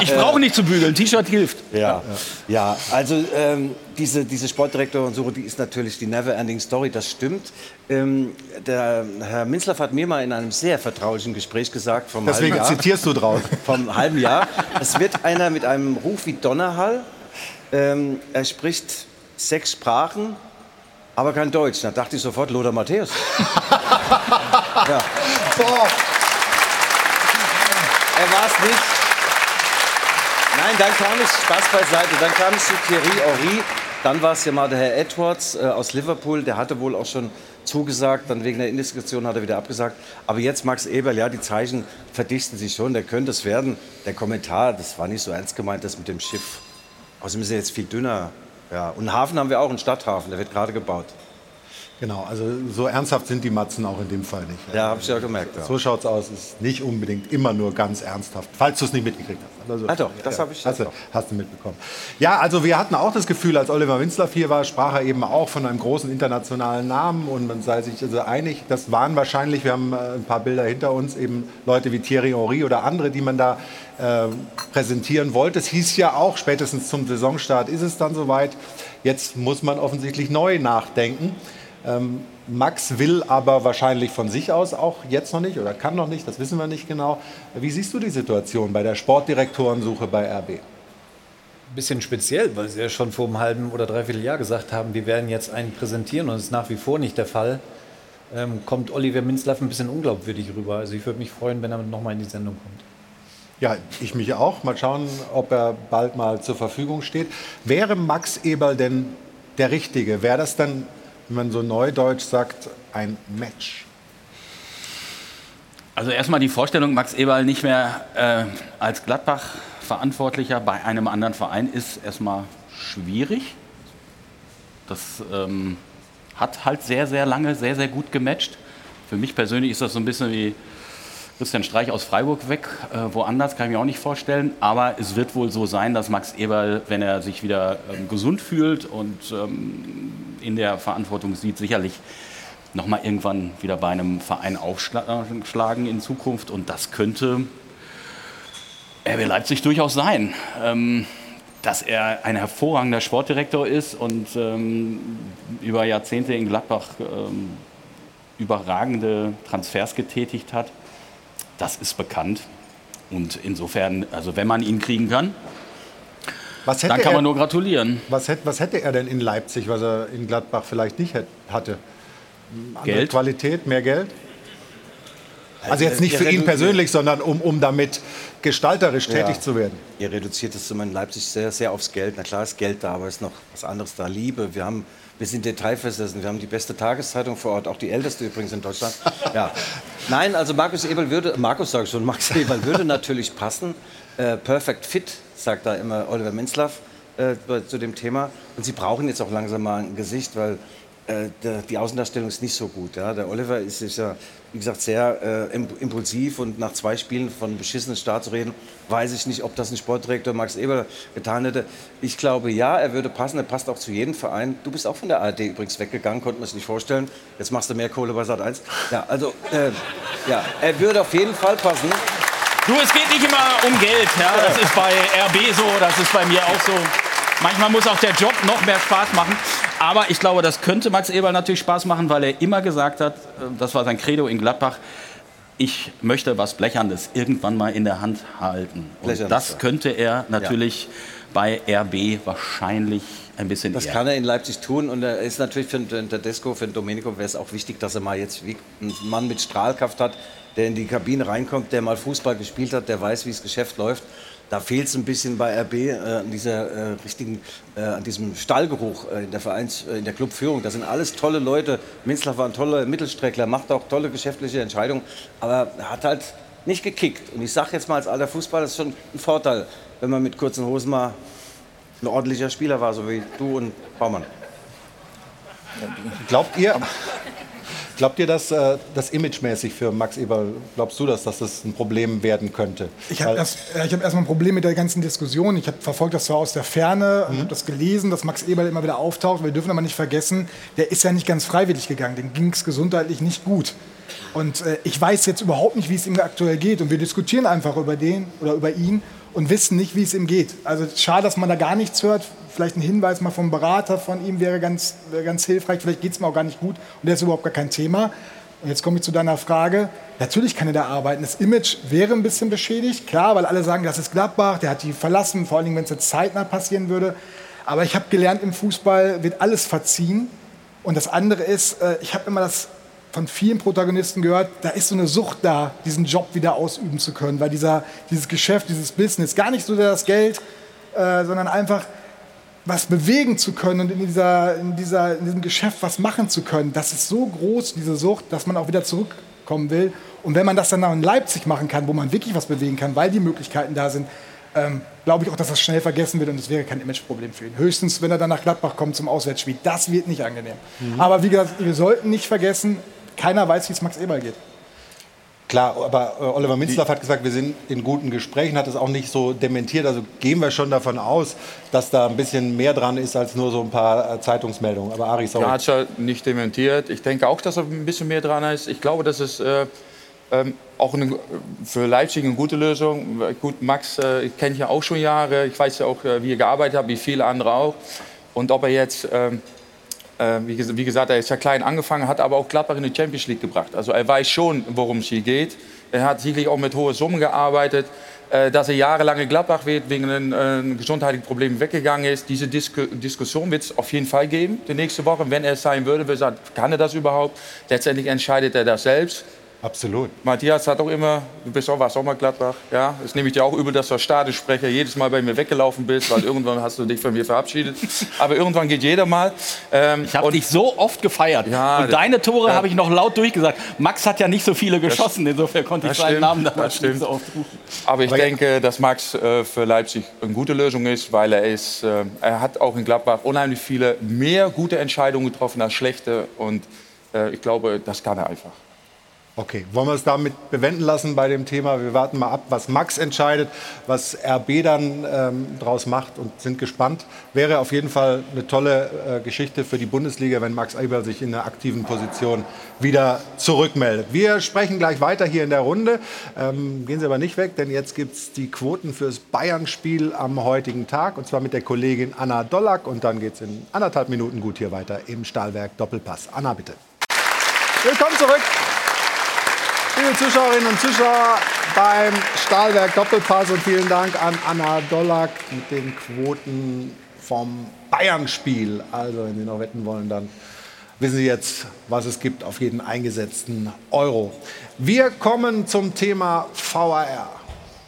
Ich brauche nicht zu bügeln, T-Shirt hilft. Ja, ja. also ähm, diese, diese Sportdirektorensuche, die ist natürlich die never-ending Story, das stimmt. Ähm, der Herr Minzlaff hat mir mal in einem sehr vertraulichen Gespräch gesagt, vom Deswegen halben Jahr, zitierst du draus. vom halben Jahr, es wird einer mit einem Ruf wie Donnerhall. Ähm, er spricht sechs Sprachen, aber kein Deutsch. Da dachte ich sofort, Lothar Matthäus. ja. Boah. Er war es nicht. Nein, dann kam ich, Spaß beiseite, dann kam ich zu Thierry Henry. Dann war es ja mal der Herr Edwards äh, aus Liverpool, der hatte wohl auch schon zugesagt, dann wegen der Indiskretion hat er wieder abgesagt. Aber jetzt Max Eberl, ja, die Zeichen verdichten sich schon, der könnte es werden. Der Kommentar, das war nicht so ernst gemeint, das mit dem Schiff. Außerdem ist er jetzt viel dünner. Ja. Und einen Hafen haben wir auch, einen Stadthafen, der wird gerade gebaut. Genau, also so ernsthaft sind die Matzen auch in dem Fall nicht. Ja, habe ich ja gemerkt. Ja. So schaut's aus, ist nicht unbedingt immer nur ganz ernsthaft, falls du es nicht mitgekriegt hast. Also, Ah, doch, das habe ich Hast du, hast du mitbekommen. Ja, also wir hatten auch das Gefühl, als Oliver Winzlaff hier war, sprach er eben auch von einem großen internationalen Namen und man sei sich also einig. Das waren wahrscheinlich, wir haben äh, ein paar Bilder hinter uns, eben Leute wie Thierry Henry oder andere, die man da äh, präsentieren wollte. Es hieß ja auch, spätestens zum Saisonstart ist es dann soweit. Jetzt muss man offensichtlich neu nachdenken. Ähm, Max will aber wahrscheinlich von sich aus auch jetzt noch nicht oder kann noch nicht, das wissen wir nicht genau. Wie siehst du die Situation bei der Sportdirektorensuche bei RB? bisschen speziell, weil Sie ja schon vor einem halben oder dreiviertel Jahr gesagt haben, wir werden jetzt einen präsentieren und das ist nach wie vor nicht der Fall. Ähm, kommt Oliver Minzlaff ein bisschen unglaubwürdig rüber. Also ich würde mich freuen, wenn er nochmal in die Sendung kommt. Ja, ich mich auch. Mal schauen, ob er bald mal zur Verfügung steht. Wäre Max Eberl denn der Richtige? Wäre das dann, wenn man so neudeutsch sagt, ein Match? Also erstmal die Vorstellung, Max Eberl nicht mehr äh, als Gladbach-Verantwortlicher bei einem anderen Verein ist erstmal schwierig. Das ähm, hat halt sehr, sehr lange, sehr, sehr gut gematcht. Für mich persönlich ist das so ein bisschen wie Christian Streich aus Freiburg weg, äh, woanders kann ich mir auch nicht vorstellen. Aber es wird wohl so sein, dass Max Eberl, wenn er sich wieder ähm, gesund fühlt und ähm, in der Verantwortung sieht, sicherlich noch mal irgendwann wieder bei einem Verein aufschlagen in Zukunft. Und das könnte RB Leipzig durchaus sein. Ähm, dass er ein hervorragender Sportdirektor ist und ähm, über Jahrzehnte in Gladbach ähm, überragende Transfers getätigt hat, das ist bekannt. Und insofern, also wenn man ihn kriegen kann, dann kann er, man nur gratulieren. Was hätte, was hätte er denn in Leipzig, was er in Gladbach vielleicht nicht hätte, hatte? Andere Geld? Qualität, mehr Geld? Also jetzt nicht für ihn persönlich, sondern um, um damit gestalterisch tätig Ja. zu werden. Ihr reduziert es in Leipzig sehr, sehr aufs Geld. Na klar ist Geld da, aber ist noch was anderes da. Liebe. Wir, haben, wir sind detailversessen. Wir haben die beste Tageszeitung vor Ort, auch die älteste übrigens in Deutschland. Ja. Nein, also Markus Eberl würde, Markus sage ich schon, Max Eberl würde natürlich passen. Äh, perfect fit, sagt da immer Oliver Minzlaff äh, zu dem Thema. Und sie brauchen jetzt auch langsam mal ein Gesicht, weil äh, der, die Außendarstellung ist nicht so gut. Ja? Der Oliver ist, ist ja, wie gesagt, sehr äh, imp- impulsiv und nach zwei Spielen von beschissenen Start zu reden, weiß ich nicht, ob das ein Sportdirektor Max Eber getan hätte. Ich glaube, ja, er würde passen. Er passt auch zu jedem Verein. Du bist auch von der ARD übrigens weggegangen, konnte man sich nicht vorstellen. Jetzt machst du mehr Kohle bei Sat 1. Ja, also, äh, ja, er würde auf jeden Fall passen. Du, es geht nicht immer um Geld. Ja? Das ist bei RB so, das ist bei mir auch so. Manchmal muss auch der Job noch mehr Spaß machen. Aber ich glaube, das könnte Max Eberl natürlich Spaß machen, weil er immer gesagt hat, äh, das war sein Credo in Gladbach, ich möchte was Blechernes irgendwann mal in der Hand halten. Und das ja. könnte er natürlich bei RB wahrscheinlich ein bisschen Das eher. kann er in Leipzig tun und er ist natürlich für den Tedesco, für den Domenico wäre es auch wichtig, dass er mal jetzt einen Mann mit Strahlkraft hat, der in die Kabine reinkommt, der mal Fußball gespielt hat, der weiß, wie das Geschäft läuft. Da fehlt es ein bisschen bei RB äh, an dieser äh, richtigen, äh, an diesem Stallgeruch äh, in der Vereins, äh, in der Clubführung. Das sind alles tolle Leute. Minzler war ein toller Mittelstreckler, macht auch tolle geschäftliche Entscheidungen, aber er hat halt nicht gekickt. Und ich sage jetzt mal als alter Fußballer, das ist schon ein Vorteil, wenn man mit kurzen Hosen mal ein ordentlicher Spieler war, so wie du und Baumann. Glaubt ihr, glaubt ihr, dass äh, das imagemäßig für Max Eberl, glaubst du, dass, dass das ein Problem werden könnte? Ich habe erst, ich hab erstmal ein Problem mit der ganzen Diskussion. Ich habe verfolgt das zwar aus der Ferne und habe das gelesen, dass Max Eberl immer wieder auftaucht. Wir dürfen aber nicht vergessen, der ist ja nicht ganz freiwillig gegangen. Dem ging es gesundheitlich nicht gut. Und äh, ich weiß jetzt überhaupt nicht, wie es ihm aktuell geht. Und wir diskutieren einfach über den oder über ihn und wissen nicht, wie es ihm geht. Also schade, dass man da gar nichts hört. Vielleicht ein Hinweis mal vom Berater von ihm wäre ganz, wäre ganz hilfreich. Vielleicht geht es mir auch gar nicht gut und der ist überhaupt gar kein Thema. Und jetzt komme ich zu deiner Frage. Natürlich kann er da arbeiten. Das Image wäre ein bisschen beschädigt, klar, weil alle sagen, das ist Gladbach, der hat die verlassen, vor allem wenn es jetzt zeitnah passieren würde. Aber ich habe gelernt, im Fußball wird alles verziehen. Und das andere ist, äh, ich habe immer das von vielen Protagonisten gehört, da ist so eine Sucht da, diesen Job wieder ausüben zu können, weil dieser, dieses Geschäft, dieses Business, gar nicht so sehr das Geld, äh, sondern einfach was bewegen zu können und in, dieser, in, dieser, in diesem Geschäft was machen zu können, das ist so groß, diese Sucht, dass man auch wieder zurückkommen will. Und wenn man das dann auch in Leipzig machen kann, wo man wirklich was bewegen kann, weil die Möglichkeiten da sind, ähm, glaube ich auch, dass das schnell vergessen wird und es wäre kein Imageproblem für ihn. Höchstens, wenn er dann nach Gladbach kommt zum Auswärtsspiel. Das wird nicht angenehm. Mhm. Aber wie gesagt, wir sollten nicht vergessen, keiner weiß, wie es Max Eberl geht. Klar, aber äh, Oliver Minzlaff hat gesagt, wir sind in guten Gesprächen, hat es auch nicht so dementiert. Also gehen wir schon davon aus, dass da ein bisschen mehr dran ist als nur so ein paar äh, Zeitungsmeldungen. Aber Ari, sorry. Er hat es ja nicht dementiert. Ich denke auch, dass er ein bisschen mehr dran ist. Ich glaube, das ist äh, ähm, auch eine, für Leipzig eine gute Lösung. Gut, Max äh, kenne ich ja auch schon Jahre. Ich weiß ja auch, äh, wie er gearbeitet hat, wie viele andere auch. Und ob er jetzt ähm, Äh, wie, ges- wie gesagt, er ist ja klein angefangen, hat aber auch Gladbach in die Champions League gebracht. Also er weiß schon, worum es hier geht. Er hat sicherlich auch mit hohen Summen gearbeitet. Äh, dass er jahrelang in Gladbach wird, wegen einem äh, gesundheitlichen Problem weggegangen ist. Diese Disku Diskussion wird es auf jeden Fall geben, die nächste Woche. Wenn er es sein würde, wir sagen, kann er das überhaupt? Letztendlich entscheidet er das selbst. Absolut. Matthias hat auch immer, du bist auch, warst auch mal Gladbach, ja. Das nehme ich dir auch übel, dass du als Stadionsprecher jedes Mal bei mir weggelaufen bist, weil irgendwann hast du dich von mir verabschiedet. Aber irgendwann geht jeder mal. Ähm, Ich habe dich so oft gefeiert. Ja, und deine Tore ja. habe ich noch laut durchgesagt. Max hat ja nicht so viele geschossen, insofern konnte ich seinen stimmt, Namen damals nicht so oft rufen. Aber ich Aber ja- denke, dass Max äh, für Leipzig eine gute Lösung ist, weil er ist, äh, er hat auch in Gladbach unheimlich viele mehr gute Entscheidungen getroffen als schlechte und äh, ich glaube, das kann er einfach. Okay, wollen wir es damit bewenden lassen bei dem Thema? Wir warten mal ab, was Max entscheidet, was RB dann ähm, draus macht und sind gespannt. Wäre auf jeden Fall eine tolle äh, Geschichte für die Bundesliga, wenn Max Eberl sich in einer aktiven Position wieder zurückmeldet. Wir sprechen gleich weiter hier in der Runde. Ähm, gehen Sie aber nicht weg, denn jetzt gibt es die Quoten fürs Bayern-Spiel am heutigen Tag und zwar mit der Kollegin Anna Dollack und dann geht es in anderthalb Minuten gut hier weiter im Stahlwerk Doppelpass. Anna, bitte. Willkommen zurück. Liebe Zuschauerinnen und Zuschauer beim Stahlwerk Doppelpass und vielen Dank an Anna Dollack mit den Quoten vom Bayern-Spiel. Also, wenn Sie noch wetten wollen, dann wissen Sie jetzt, was es gibt auf jeden eingesetzten Euro. Wir kommen zum Thema VAR.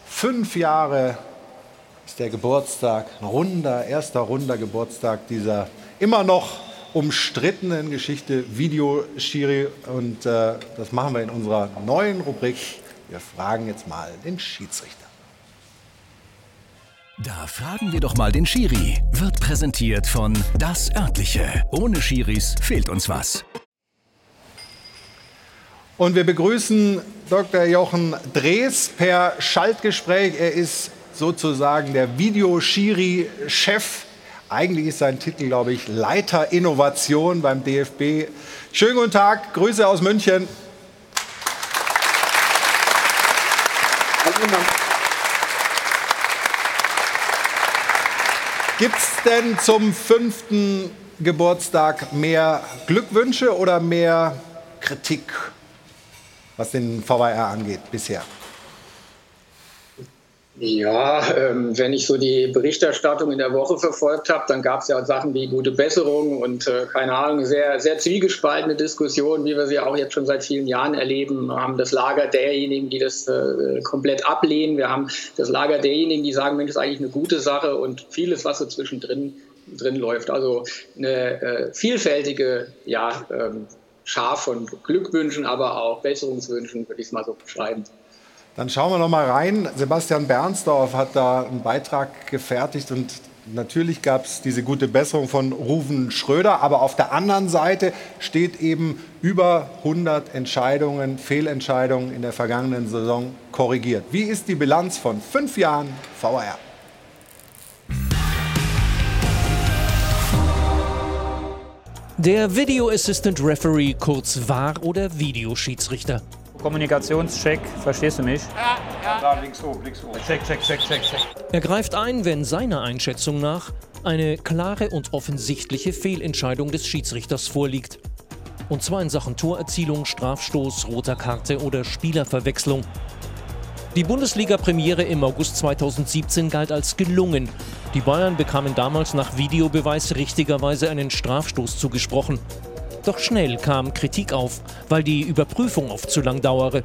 Fünf Jahre ist der Geburtstag, ein runder, erster runder Geburtstag dieser immer noch umstrittenen Geschichte Videoschiri. Und äh, das machen wir in unserer neuen Rubrik. Wir fragen jetzt mal den Schiedsrichter. Da fragen wir doch mal den Schiri. Wird präsentiert von Das Örtliche. Ohne Schiris fehlt uns was. Und wir begrüßen Dr. Jochen Drees per Schaltgespräch. Er ist sozusagen der Videoschiri-Chef. Eigentlich ist sein Titel, glaube ich, Leiter Innovation beim DFB. Schönen guten Tag, Grüße aus München. Gibt es denn zum fünften Geburtstag mehr Glückwünsche oder mehr Kritik, was den VAR angeht bisher? Ja, ähm, wenn ich so die Berichterstattung in der Woche verfolgt habe, dann gab es ja Sachen wie gute Besserung und äh, keine Ahnung, sehr, sehr zwiegespaltene Diskussionen, wie wir sie auch jetzt schon seit vielen Jahren erleben. Wir haben das Lager derjenigen, die das äh, komplett ablehnen. Wir haben das Lager derjenigen, die sagen, Mensch, das ist eigentlich eine gute Sache und vieles, was so zwischendrin drin läuft. Also eine äh, vielfältige ja, ähm, Schar von Glückwünschen, aber auch Besserungswünschen, würde ich es mal so beschreiben. Dann schauen wir noch mal rein. Sebastian Bernsdorf hat da einen Beitrag gefertigt und natürlich gab es diese gute Besserung von Ruven Schröder, aber auf der anderen Seite steht eben über 100 Entscheidungen, Fehlentscheidungen in der vergangenen Saison korrigiert. Wie ist die Bilanz von fünf Jahren VAR? Der Video Assistant Referee, kurz VAR oder Videoschiedsrichter. Kommunikationscheck, verstehst du mich? Ja, ja. Da, links hoch, links hoch. Check, check, check, check, check. Er greift ein, wenn seiner Einschätzung nach eine klare und offensichtliche Fehlentscheidung des Schiedsrichters vorliegt. Und zwar in Sachen Torerzielung, Strafstoß, roter Karte oder Spielerverwechslung. Die Bundesliga-Premiere im August 2017 galt als gelungen. Die Bayern bekamen damals nach Videobeweis richtigerweise einen Strafstoß zugesprochen. Doch schnell kam Kritik auf, weil die Überprüfung oft zu lang dauere.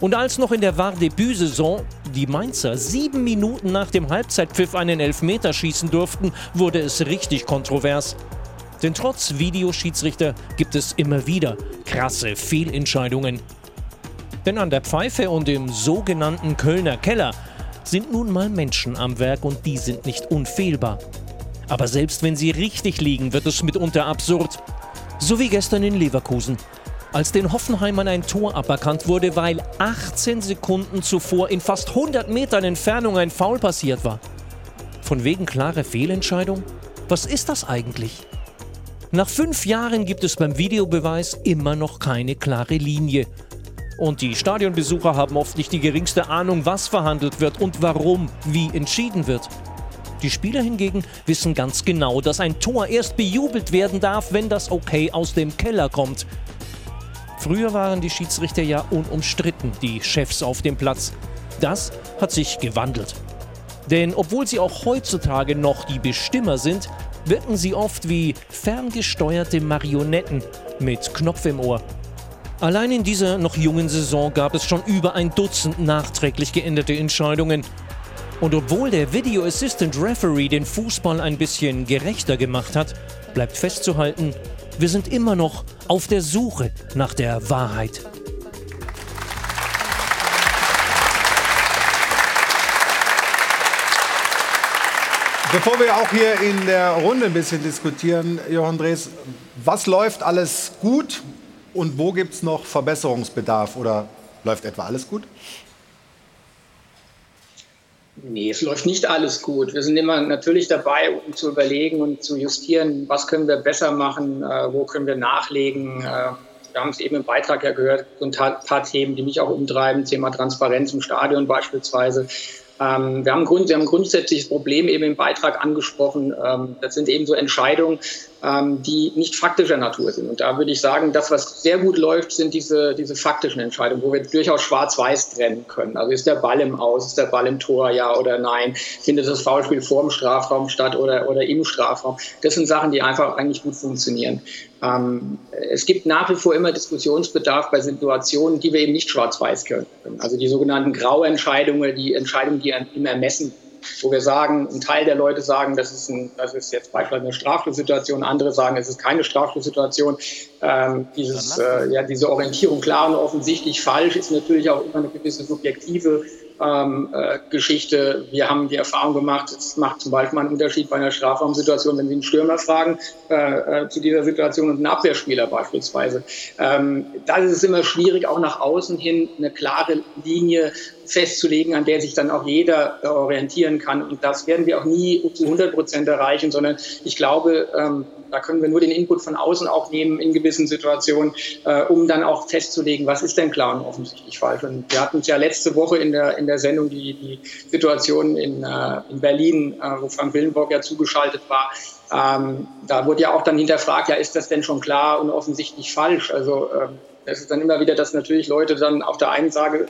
Und als noch in der VAR-Debütsaison die Mainzer sieben Minuten nach dem Halbzeitpfiff einen Elfmeter schießen durften, wurde es richtig kontrovers. Denn trotz Videoschiedsrichter gibt es immer wieder krasse Fehlentscheidungen. Denn an der Pfeife und im sogenannten Kölner Keller sind nun mal Menschen am Werk und die sind nicht unfehlbar. Aber selbst wenn sie richtig liegen, wird es mitunter absurd. So wie gestern in Leverkusen, als den Hoffenheimern ein Tor aberkannt wurde, weil 18 Sekunden zuvor in fast 100 Metern Entfernung ein Foul passiert war. Von wegen klare Fehlentscheidung? Was ist das eigentlich? Nach fünf Jahren gibt es beim Videobeweis immer noch keine klare Linie. Und die Stadionbesucher haben oft nicht die geringste Ahnung, was verhandelt wird und warum, wie entschieden wird. Die Spieler hingegen wissen ganz genau, dass ein Tor erst bejubelt werden darf, wenn das Okay aus dem Keller kommt. Früher waren die Schiedsrichter ja unumstritten, die Chefs auf dem Platz. Das hat sich gewandelt. Denn obwohl sie auch heutzutage noch die Bestimmer sind, wirken sie oft wie ferngesteuerte Marionetten mit Knopf im Ohr. Allein in dieser noch jungen Saison gab es schon über ein Dutzend nachträglich geänderte Entscheidungen. Und obwohl der Video Assistant Referee den Fußball ein bisschen gerechter gemacht hat, bleibt festzuhalten, wir sind immer noch auf der Suche nach der Wahrheit. Bevor wir auch hier in der Runde ein bisschen diskutieren, Johann Drees, was läuft alles gut und wo gibt es noch Verbesserungsbedarf oder läuft etwa alles gut? Nee, es läuft nicht alles gut. Wir sind immer natürlich dabei, um zu überlegen und zu justieren, was können wir besser machen, äh, wo können wir nachlegen. Äh, wir haben es eben im Beitrag ja gehört, so ein paar Themen, die mich auch umtreiben, Thema Transparenz im Stadion beispielsweise. Ähm, wir, haben Grund, wir haben ein grundsätzliches Problem eben im Beitrag angesprochen. Ähm, das sind eben so Entscheidungen, die nicht faktischer Natur sind. Und da würde ich sagen, das, was sehr gut läuft, sind diese, diese faktischen Entscheidungen, wo wir durchaus schwarz-weiß trennen können. Also ist der Ball im Aus, ist der Ball im Tor, ja oder nein? Findet das Foulspiel vor dem Strafraum statt oder, oder im Strafraum? Das sind Sachen, die einfach eigentlich gut funktionieren. Ähm, es gibt nach wie vor immer Diskussionsbedarf bei Situationen, die wir eben nicht schwarz-weiß können. Also die sogenannten Grauentscheidungen, die Entscheidungen, die im Ermessen wo wir sagen, ein Teil der Leute sagen, das ist, ein, das ist jetzt beispielsweise eine Strafschlusssituation, andere sagen, es ist keine Strafschlusssituation. Ähm, dieses, äh, ja, diese Orientierung klar und offensichtlich falsch ist natürlich auch immer eine gewisse subjektive ähm, äh, Geschichte. Wir haben die Erfahrung gemacht, es macht zum Beispiel einen Unterschied bei einer Strafraumsituation, wenn Sie einen Stürmer fragen äh, äh, zu dieser Situation und einen Abwehrspieler beispielsweise. Ähm, da ist es immer schwierig, auch nach außen hin eine klare Linie festzulegen, an der sich dann auch jeder äh, orientieren kann. Und das werden wir auch nie zu 100 Prozent erreichen, sondern ich glaube, ähm, da können wir nur den Input von außen auch nehmen in gewissen Situationen, äh, um dann auch festzulegen, was ist denn klar und offensichtlich falsch. Und wir hatten es ja letzte Woche in der, in der Sendung die, die Situation in, äh, in Berlin, äh, wo Frank Willenborg ja zugeschaltet war. Ähm, da wurde ja auch dann hinterfragt, ja, ist das denn schon klar und offensichtlich falsch? Also ähm, es ist dann immer wieder, dass natürlich Leute dann auf der einen Seite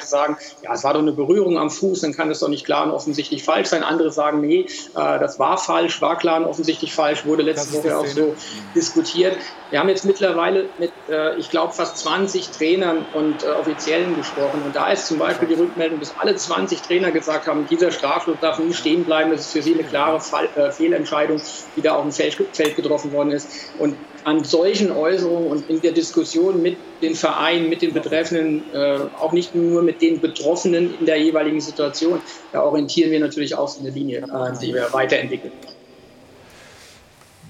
sagen, ja, es war doch eine Berührung am Fuß, dann kann das doch nicht klar und offensichtlich falsch sein. Andere sagen, nee, äh, das war falsch, war klar und offensichtlich falsch, wurde letzte Woche auch so diskutiert. Wir haben jetzt mittlerweile mit, äh, ich glaube, fast 20 Trainern und äh, Offiziellen gesprochen. Und da ist zum Beispiel die Rückmeldung, dass alle 20 Trainer gesagt haben, dieser Strafschluss darf nie stehen bleiben. Das ist für sie eine klare Fall, äh, Fehlentscheidung, die da auf dem Feld, Feld getroffen worden ist. Und an solchen Äußerungen und in der Diskussion mit den Vereinen, mit den Betreffenden, äh, auch nicht nur mit den Betroffenen in der jeweiligen Situation, da orientieren wir natürlich auch so eine Linie, äh, die wir weiterentwickeln.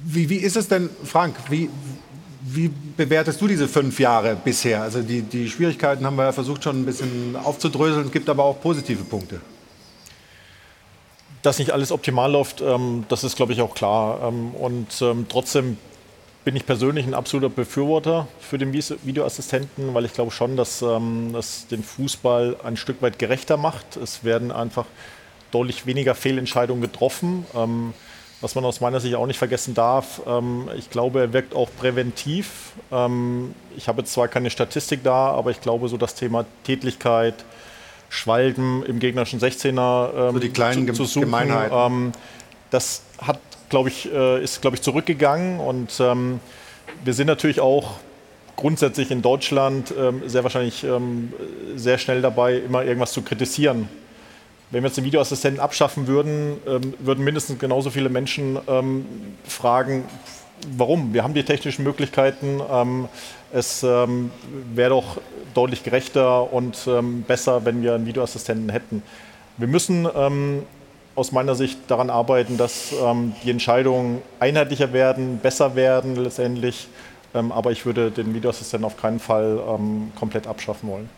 Wie, wie ist es denn, Frank, wie, wie bewertest du diese fünf Jahre bisher? Also die, die Schwierigkeiten haben wir ja versucht schon ein bisschen aufzudröseln, es gibt aber auch positive Punkte. Dass nicht alles optimal läuft, ähm, das ist, glaube ich, auch klar. Ähm, und ähm, trotzdem bin ich persönlich ein absoluter Befürworter für den Videoassistenten, weil ich glaube schon, dass ähm, das den Fußball ein Stück weit gerechter macht. Es werden einfach deutlich weniger Fehlentscheidungen getroffen. Ähm, was man aus meiner Sicht auch nicht vergessen darf, ähm, ich glaube, er wirkt auch präventiv. Ähm, ich habe jetzt zwar keine Statistik da, aber ich glaube, so das Thema Tätlichkeit, Schwalben im gegnerischen 16er ähm, so die kleinen zu, zu suchen, Gemeinheiten. Ähm, das hat glaube ich, äh, ist, glaube ich, zurückgegangen. Und ähm, wir sind natürlich auch grundsätzlich in Deutschland ähm, sehr wahrscheinlich ähm, sehr schnell dabei, immer irgendwas zu kritisieren. Wenn wir jetzt den Videoassistenten abschaffen würden, ähm, würden mindestens genauso viele Menschen ähm, fragen, warum? Wir haben die technischen Möglichkeiten. Ähm, es wäre doch deutlich gerechter und besser, wenn wir einen Videoassistenten hätten. Wir müssen aus meiner Sicht daran arbeiten, dass ähm, die Entscheidungen einheitlicher werden, besser werden letztendlich. Ähm, aber ich würde den Videoassistenten auf keinen Fall ähm, komplett abschaffen wollen.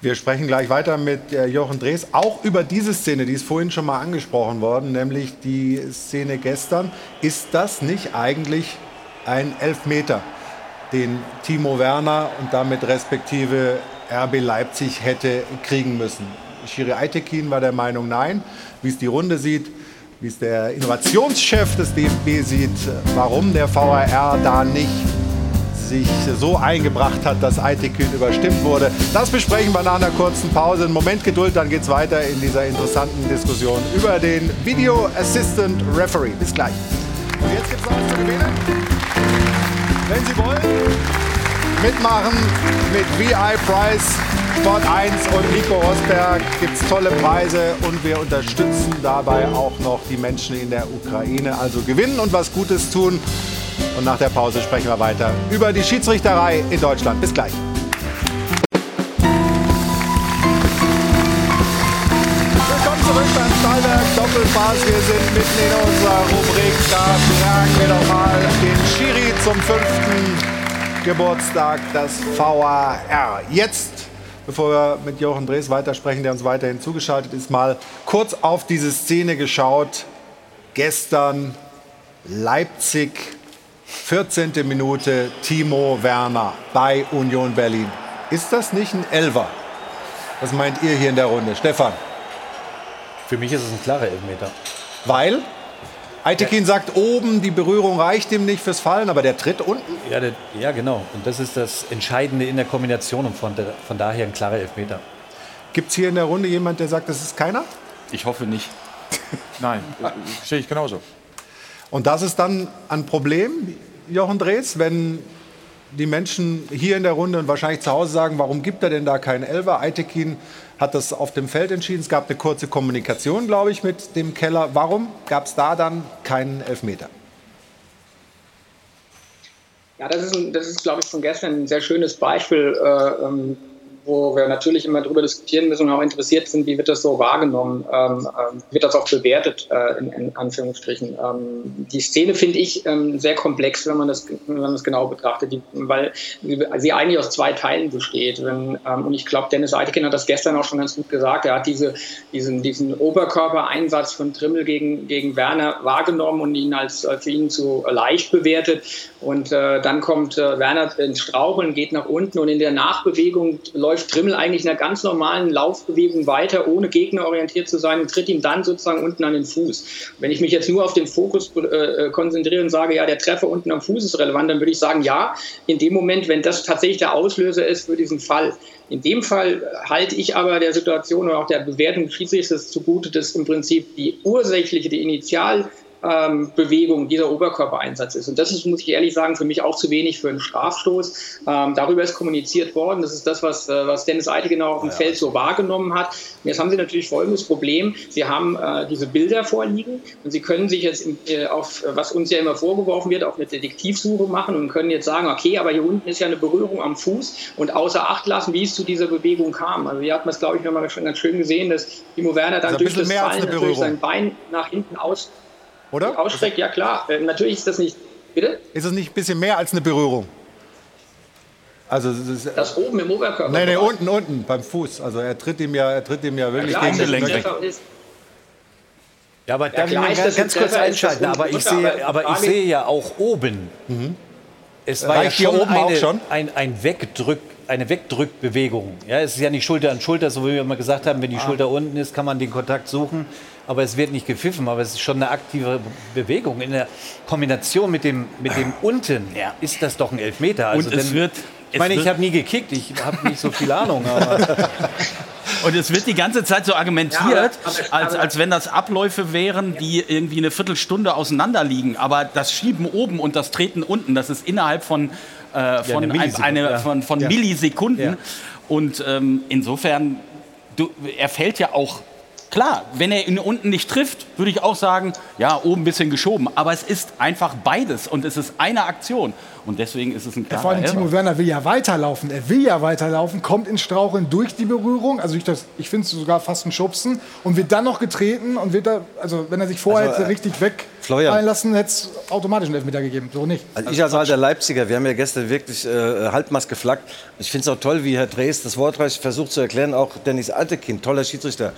Wir sprechen gleich weiter mit äh, Jochen Drees, auch über diese Szene, die ist vorhin schon mal angesprochen worden, nämlich die Szene gestern. Ist das nicht eigentlich ein Elfmeter, den Timo Werner und damit respektive RB Leipzig hätte kriegen müssen? Schiri Eitekin war der Meinung, nein. Wie es die Runde sieht, wie es der Innovationschef des DFB sieht, warum der VAR da nicht sich so eingebracht hat, dass Aitekün überstimmt wurde. Das besprechen wir nach einer kurzen Pause. Einen Moment Geduld, dann geht es weiter in dieser interessanten Diskussion über den Video Assistant Referee. Bis gleich. Und jetzt gibt es noch was zu gewinnen. Wenn Sie wollen, mitmachen mit VI Price, Sport 1 und Nico Rosberg gibt es tolle Preise und wir unterstützen dabei auch noch die Menschen in der Ukraine. Also gewinnen und was Gutes tun. Und nach der Pause sprechen wir weiter über die Schiedsrichterei in Deutschland. Bis gleich. Willkommen zurück beim Stahlwerk Doppelpass. Wir sind mitten in unserer Rubrik. Da fragen wir doch mal den Schiri zum fünften Geburtstag, das VAR. Jetzt, bevor wir mit Jochen Drees weitersprechen, der uns weiterhin zugeschaltet ist, mal kurz auf diese Szene geschaut. Gestern Leipzig 14. Minute Timo Werner bei Union Berlin. Ist das nicht ein Elfer? Was meint ihr hier in der Runde? Stefan? Für mich ist es ein klarer Elfmeter. Weil? Aitekin sagt oben, die Berührung reicht ihm nicht fürs Fallen, aber der tritt unten? Ja, der, ja, genau. Und das ist das Entscheidende in der Kombination und von, der, von daher ein klarer Elfmeter. Gibt es hier in der Runde jemand, der sagt, das ist keiner? Ich hoffe nicht. Nein, sehe ich genauso. Und das ist dann ein Problem, Jochen Drees, wenn die Menschen hier in der Runde und wahrscheinlich zu Hause sagen, warum gibt er denn da keinen Elfer? Aitekin hat das auf dem Feld entschieden. Es gab eine kurze Kommunikation, glaube ich, mit dem Keller. Warum gab es da dann keinen Elfmeter? Ja, das ist, das ist, glaube ich, von gestern ein sehr schönes Beispiel, äh, ähm, wo wir natürlich immer darüber diskutieren müssen und auch interessiert sind, wie wird das so wahrgenommen, ähm, ähm, wird das auch bewertet, äh, in, in, Anführungsstrichen. Ähm, die Szene finde ich ähm, sehr komplex, wenn man das, wenn man das genau betrachtet, die, weil sie eigentlich aus zwei Teilen besteht. Wenn, ähm, und ich glaube, Dennis Eitekin hat das gestern auch schon ganz gut gesagt. Er hat diese, diesen, diesen Oberkörpereinsatz von Trimmel gegen, gegen Werner wahrgenommen und ihn als für ihn zu leicht bewertet. Und äh, dann kommt äh, Werner ins Straucheln, geht nach unten und in der Nachbewegung läuft Trimmel eigentlich in einer ganz normalen Laufbewegung weiter, ohne gegnerorientiert zu sein und tritt ihm dann sozusagen unten an den Fuß. Wenn ich mich jetzt nur auf den Fokus äh, konzentriere und sage, ja, der Treffer unten am Fuß ist relevant, dann würde ich sagen, ja, in dem Moment, wenn das tatsächlich der Auslöser ist für diesen Fall. In dem Fall halte ich aber der Situation oder auch der Bewertung des Schiedsrichters zugute, dass im Prinzip die ursächliche, die Initial ähm, Bewegung dieser Oberkörpereinsatz ist. Und das ist, muss ich ehrlich sagen, für mich auch zu wenig für einen Strafstoß. Ähm, darüber ist kommuniziert worden. Das ist das, was, äh, was Dennis Eite genau auf dem ja. Feld so wahrgenommen hat. Und jetzt haben Sie natürlich folgendes Problem. Sie haben äh, diese Bilder vorliegen und Sie können sich jetzt äh, auf, was uns ja immer vorgeworfen wird, auf eine Detektivsuche machen und können jetzt sagen, okay, aber hier unten ist ja eine Berührung am Fuß und außer Acht lassen, wie es zu dieser Bewegung kam. Also hier hat man es, glaube ich, nochmal schon ganz schön gesehen, dass Timo Werner dann durch das Fallen sein Bein nach hinten aus oder? Ausstreckt, ja klar. Äh, natürlich ist das nicht. Bitte? Ist es nicht ein bisschen mehr als eine Berührung? Also das, ist, das oben im Oberkörper. Nein, nein, unten, unten beim Fuß. Also er tritt ihm ja, er tritt ihm ja wirklich ja, klar, gegen den Lenk. Ja, aber ja, darf ich mal ganz, ganz kurz einschalten? Aber ich, sehe, aber ich sehe ja auch oben. Mhm. Es war Reicht ja schon, oben eine, auch schon? Ein, ein Wegdrück, eine Wegdrückbewegung. Ja, es ist ja nicht Schulter an Schulter, so wie wir mal gesagt haben, wenn die ah. Schulter unten ist, kann man den Kontakt suchen aber es wird nicht gepfiffen, aber es ist schon eine aktive Bewegung. In der Kombination mit dem, mit dem unten ja. ist das doch ein Elfmeter. Also Und es denn, wird ich meine, ich habe nie gekickt, ich habe nicht so viel Ahnung. Und es wird die ganze Zeit so argumentiert, ja, aber, aber, als, als wenn das Abläufe wären, die irgendwie eine Viertelstunde auseinander liegen. Aber das Schieben oben und das Treten unten, das ist innerhalb von, äh, von, ja, eine eine, ja. von, von Millisekunden. Und ähm, insofern, du, er fällt ja auch Klar, wenn er ihn unten nicht trifft, würde ich auch sagen, ja, oben ein bisschen geschoben. Aber es ist einfach beides und es ist eine Aktion. Und deswegen ist es ein klarer ja, Vor allem Timo Werner will ja weiterlaufen. Er will ja weiterlaufen, kommt ins Straucheln durch die Berührung. Also ich, ich finde es sogar fast ein Schubsen. Und wird dann noch getreten und wird da, also wenn er sich vorher also, äh, richtig wegfallen lassen, hätte es automatisch einen Elfmeter gegeben. So nicht. Also ich als alter Leipziger, wir haben ja gestern wirklich äh, Halbmaß geflaggt. Ich finde es auch toll, wie Herr Drees das wortreich versucht zu erklären. Auch Dennis Altekind, toller Schiedsrichter.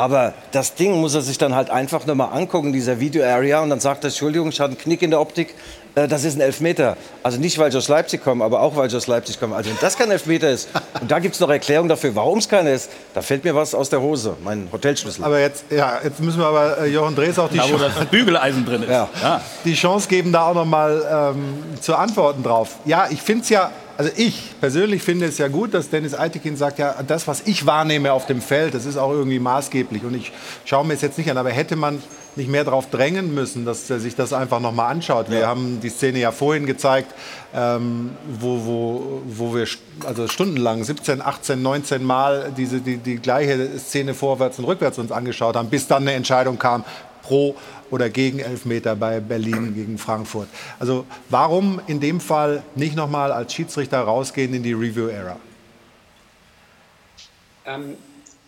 Aber das Ding muss er sich dann halt einfach nochmal angucken, dieser Video-Area, und dann sagt er, Entschuldigung, ich hatte einen Knick in der Optik. äh, das ist ein Elfmeter. Also nicht, weil ich aus Leipzig komme, aber auch, weil ich aus Leipzig komme. Also wenn das kein Elfmeter ist und da gibt es noch Erklärung dafür, warum es keiner ist, da fällt mir was aus der Hose, mein Hotelschlüssel. Aber jetzt, ja, jetzt müssen wir aber äh, Jochen Drees auch die, Da, wo Chance- das Bügeleisen drin ist. Ja. die Chance geben, da auch noch mal ähm, zu antworten drauf. Ja, ich finde es ja, also ich persönlich finde es ja gut, dass Dennis Eitekin sagt, ja, das, was ich wahrnehme auf dem Feld, das ist auch irgendwie maßgeblich. Und ich schaue mir es jetzt nicht an, aber hätte man nicht mehr darauf drängen müssen, dass er sich das einfach noch mal anschaut. Wir haben die Szene ja vorhin gezeigt, ähm, wo, wo, wo wir also stundenlang 17, 18, 19 Mal diese, die, die gleiche Szene vorwärts und rückwärts uns angeschaut haben, bis dann eine Entscheidung kam, pro oder gegen Elfmeter bei Berlin gegen Frankfurt. Also warum in dem Fall nicht nochmal als Schiedsrichter rausgehen in die Review-Era? Ähm,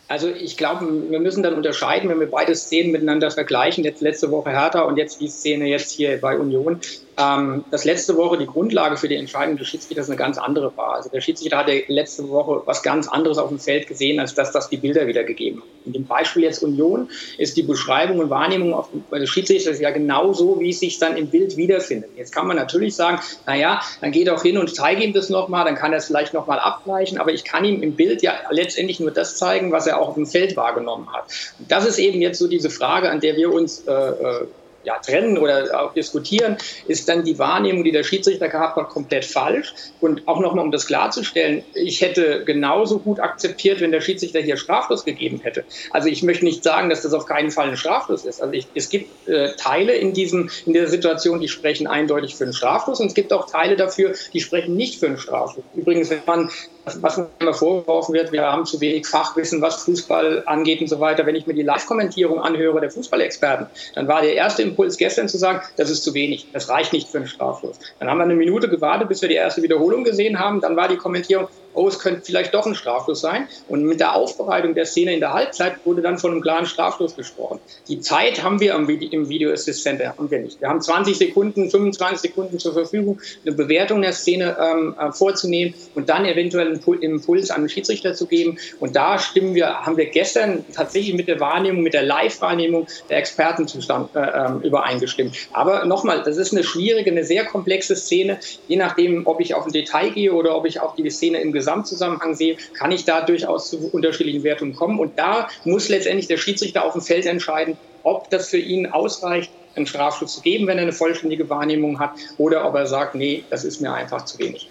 also ich glaube, wir müssen dann unterscheiden, wenn wir beide Szenen miteinander vergleichen, jetzt letzte Woche Hertha und jetzt die Szene jetzt hier bei Union, ähm, dass letzte Woche die Grundlage für die Entscheidung des Schiedsrichters eine ganz andere war. Also der Schiedsrichter hatte letzte Woche was ganz anderes auf dem Feld gesehen, als dass das die Bilder wiedergegeben haben. In dem Beispiel jetzt Union ist die Beschreibung und Wahrnehmung auf dem- des Schiedsrichters ja genauso, wie es sich dann im Bild wiederfindet. Jetzt kann man natürlich sagen, naja, dann geht doch hin und zeige ihm das nochmal, dann kann er es vielleicht nochmal abgleichen, aber ich kann ihm im Bild ja letztendlich nur das zeigen, was er auch auf dem Feld wahrgenommen hat. Und das ist eben jetzt so diese Frage, an der wir uns äh, äh, ja, trennen oder auch diskutieren, ist dann die Wahrnehmung, die der Schiedsrichter gehabt hat, komplett falsch. Und auch nochmal, um das klarzustellen, ich hätte genauso gut akzeptiert, wenn der Schiedsrichter hier straflos gegeben hätte. Also ich möchte nicht sagen, dass das auf keinen Fall ein Straflos ist. Also ich, es gibt äh, Teile in, diesem, in dieser Situation, die sprechen eindeutig für einen Straflos und es gibt auch Teile dafür, die sprechen nicht für einen Straflos. Übrigens, wenn man was mir immer vorgeworfen wird, wir haben zu wenig Fachwissen, was Fußball angeht und so weiter. Wenn ich mir die Live-Kommentierung anhöre der Fußballexperten, dann war der erste Impuls gestern zu sagen, das ist zu wenig, das reicht nicht für einen Straflos. Dann haben wir eine Minute gewartet, bis wir die erste Wiederholung gesehen haben. Dann war die Kommentierung, oh, es könnte vielleicht doch ein Straflos sein. Und mit der Aufbereitung der Szene in der Halbzeit wurde dann von einem klaren Straflos gesprochen. Die Zeit haben wir im Video Assist Center, haben wir nicht. Wir haben 20 Sekunden, 25 Sekunden zur Verfügung, eine Bewertung der Szene ähm, äh, vorzunehmen und dann eventuell einen Pul- Impuls an den Schiedsrichter zu geben. Und da stimmen wir, haben wir gestern tatsächlich mit der Wahrnehmung, mit der Live-Wahrnehmung der Experten zustand, äh, ähm, übereingestimmt. Aber nochmal, das ist eine schwierige, eine sehr komplexe Szene. Je nachdem, ob ich auf ein Detail gehe oder ob ich auch die Szene im Gesamtzusammenhang sehe, kann ich da durchaus zu unterschiedlichen Wertungen kommen. Und da muss letztendlich der Schiedsrichter auf dem Feld entscheiden, ob das für ihn ausreicht, einen Strafschutz zu geben, wenn er eine vollständige Wahrnehmung hat, oder ob er sagt, nee, das ist mir einfach zu wenig.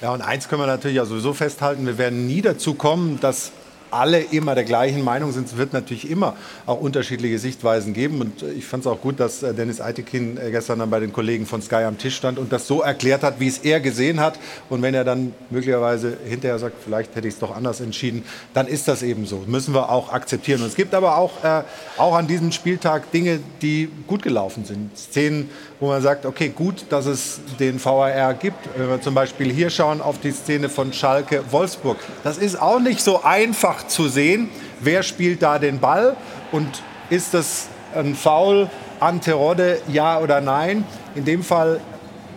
Ja, und eins können wir natürlich ja sowieso festhalten, wir werden nie dazu kommen, dass alle immer der gleichen Meinung sind. Es wird natürlich immer auch unterschiedliche Sichtweisen geben. Und äh, ich fand es auch gut, dass äh, Dennis Eitekin äh, gestern dann bei den Kollegen von Sky am Tisch stand und das so erklärt hat, wie es er gesehen hat. Und wenn er dann möglicherweise hinterher sagt, vielleicht hätte ich es doch anders entschieden, dann ist das eben so. Müssen wir auch akzeptieren. Und es gibt aber auch, äh, auch an diesem Spieltag Dinge, die gut gelaufen sind. Szenen, wo man sagt, okay, gut, dass es den VAR gibt. Wenn wir zum Beispiel hier schauen auf die Szene von Schalke Wolfsburg. Das ist auch nicht so einfach zu sehen. Wer spielt da den Ball und ist das ein Foul an Terodde, ja oder nein? In dem Fall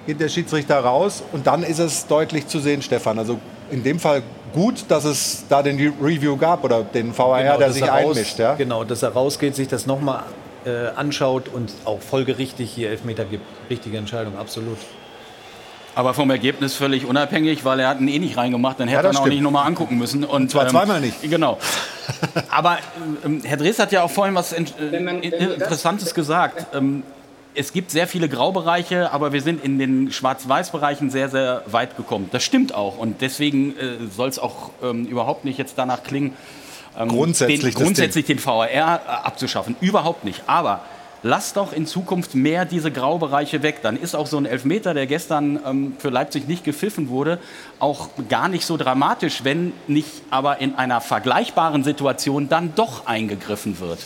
geht der Schiedsrichter raus und dann ist es deutlich zu sehen, Stefan. Also in dem Fall gut, dass es da den Review gab oder den VAR, Genau, der sich raus- einmischt. Ja? Genau, dass er rausgeht, sich das nochmal äh, anschaut und auch folgerichtig hier Elfmeter gibt. Richtige Entscheidung, absolut. Aber vom Ergebnis völlig unabhängig, weil er hat ihn eh nicht reingemacht, dann Ja, hätte das er ihn auch nicht nochmal angucken müssen. Und, zwar zweimal nicht. Genau. Aber ähm, Herr Drees hat ja auch vorhin was ent- äh, Interessantes gesagt. Ähm, es gibt sehr viele Graubereiche, aber wir sind in den Schwarz-Weiß-Bereichen sehr, sehr weit gekommen. Das stimmt auch. Und deswegen äh, soll es auch ähm, überhaupt nicht jetzt danach klingen, ähm, Grundsätzlich den, grundsätzlich den VAR abzuschaffen. Überhaupt nicht. Aber lasst doch in Zukunft mehr diese Graubereiche weg. Dann ist auch so ein Elfmeter, der gestern ähm, für Leipzig nicht gepfiffen wurde, auch gar nicht so dramatisch, wenn nicht aber in einer vergleichbaren Situation dann doch eingegriffen wird.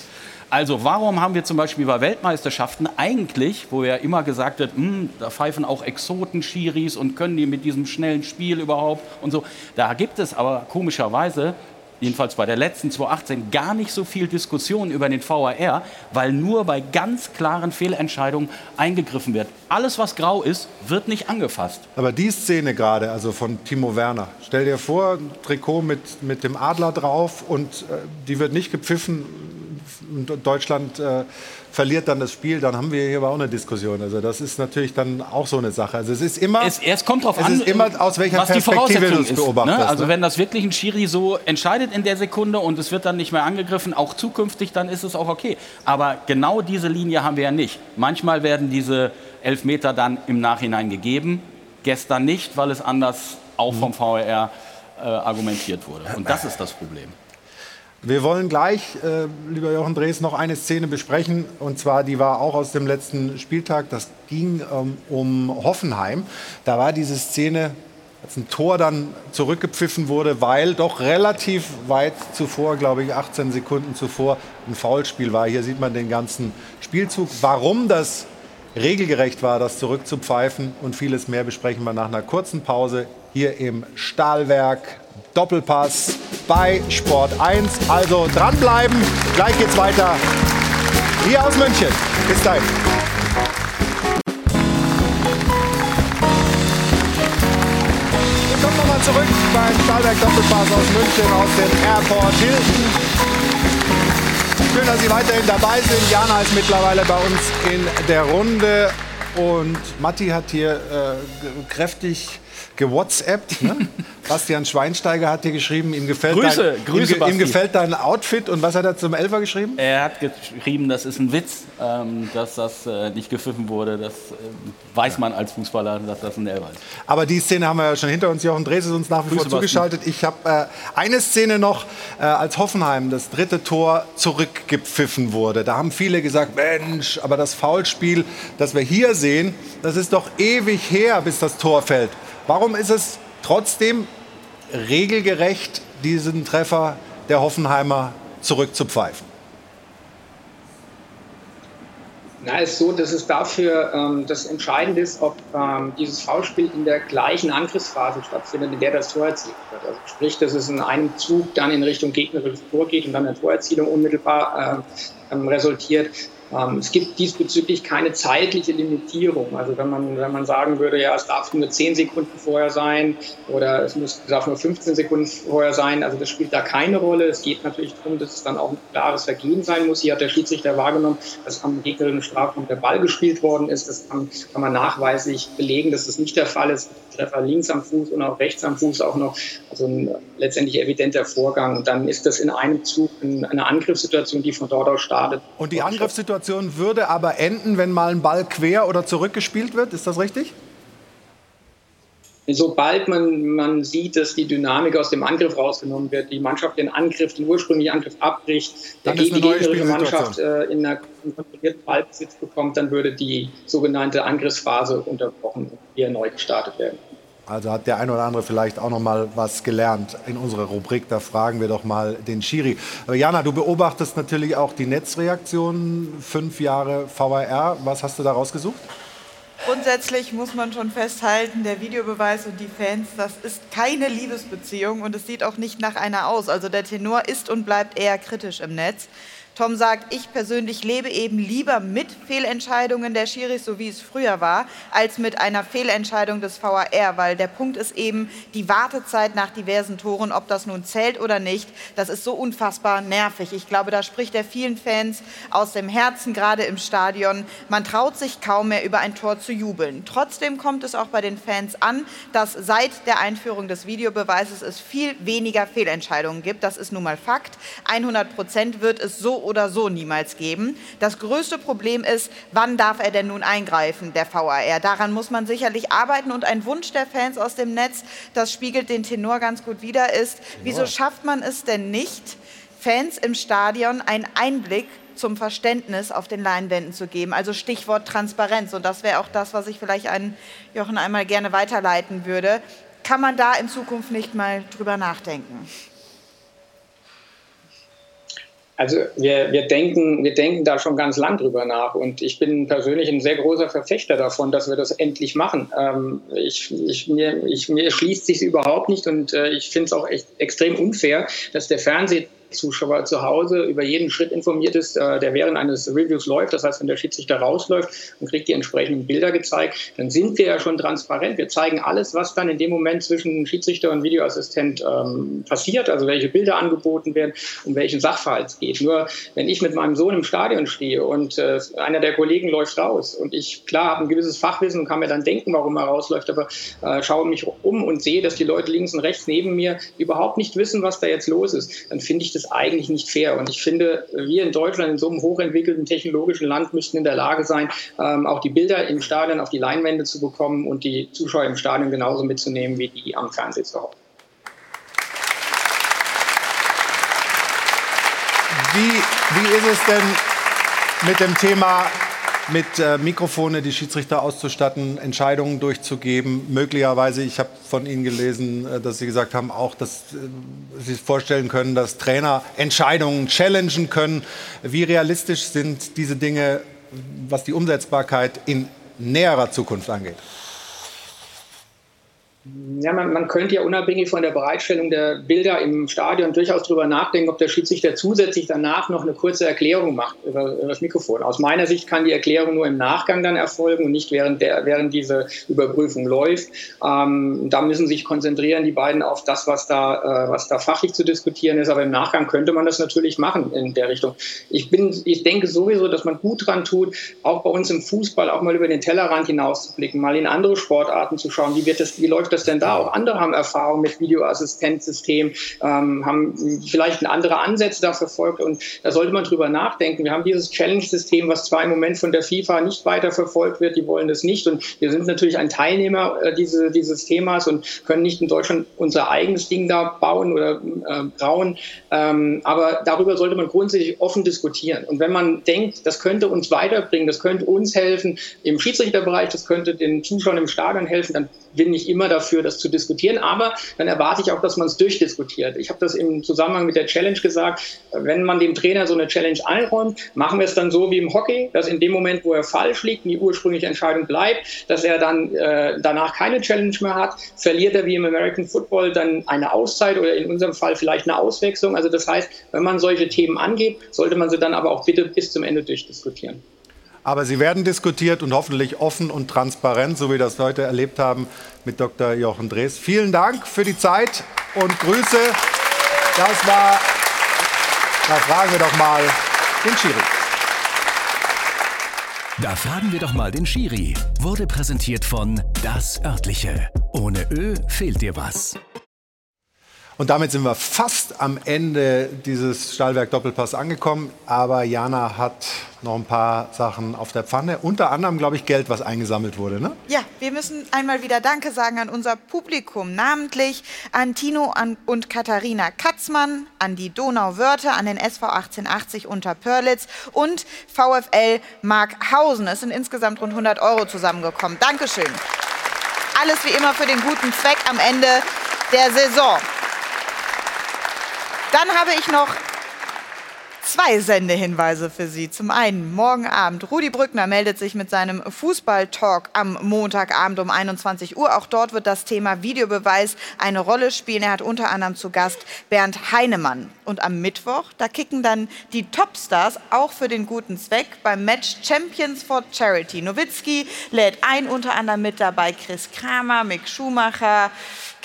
Also warum haben wir zum Beispiel bei Weltmeisterschaften eigentlich, wo ja immer gesagt wird, "Hm, da pfeifen auch Exoten Schiris und können die mit diesem schnellen Spiel überhaupt und so, da gibt es aber komischerweise jedenfalls bei der letzten 2018 gar nicht so viel Diskussion über den VAR, weil nur bei ganz klaren Fehlentscheidungen eingegriffen wird. Alles, was grau ist, wird nicht angefasst. Aber die Szene gerade, also von Timo Werner, stell dir vor, ein Trikot mit, mit dem Adler drauf und äh, die wird nicht gepfiffen. Deutschland äh, verliert dann das Spiel, dann haben wir hier aber auch eine Diskussion. Also das ist natürlich dann auch so eine Sache. Also es ist immer, es, es kommt drauf es an, ist immer aus welcher was Perspektive du es ist. beobachtest. Ne? Also ne? wenn das wirklich ein Schiri so entscheidet in der Sekunde und es wird dann nicht mehr angegriffen, auch zukünftig, dann ist es auch okay. Aber genau diese Linie haben wir ja nicht. Manchmal werden diese Elfmeter dann im Nachhinein gegeben, gestern nicht, weil es anders auch vom VAR äh, argumentiert wurde. Und das ist das Problem. Wir wollen gleich, äh, lieber Jochen Drees, noch eine Szene besprechen. Und zwar, die war auch aus dem letzten Spieltag. Das ging ähm, um Hoffenheim. Da war diese Szene, als ein Tor dann zurückgepfiffen wurde, weil doch relativ weit zuvor, glaube ich, 18 Sekunden zuvor, ein Foulspiel war. Hier sieht man den ganzen Spielzug. Warum das regelgerecht war, das zurückzupfeifen und vieles mehr besprechen wir nach einer kurzen Pause hier im Stahlwerk Doppelpass bei Sport 1. Also dranbleiben, gleich geht's weiter hier aus München. Bis dahin. Wir kommen nochmal zurück beim Stahlwerk Doppelpass aus München, aus dem Airport Hilton. Schön, dass Sie weiterhin dabei sind. Jana ist mittlerweile bei uns in der Runde. Und Matti hat hier äh, kräftig gewhatsappt. Ne? Bastian Schweinsteiger hat hier geschrieben, ihm gefällt, Grüße, dein, Grüße, ihm, ge- ihm Basti. gefällt dein Outfit. Und was hat er zum Elfer geschrieben? Er hat geschrieben, das ist ein Witz, ähm, dass das äh, nicht gepfiffen wurde. Das ähm, weiß man als Fußballer, dass das ein Elfer ist. Aber die Szene haben wir ja schon hinter uns. Jochen Drees ist uns nach wie Grüße, vor zugeschaltet. Ich habe äh, eine Szene noch, äh, als Hoffenheim das dritte Tor zurückgepfiffen wurde. Da haben viele gesagt, Mensch, aber das Foulspiel, das wir hier sehen, das ist doch ewig her, bis das Tor fällt. Warum ist es trotzdem regelgerecht, diesen Treffer der Hoffenheimer zurückzupfeifen? Na, ist so, dass es dafür ähm, das entscheidend ist, ob ähm, dieses Foulspiel in der gleichen Angriffsphase stattfindet, in der das Tor erzielt wird. Also sprich, dass es in einem Zug dann in Richtung gegnerisches Tor geht und dann eine Torerzielung unmittelbar äh, resultiert. Ähm, es gibt diesbezüglich keine zeitliche Limitierung. Also wenn man, wenn man sagen würde, ja, es darf nur 10 Sekunden vorher sein oder es muss, darf nur 15 Sekunden vorher sein, also das spielt da keine Rolle. Es geht natürlich darum, dass es dann auch ein klares Vergehen sein muss. Hier hat der Schiedsrichter wahrgenommen, dass am gegnerischen Strafraum der Ball gespielt worden ist. Das kann, kann man nachweislich belegen, dass das nicht der Fall ist. Treffer links am Fuß und auch rechts am Fuß auch noch. Also ein letztendlich evidenter Vorgang. Und dann ist das in einem Zug eine Angriffssituation, die von dort aus startet. Und die Angriffssituation würde aber enden, wenn mal ein Ball quer oder zurückgespielt wird. Ist das richtig? Sobald man, man sieht, dass die Dynamik aus dem Angriff rausgenommen wird, die Mannschaft den Angriff, den ursprünglichen Angriff abbricht, Dann der die gegnerische Mannschaft äh, in einer kontrollierten Ballbesitz bekommt, dann würde die sogenannte Angriffsphase unterbrochen hier neu gestartet werden. Also hat der ein oder andere vielleicht auch noch mal was gelernt in unserer Rubrik. Da fragen wir doch mal den Schiri. Aber Jana, du beobachtest natürlich auch die Netzreaktionen. Fünf Jahre VAR. Was hast du da rausgesucht? Grundsätzlich muss man schon festhalten, der Videobeweis und die Fans, das ist keine Liebesbeziehung und es sieht auch nicht nach einer aus. Also der Tenor ist und bleibt eher kritisch im Netz. Tom sagt, ich persönlich lebe eben lieber mit Fehlentscheidungen der Schiris, so wie es früher war, als mit einer Fehlentscheidung des VAR, weil der Punkt ist eben die Wartezeit nach diversen Toren, ob das nun zählt oder nicht, das ist so unfassbar nervig. Ich glaube, da spricht er vielen Fans aus dem Herzen, gerade im Stadion. Man traut sich kaum mehr über ein Tor zu jubeln. Trotzdem kommt es auch bei den Fans an, dass seit der Einführung des Videobeweises es viel weniger Fehlentscheidungen gibt. Das ist nun mal Fakt. 100 Prozent wird es so oder so niemals geben. Das größte Problem ist, wann darf er denn nun eingreifen, der VAR? Daran muss man sicherlich arbeiten und ein Wunsch der Fans aus dem Netz, das spiegelt den Tenor ganz gut wider, ist, wieso schafft man es denn nicht, Fans im Stadion einen Einblick zum Verständnis auf den Leinwänden zu geben. Also Stichwort Transparenz. Und das wäre auch das, was ich vielleicht an Jochen einmal gerne weiterleiten würde. Kann man da in Zukunft nicht mal drüber nachdenken? Also wir, wir, denken, wir denken da schon ganz lang drüber nach und ich bin persönlich ein sehr großer Verfechter davon, dass wir das endlich machen. Ähm, ich, ich, mir, ich, mir schließt sich überhaupt nicht und äh, ich finde es auch echt extrem unfair, dass der Fernseh Zuschauer zu Hause über jeden Schritt informiert ist, äh, der während eines Reviews läuft. Das heißt, wenn der Schiedsrichter rausläuft und kriegt die entsprechenden Bilder gezeigt, dann sind wir ja schon transparent. Wir zeigen alles, was dann in dem Moment zwischen Schiedsrichter und Videoassistent ähm, passiert, also welche Bilder angeboten werden, um welchen Sachverhalt es geht. Nur wenn ich mit meinem Sohn im Stadion stehe und äh, einer der Kollegen läuft raus und ich klar habe ein gewisses Fachwissen und kann mir dann denken, warum er rausläuft, aber äh, schaue mich um und sehe, dass die Leute links und rechts neben mir überhaupt nicht wissen, was da jetzt los ist, dann finde ich das eigentlich nicht fair. Und ich finde, wir in Deutschland in so einem hochentwickelten technologischen Land müssten in der Lage sein, ähm, auch die Bilder im Stadion auf die Leinwände zu bekommen und die Zuschauer im Stadion genauso mitzunehmen wie die am Fernseh zu Hause. Wie, wie ist es denn mit dem Thema mit äh, Mikrofone die Schiedsrichter auszustatten, Entscheidungen durchzugeben. Möglicherweise, ich habe von Ihnen gelesen, äh, dass Sie gesagt haben, auch, dass äh, Sie sich vorstellen können, dass Trainer Entscheidungen challengen können. Wie realistisch sind diese Dinge, was die Umsetzbarkeit in näherer Zukunft angeht? Ja, man, man, könnte ja unabhängig von der Bereitstellung der Bilder im Stadion durchaus darüber nachdenken, ob der Schiedsrichter zusätzlich danach noch eine kurze Erklärung macht über, über, das Mikrofon. Aus meiner Sicht kann die Erklärung nur im Nachgang dann erfolgen und nicht während, der, während diese Überprüfung läuft. Ähm, da müssen sich konzentrieren die beiden auf das, was da, äh, was da fachlich zu diskutieren ist. Aber im Nachgang könnte man das natürlich machen in der Richtung. Ich, bin, ich denke sowieso, dass man gut dran tut, auch bei uns im Fußball auch mal über den Tellerrand hinauszublicken, mal in andere Sportarten zu schauen, wie, wird das, wie läuft das denn da? Auch andere haben Erfahrung mit Videoassistenzsystem, ähm, haben vielleicht andere Ansätze da verfolgt und da sollte man drüber nachdenken. Wir haben dieses Challenge-System, was zwar im Moment von der FIFA nicht weiter verfolgt wird, die wollen das nicht und wir sind natürlich ein Teilnehmer äh, diese, dieses Themas und können nicht in Deutschland unser eigenes Ding da bauen oder äh, brauen, ähm, aber darüber sollte man grundsätzlich offen diskutieren und wenn man denkt, das könnte uns weiterbringen, das könnte uns helfen im Schiedsrichterbereich, das könnte den Zuschauern im Stadion helfen, dann bin ich immer dafür, das zu diskutieren. Aber dann erwarte ich auch, dass man es durchdiskutiert. Ich habe das im Zusammenhang mit der Challenge gesagt. Wenn man dem Trainer so eine Challenge einräumt, machen wir es dann so wie im Hockey, dass in dem Moment, wo er falsch liegt die ursprüngliche Entscheidung bleibt, dass er dann äh, danach keine Challenge mehr hat, verliert er wie im American Football dann eine Auszeit oder in unserem Fall vielleicht eine Auswechslung. Also das heißt, wenn man solche Themen angeht, sollte man sie dann aber auch bitte bis zum Ende durchdiskutieren. Aber sie werden diskutiert und hoffentlich offen und transparent, so wie wir das heute erlebt haben mit Dr. Jochen Drees. Vielen Dank für die Zeit und Grüße. Das war, da fragen wir doch mal den Schiri. Da fragen wir doch mal den Schiri. Wurde präsentiert von Das Örtliche. Ohne Ö fehlt dir was. Und damit sind wir fast am Ende dieses Stahlwerk Doppelpass angekommen. Aber Jana hat noch ein paar Sachen auf der Pfanne. Unter anderem, glaube ich, Geld, was eingesammelt wurde. Ne? Ja, wir müssen einmal wieder Danke sagen an unser Publikum, namentlich an Tino und Katharina Katzmann, an die Donauwörter, an den SV 1880 unter Pörlitz und VfL Markhausen. Es sind insgesamt rund 100 Euro zusammengekommen. Dankeschön. Alles wie immer für den guten Zweck am Ende der Saison. Dann habe ich noch zwei Sendehinweise für Sie. Zum einen morgen Abend. Rudi Brückner meldet sich mit seinem Fußball-Talk am Montagabend um 21 Uhr. Auch dort wird das Thema Videobeweis eine Rolle spielen. Er hat unter anderem zu Gast Bernd Heinemann. Und am Mittwoch, da kicken dann die Topstars auch für den guten Zweck beim Match Champions for Charity. Nowitzki lädt ein, unter anderem mit dabei Chris Kramer, Mick Schumacher,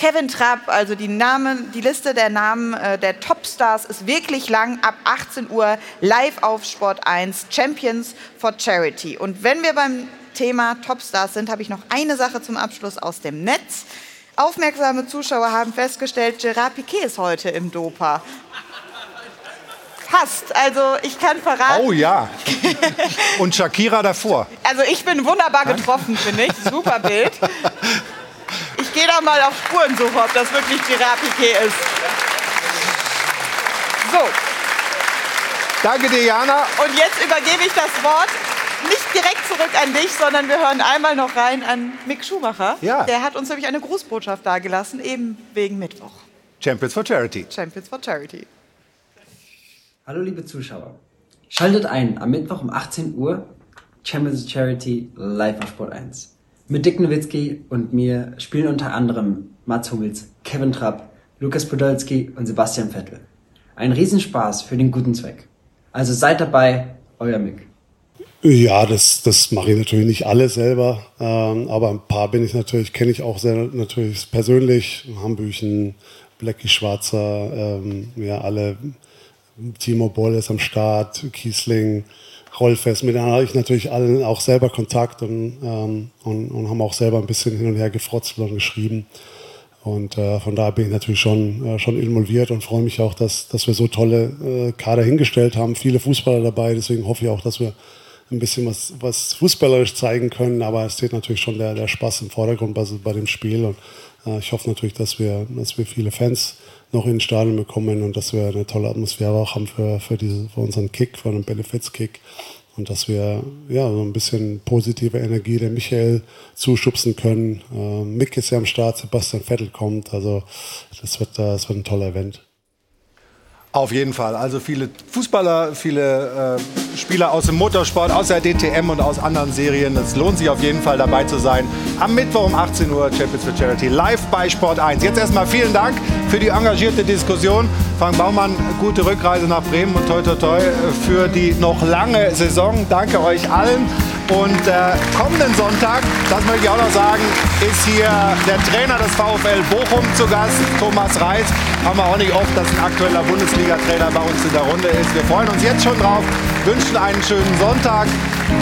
Kevin Trapp, also die Namen, die Liste der Namen äh, der Topstars ist wirklich lang. Ab 18 Uhr live auf Sport 1 Champions for Charity. Und wenn wir beim Thema Topstars sind, habe ich noch eine Sache zum Abschluss aus dem Netz. Aufmerksame Zuschauer haben festgestellt, Gerard Piquet ist heute im Dopa. Fast. Also ich kann verraten. Oh ja. Und Shakira davor. Also ich bin wunderbar getroffen, finde ich. Super Bild. Ich gehe da mal auf Spurensuche, ob das wirklich Gerard Piquet ist. So. Danke dir, Jana. Und jetzt übergebe ich das Wort nicht direkt zurück an dich, sondern wir hören einmal noch rein an Mick Schumacher. Ja. Der hat uns nämlich eine Grußbotschaft dargelassen, eben wegen Mittwoch. Champions for Charity. Champions for Charity. Hallo liebe Zuschauer. Schaltet ein am Mittwoch um 18 Uhr Champions for Charity live auf Sport 1. Mit Dick Nowitzki und mir spielen unter anderem Mats Hummels, Kevin Trapp, Lukas Podolski und Sebastian Vettel. Ein Riesenspaß für den guten Zweck. Also seid dabei, euer Mick. Ja, das, das mache ich natürlich nicht alle selber, ähm, aber ein paar bin ich natürlich, kenne ich auch sehr natürlich persönlich. Hambüchen, Blackie Schwarzer, ähm, ja, alle. Timo Boll ist am Start, Kiesling, Rollfest. Mit denen habe ich natürlich allen auch selber Kontakt und, ähm, und, und haben auch selber ein bisschen hin und her gefrotzt und geschrieben. Und äh, von daher bin ich natürlich schon, äh, schon involviert und freue mich auch, dass, dass wir so tolle äh, Kader hingestellt haben. Viele Fußballer dabei, deswegen hoffe ich auch, dass wir ein bisschen was, was fußballerisch zeigen können. Aber es steht natürlich schon der, der Spaß im Vordergrund bei, bei dem Spiel. Und äh, ich hoffe natürlich, dass wir, dass wir viele Fans noch in den Stadion bekommen und dass wir eine tolle Atmosphäre auch haben für, für, diese, für unseren Kick, für einen Benefits-Kick. Und dass wir ja, so ein bisschen positive Energie der Michael zuschubsen können. Äh, Mick ist ja am Start, Sebastian Vettel kommt. Also das wird, das wird ein toller Event. Auf jeden Fall. Also viele Fußballer, viele äh, Spieler aus dem Motorsport, aus der DTM und aus anderen Serien. Es lohnt sich auf jeden Fall dabei zu sein. Am Mittwoch um 18 Uhr Champions for Charity live bei Sport 1. Jetzt erstmal vielen Dank für die engagierte Diskussion. Frank Baumann, gute Rückreise nach Bremen und toi toi toi für die noch lange Saison. Danke euch allen. Und äh, kommenden Sonntag, das möchte ich auch noch sagen, ist hier der Trainer des VfL Bochum zu Gast, Thomas Reis. Haben wir auch nicht oft, dass ein aktueller Bundesliga-Trainer bei uns in der Runde ist. Wir freuen uns jetzt schon drauf, wünschen einen schönen Sonntag.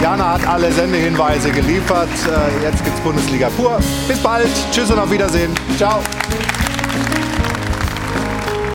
Jana hat alle Sendehinweise geliefert. Äh, jetzt gibt's Bundesliga pur. Bis bald. Tschüss und auf Wiedersehen. Ciao.